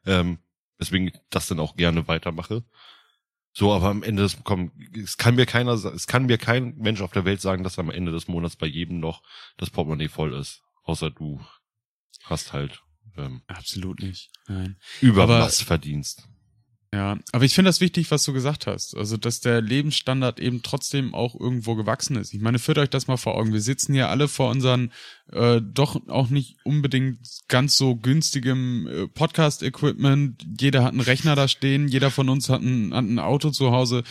Ähm, weswegen ich das dann auch gerne weitermache. So, aber am Ende des, komm, es kann mir keiner, es kann mir kein Mensch auf der Welt sagen, dass am Ende des Monats bei jedem noch das Portemonnaie voll ist. Außer du hast halt ähm, Absolut nicht. Nein. Übermaß Aber- verdienst. Ja, aber ich finde das wichtig, was du gesagt hast. Also, dass der Lebensstandard eben trotzdem auch irgendwo gewachsen ist. Ich meine, führt euch das mal vor Augen. Wir sitzen hier alle vor unseren äh, doch auch nicht unbedingt ganz so günstigem äh, Podcast-Equipment. Jeder hat einen Rechner da stehen, jeder von uns hat ein, hat ein Auto zu Hause.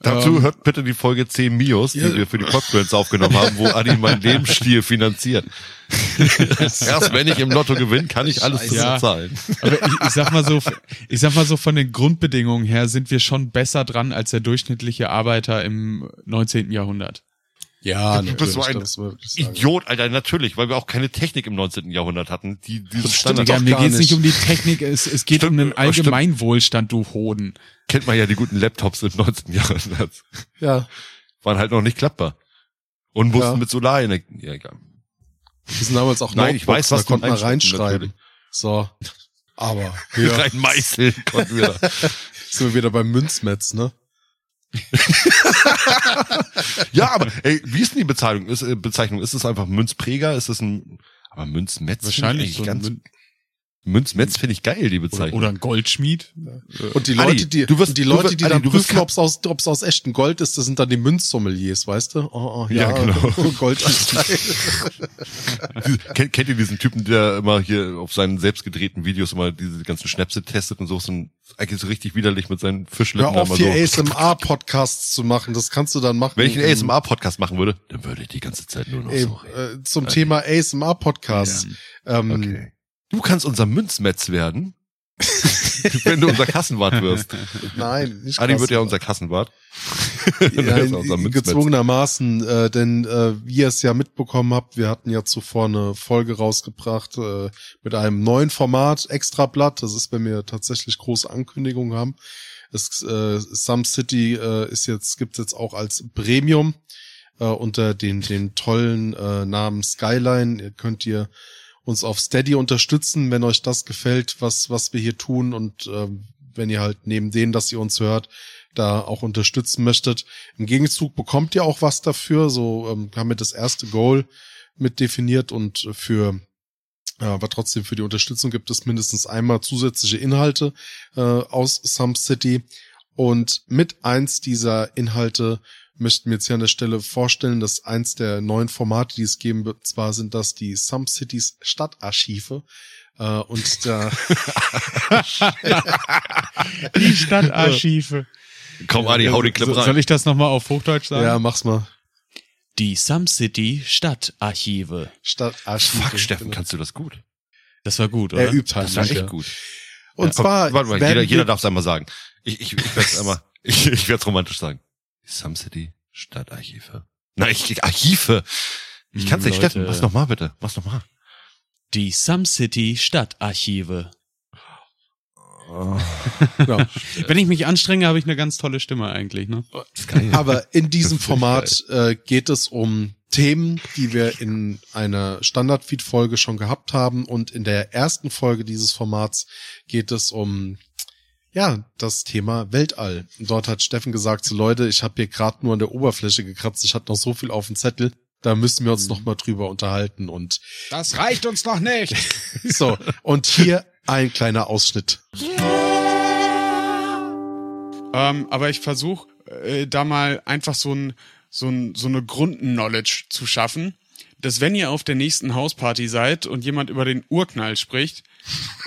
Dazu Ähm, hört bitte die Folge 10 Mios, die Ja. wir für die Podfriends aufgenommen haben, wo Adi meinen Lebensstil finanziert. *laughs* Erst wenn ich im Lotto gewinne, kann ich alles Ja. zahlen. Aber ich, ich sag mal so, ich sag mal so von den Grundbedingungen her sind wir schon besser dran als der durchschnittliche Arbeiter im 19. Jahrhundert. Ja, Du bist so natürlich, ein. Idiot, Alter, natürlich, weil wir auch keine Technik im 19. Jahrhundert hatten, die diesen Das Standard stimmt Ja, mir gar geht's nicht um die Technik, es, es geht Stimmt, um den stimmt. Allgemeinwohlstand, du Hoden. kennt man ja die guten Laptops im 19. Jahrhundert. Ja, Waren halt noch nicht klappbar. Und mussten Ja. mit Solarenergie, ja, egal. die sind damals auch Nein, ich weiß, was da konnte man reinschreiben. So. Aber ja, *laughs* Rein meißeln konnten wir da. *laughs* sind wir wieder beim Münzmetz, ne? *laughs* Ja, aber ey, wie ist denn die Bezahlung? Ist, äh, Bezeichnung? Ist es einfach Münzpräger? Ist es ein, aber Münzmetz? Wahrscheinlich so ein ganz, Mün- Münzmetz finde ich geil, die oder, Bezeichnung. oder ein Goldschmied. Und die Adi, Leute, die, du wirst- die Leute, die Adi, dann du wirst prüfen, ob es aus, ob's aus echtem Gold ist, das sind dann die Münzsommeliers, weißt du? Oh, oh, Ja, genau. *laughs* Gold ist kennt, kennt ihr diesen Typen, der immer hier auf seinen selbst gedrehten Videos immer diese ganzen Schnäpse testet und so, so ein, eigentlich so richtig widerlich mit seinen Fischlippen da auf, hier so. ASMR-Podcasts zu machen, das kannst du dann machen. Wenn ich einen ASMR-Podcast machen würde, dann würde ich die ganze Zeit nur noch Ey, so. äh, zum Thema ASMR-Podcast. Ähm, Okay. Du kannst unser Münzmetz werden, *laughs* wenn du unser Kassenwart wirst. Nein, nicht Adi wird ja unser Kassenwart. *laughs* Ja, *laughs* er unser gezwungenermaßen, äh, denn äh, wie ihr es ja mitbekommen habt, wir hatten ja zuvor eine Folge rausgebracht äh, mit einem neuen Format, Extrablatt. Das ist, wenn wir tatsächlich große Ankündigungen haben. Es, äh, Some City äh, ist jetzt gibt's jetzt auch als Premium äh, unter den den tollen äh, Namen Skyline. Ihr könnt ihr uns auf Steady unterstützen, wenn euch das gefällt, was was wir hier tun und ähm, wenn ihr halt neben denen, dass ihr uns hört, da auch unterstützen möchtet. Im Gegenzug bekommt ihr auch was dafür. So ähm, haben wir das erste Goal mit definiert und für äh, aber trotzdem für die Unterstützung gibt es mindestens einmal zusätzliche Inhalte äh, aus Some City. Und mit eins dieser Inhalte möchten wir jetzt hier an der Stelle vorstellen, dass eins der neuen Formate, die es geben wird, zwar sind das die Some Cities Stadtarchive. Äh, und da *laughs* Die Stadtarchive. Komm, Adi, hau den Clip rein. Soll ich das nochmal auf Hochdeutsch sagen? ja, mach's mal. Die Some City Stadtarchive. Stadtarchive. Fuck, Steffen, kannst du das gut? Das war gut, Er oder? übt halt Das war nicht, echt ja. gut. Und Komm, zwar warte mal, jeder, jeder darf es einmal sagen. Ich, ich, ich werde es einmal, *laughs* ich, ich werde es romantisch sagen. Some City Stadtarchive. Nein, ich, Archive. Ich kann's nicht, Leute. Steffen. Mach's nochmal bitte. Mach's nochmal. Die Some City Stadtarchive. ja. *laughs* Wenn ich mich anstrenge, habe ich eine ganz tolle Stimme eigentlich, ne? Aber in diesem Format äh, geht es um Themen, die wir in einer Standard-Feed-Folge schon gehabt haben. Und in der ersten Folge dieses Formats geht es um ja, das Thema Weltall. Dort hat Steffen gesagt, so Leute, ich habe hier gerade nur an der Oberfläche gekratzt, ich hatte noch so viel auf dem Zettel, da müssen wir uns mhm. noch mal drüber unterhalten und das reicht uns noch nicht. *laughs* so, und hier ein kleiner Ausschnitt. Ähm, aber ich versuche äh, da mal einfach so ein so, ein, so eine Grundknowledge zu schaffen, dass wenn ihr auf der nächsten Hausparty seid und jemand über den Urknall spricht,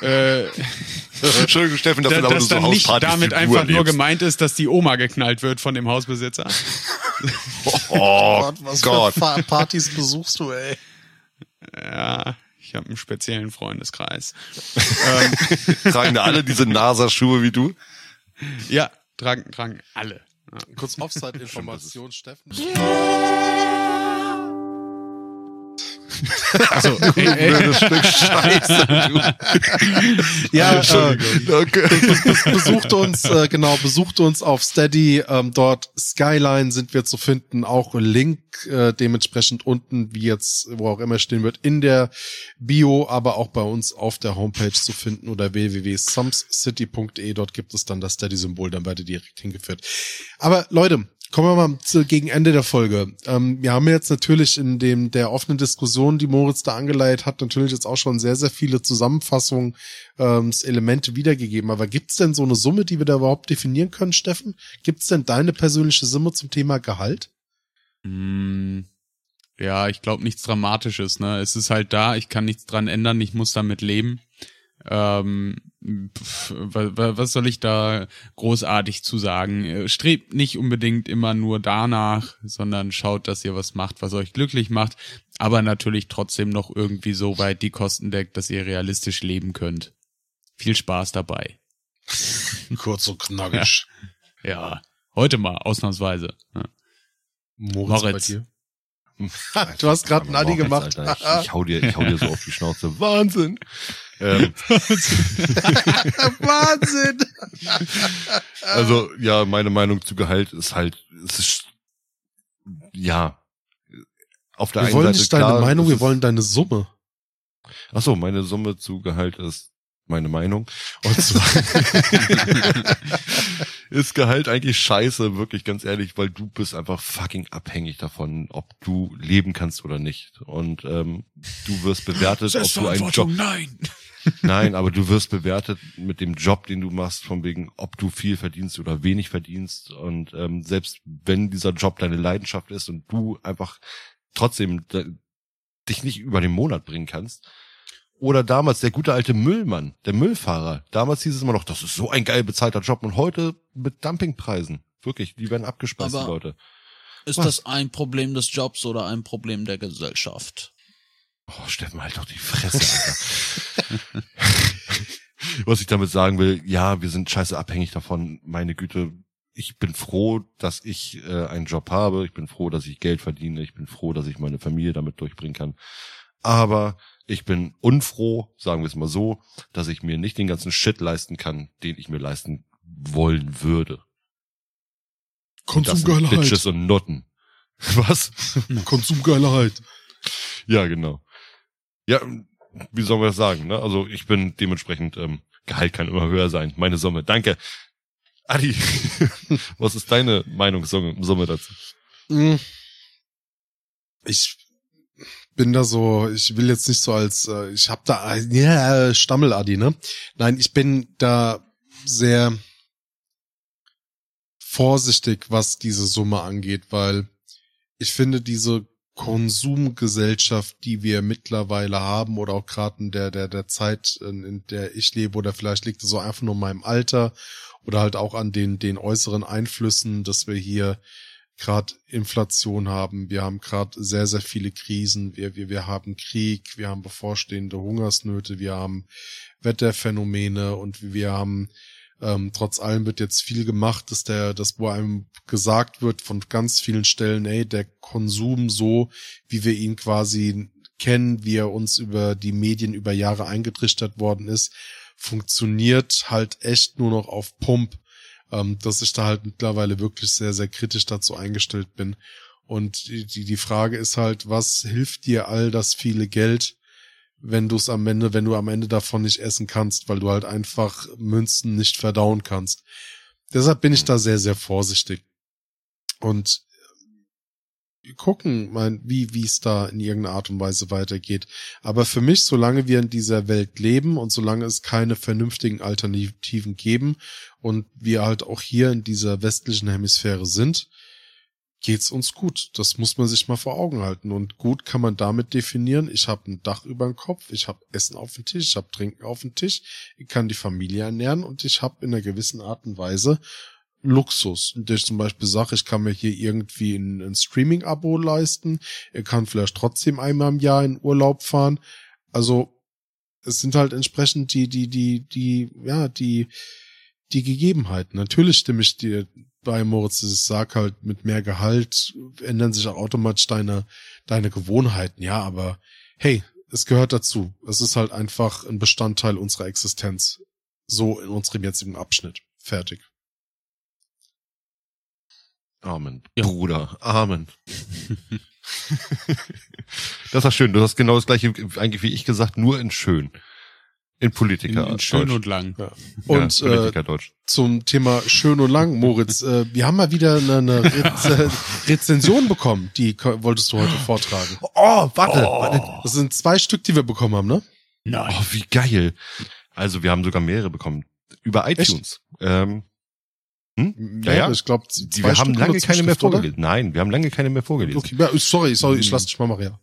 äh, *laughs* Entschuldigung, Steffen, dass, da, dass dann so nicht damit einfach nur gemeint ist, dass die Oma geknallt wird von dem Hausbesitzer. *laughs* oh, oh *laughs* Gott, was Gott. für Partys besuchst du, ey? Ja, ich habe einen speziellen Freundeskreis. ähm, tragen da alle diese NASA-Schuhe wie du? Ja, tragen, tragen alle. Ja. Kurz Offside-Information, Steffen. *laughs* Also, ey, ey. Stück Scheiße, du. *laughs* ja, äh, okay. besucht uns, äh, genau, besucht uns auf Steady. Ähm, dort Skyline sind wir zu finden. Auch Link äh, dementsprechend unten, wie jetzt, wo auch immer stehen wird, in der Bio, aber auch bei uns auf der Homepage zu finden oder www.sumscity.de. Dort gibt es dann das Steady-Symbol, dann werdet ihr direkt hingeführt. Aber Leute, Kommen wir mal zu, gegen Ende der Folge. Ähm, wir haben jetzt natürlich in dem der offenen Diskussion, die Moritz da angeleitet hat, natürlich jetzt auch schon sehr, sehr viele Zusammenfassungen, ähm, Elemente wiedergegeben. Aber gibt's denn so eine Summe, die wir da überhaupt definieren können, Steffen? Gibt's denn deine persönliche Summe zum Thema Gehalt? Mm, ja, ich glaube nichts Dramatisches. Ne, es ist halt da. Ich kann nichts dran ändern. Ich muss damit leben. Ähm, was soll ich da großartig zu sagen? Äh, strebt nicht unbedingt immer nur danach, sondern schaut, dass ihr was macht, was euch glücklich macht, aber natürlich trotzdem noch irgendwie so weit die Kosten deckt, dass ihr realistisch leben könnt. Viel Spaß dabei. *laughs* Kurz und knackig. Ja, ja. heute mal, ausnahmsweise. Ja. Moritz, Moritz. *laughs* du hast gerade einen Adi gemacht. Alter, ich, ich, hau dir, ich hau dir so auf die Schnauze. *laughs* Wahnsinn. Ähm, *laughs* Wahnsinn. also ja, meine Meinung zu Gehalt ist halt, es ist ja auf der wir einen wollen Seite nicht deine klar, Meinung, wir wollen deine Summe. Ach so, meine Summe zu Gehalt ist meine Meinung. Und zwar *laughs* ist Gehalt eigentlich scheiße, wirklich ganz ehrlich, weil du bist einfach fucking abhängig davon, ob du leben kannst oder nicht. Und ähm, du wirst bewertet, ob du einen Job. Nein. Nein, aber du wirst bewertet mit dem Job, den du machst, von wegen, ob du viel verdienst oder wenig verdienst. Und ähm, selbst wenn dieser Job deine Leidenschaft ist und du einfach trotzdem dich nicht über den Monat bringen kannst, oder damals der gute alte Müllmann, der Müllfahrer. Damals hieß es immer noch, das ist so ein geil bezahlter Job. Und heute mit Dumpingpreisen. Wirklich, die werden abgespeist, Aber Leute. Ist Was? das ein Problem des Jobs oder ein Problem der Gesellschaft? Oh, Steffen, halt doch die Fresse, Alter. *laughs* Was ich damit sagen will, ja, wir sind scheiße abhängig davon. Meine Güte, ich bin froh, dass ich äh, einen Job habe. Ich bin froh, dass ich Geld verdiene. Ich bin froh, dass ich meine Familie damit durchbringen kann. Aber ich bin unfroh, sagen wir es mal so, dass ich mir nicht den ganzen Shit leisten kann, den ich mir leisten wollen würde. Konsumgeilheit. Bitches und Nutten. *laughs* Was? *laughs* Konsumgeilheit. Ja, genau. Ja, wie sollen wir das sagen? Ne? Also ich bin dementsprechend, ähm, Gehalt kann immer höher sein. Meine Summe. Danke. Adi, *laughs* was ist deine Meinungssumme dazu? Hm. Ich bin da so, ich will jetzt nicht so als, äh, ich hab da, ja, Stammeladi, ne? Nein, ich bin da sehr vorsichtig, was diese Summe angeht, weil ich finde diese Konsumgesellschaft, die wir mittlerweile haben oder auch gerade in der, der, der Zeit, in, in der ich lebe oder vielleicht liegt es so einfach nur in meinem Alter oder halt auch an den, den äußeren Einflüssen, dass wir hier gerade Inflation haben, wir haben gerade sehr, sehr viele Krisen, wir, wir, wir haben Krieg, wir haben bevorstehende Hungersnöte, wir haben Wetterphänomene. Und wir haben ähm, trotz allem wird jetzt viel gemacht, dass der, dass wo einem gesagt wird von ganz vielen Stellen, ey, der Konsum so, wie wir ihn quasi kennen, wie er uns über die Medien über Jahre eingetrichtert worden ist, funktioniert halt echt nur noch auf Pump ähm, dass ich da halt mittlerweile wirklich sehr, sehr kritisch dazu eingestellt bin. Und die, die Frage ist halt, was hilft dir all das viele Geld, wenn du es am Ende, wenn du am Ende davon nicht essen kannst, weil du halt einfach Münzen nicht verdauen kannst. Deshalb bin ich da sehr, sehr vorsichtig. Und gucken, mein, wie, wie es da in irgendeiner Art und Weise weitergeht. Aber für mich, solange wir in dieser Welt leben und solange es keine vernünftigen Alternativen geben und wir halt auch hier in dieser westlichen Hemisphäre sind, geht's uns gut. Das muss man sich mal vor Augen halten. Und gut kann man damit definieren, ich habe ein Dach über dem Kopf, ich habe Essen auf dem Tisch, ich habe Trinken auf dem Tisch, ich kann die Familie ernähren und ich habe in einer gewissen Art und Weise Luxus. Und ich zum Beispiel sage, ich kann mir hier irgendwie ein, ein Streaming-Abo leisten, ich kann vielleicht trotzdem einmal im Jahr in Urlaub fahren. Also es sind halt entsprechend die, die, die, die, ja, die, die Gegebenheiten. Natürlich stimme ich dir bei Moritz, ich sag halt, mit mehr Gehalt ändern sich auch automatisch deine, deine Gewohnheiten, ja, aber hey, es gehört dazu. Es ist halt einfach ein Bestandteil unserer Existenz. So in unserem jetzigen Abschnitt. Fertig. Amen. Ja. Bruder, Amen. das war schön. Du hast genau das gleiche eigentlich wie ich gesagt, nur in schön. In In, Politiker. in schön Deutsch. und lang. Ja. Ja, Und äh, Politiker Deutsch. zum Thema schön und lang, Moritz, äh, wir haben mal wieder eine, eine Rez Rezension bekommen, die wolltest du heute vortragen. Oh, warte, warte. Das sind zwei Stück, die wir bekommen haben, ne? Nein. Oh, wie geil. Also wir haben sogar mehrere bekommen. Über iTunes. Ähm, hm? Ja, ja. Ich glaube, wir haben lange keine mehr vorgelesen. Nein, wir haben lange keine mehr vorgelesen. Okay, ja, sorry, sorry, ich lass dich mal, Maria.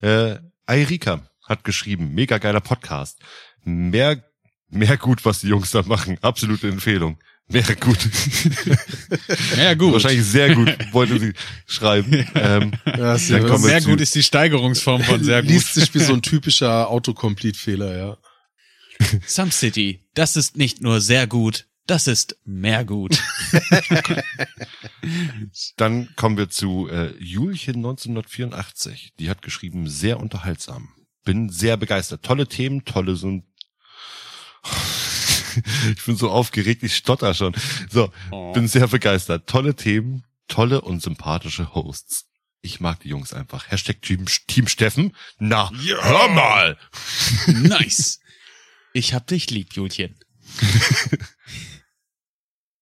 Äh, Eirika hat geschrieben, mega geiler Podcast. Mehr, mehr gut, was die Jungs da machen. Absolute Empfehlung. Mehr gut. *laughs* Ja, gut. Wahrscheinlich sehr gut, *laughs* wollte sie schreiben. Ähm, Ja, ja, sehr gut ist die Steigerungsform von sehr gut. liest sich wie so ein typischer Autocomplete-Fehler, ja. Some City, das ist nicht nur sehr gut, das ist mehr gut. *laughs* dann kommen wir zu äh, Julchen 1984. Die hat geschrieben, sehr unterhaltsam. Bin sehr begeistert. Tolle Themen, tolle so *laughs* Ich bin so aufgeregt, ich stotter schon. So, bin sehr begeistert. Tolle Themen, tolle und sympathische Hosts. Ich mag die Jungs einfach. Hashtag Team, Team Steffen. Na, hör mal! Nice. Ich hab dich lieb, Julchen. *laughs*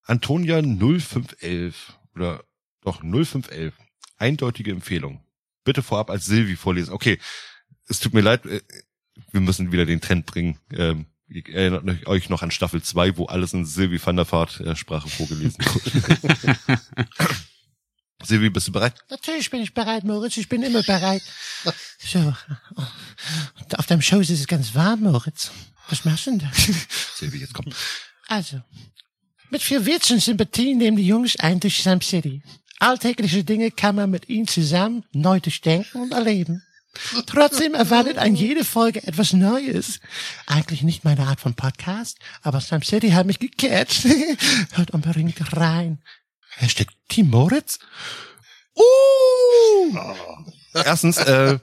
Antonia 0511 oder doch 0511. Eindeutige Empfehlung. Bitte vorab als Silvi vorlesen. Okay, es tut mir leid, äh, wir müssen wieder den Trend bringen. Ähm, ihr erinnert euch noch an Staffel 2, wo alles in Silvi van der Vaart äh, Sprache vorgelesen *laughs* wurde. *laughs* Silvi, bist du bereit? Natürlich bin ich bereit, Moritz. Ich bin immer bereit. So. Auf deinem Schoß ist es ganz warm, Moritz. Was machst du denn da? *laughs* Silvi, jetzt komm. Also. Mit viel Witz und Sympathie nehmen die Jungs ein durch Sam City. Alltägliche Dinge kann man mit ihnen zusammen neu durchdenken und erleben. Trotzdem erwartet an jede Folge etwas Neues. Eigentlich nicht meine Art von Podcast, aber Sam City hat mich gecatcht. *laughs* Hört unbedingt rein. Hashtag Team Moritz. Uh! Erstens, äh,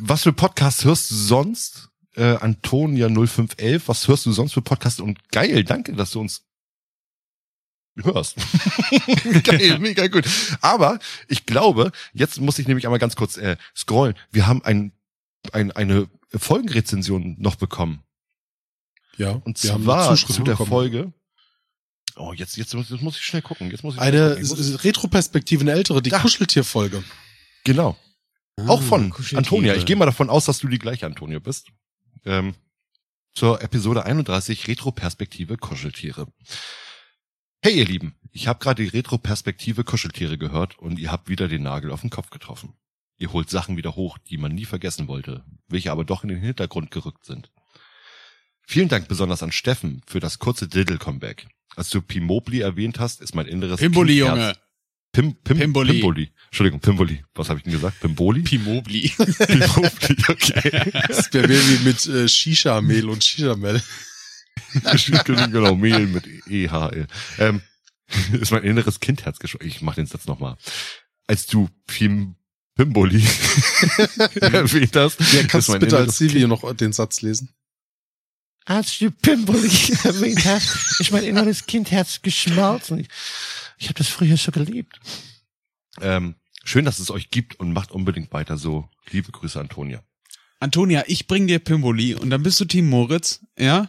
was für Podcasts hörst du sonst? Äh, Antonia 0511, was hörst du sonst für Podcasts? Und geil, danke, dass du uns hörst. *laughs* geil, *laughs* mega gut. Aber ich glaube, jetzt muss ich nämlich einmal ganz kurz äh, scrollen. Wir haben ein, ein, eine Folgenrezension noch bekommen. Ja, Und wir haben zwar zu der bekommen. Folge. Oh, jetzt, jetzt, muss- jetzt muss ich schnell gucken. Jetzt muss ich Eine Retroperspektive, eine ältere, die Da. Kuscheltierfolge. Genau. Auch von. Antonia. Ich gehe mal davon aus, dass du die gleiche Antonia bist. Ähm, zur Episode 31 Retroperspektive Kuscheltiere. Hey ihr Lieben, ich habe gerade die Retroperspektive Kuscheltiere gehört und ihr habt wieder den Nagel auf den Kopf getroffen. Ihr holt Sachen wieder hoch, die man nie vergessen wollte, welche aber doch in den Hintergrund gerückt sind. Vielen Dank besonders an Steffen für das kurze Diddle-Comeback. Als du Pimobli erwähnt hast, ist mein inneres Pimboli, Kindherz- Junge. Pim, Pim, Pimboli. Pimboli. Entschuldigung, Pimboli. Was habe ich denn gesagt? Pimboli? Pimobli. *laughs* Pimboli, okay. *laughs* Das wäre wie mit äh, Shisha-Mehl und Shisha-Mehl. *laughs* genau, Mehl mit EHL. Ähm, *laughs* ist mein inneres Kindherz geschwollen. Ich mach den Satz nochmal. Als du Pim, Pimboli *laughs* erwähnt hast, Ja, kannst du bitte als Silvio noch den Satz lesen? Als du Pimboli erwähnt hast, ist mein inneres Kindherz geschmolzen. Ich, ich habe das früher so geliebt. Ähm, schön, dass es euch gibt und macht unbedingt weiter so. Liebe Grüße, Antonia. Antonia, ich bring dir Pimboli und dann bist du Team Moritz, ja?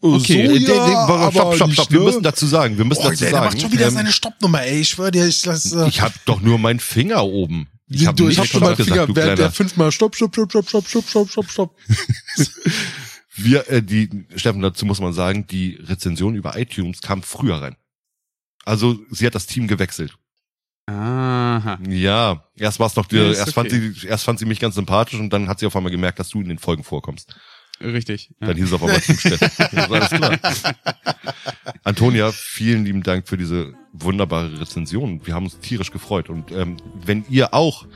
Okay, Äh, so, der- der- ja, stopp, stopp, aber stopp. Wir müssen dazu sagen, wir müssen Oh, dazu der, sagen. der macht schon wieder ähm, seine Stoppnummer, ey. Ich schwör dir, ich lass. Äh, ich habe doch nur meinen Finger oben. Ich habe du, ich hab schon gesagt, Finger, kleiner. der fünfmal Stopp, Stopp, Stopp, Stopp, Stopp, Stopp, Stopp, Stopp, Stopp. *laughs* Wir, äh, die, Steffen, dazu muss man sagen, die Rezension über iTunes kam früher rein. Also sie hat das Team gewechselt. Aha. Ja, erst war's noch, die, Ja, erst fand okay. sie, erst fand sie mich ganz sympathisch und dann hat sie auf einmal gemerkt, dass du in den Folgen vorkommst. Richtig. Ja. Dann hieß es auf einmal Team *laughs* Steffen. Alles klar. Antonia, vielen lieben Dank für diese wunderbare Rezension. Wir haben uns tierisch gefreut. Und ähm, wenn ihr auch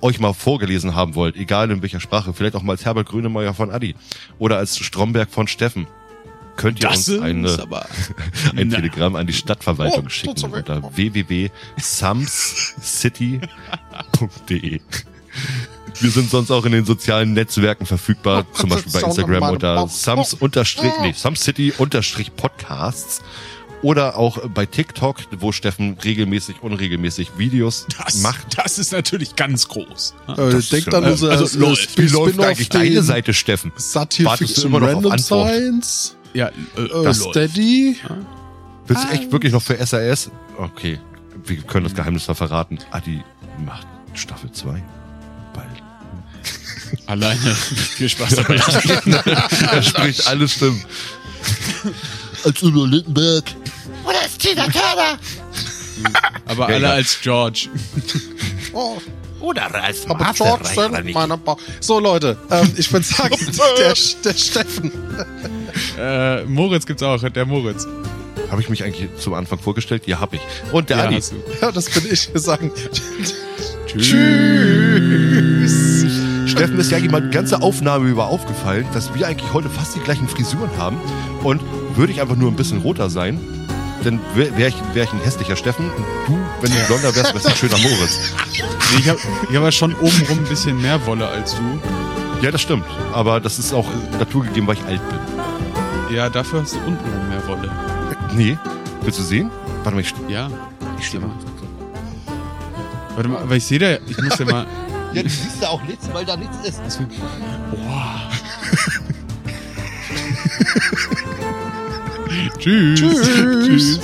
euch mal vorgelesen haben wollt, egal in welcher Sprache, vielleicht auch mal als Herbert Grönemeyer von Adi oder als Stromberg von Steffen, könnt ihr Das uns eine, *laughs* ein Na. Telegramm an die Stadtverwaltung Oh, schicken unter www.samscity.de. Wir sind sonst auch in den sozialen Netzwerken verfügbar, zum Beispiel bei Instagram unter sams unterstrich, nee, samcity unterstrich podcasts oder auch bei TikTok, wo Steffen regelmäßig, unregelmäßig Videos Das, macht. das ist natürlich ganz groß. Äh, Das denkt an ja- unser also äh, läuft. Wie läuft eigentlich deine Seite, Steffen? Satire Wartest du immer noch auf Random Antwort? Science, Ja, äh, äh, läuft. Steady. Willst du echt wirklich noch für SAS? Okay, wir können das Geheimnis mal verraten. Adi macht Staffel 2 bald. Alleine. *laughs* Viel Spaß dabei. *laughs* er spricht alle Stimmen. Als Udo Lindenberg. Oder ist Tina Turner? Aber Ja, alle ja. als George. Oh, Oder als aber George sind meiner ba So Leute, ähm, ich würde sagen, *laughs* der, der Steffen. Äh, Moritz gibt's auch, der Moritz. Habe ich mich eigentlich zum Anfang vorgestellt? Ja, hab ich. Und der Ja, Adi. Ja, das bin ich. Wir sagen Tschüss. Steffen ist ja jemand ganze Aufnahme über aufgefallen, dass wir eigentlich heute fast die gleichen Frisuren haben. Und würde ich einfach nur ein bisschen roter sein, dann wäre wär ich, wär ich ein hässlicher Steffen. Und du, wenn du blonder wärst, wärst du ein schöner Moritz. Nee, ich habe ich hab ja schon obenrum ein bisschen mehr Wolle als du. Ja, das stimmt. Aber das ist auch naturgegeben, weil ich alt bin. Ja, dafür hast du untenrum mehr Wolle. Nee. Willst du sehen? Warte mal, ich, Ja. ich stehe mal. Warte mal, aber ich sehe da, ich muss ja mal. Ja, du siehst ja auch nichts, weil da nichts ist. *laughs* Tschüss. Tschüss. Tschüss.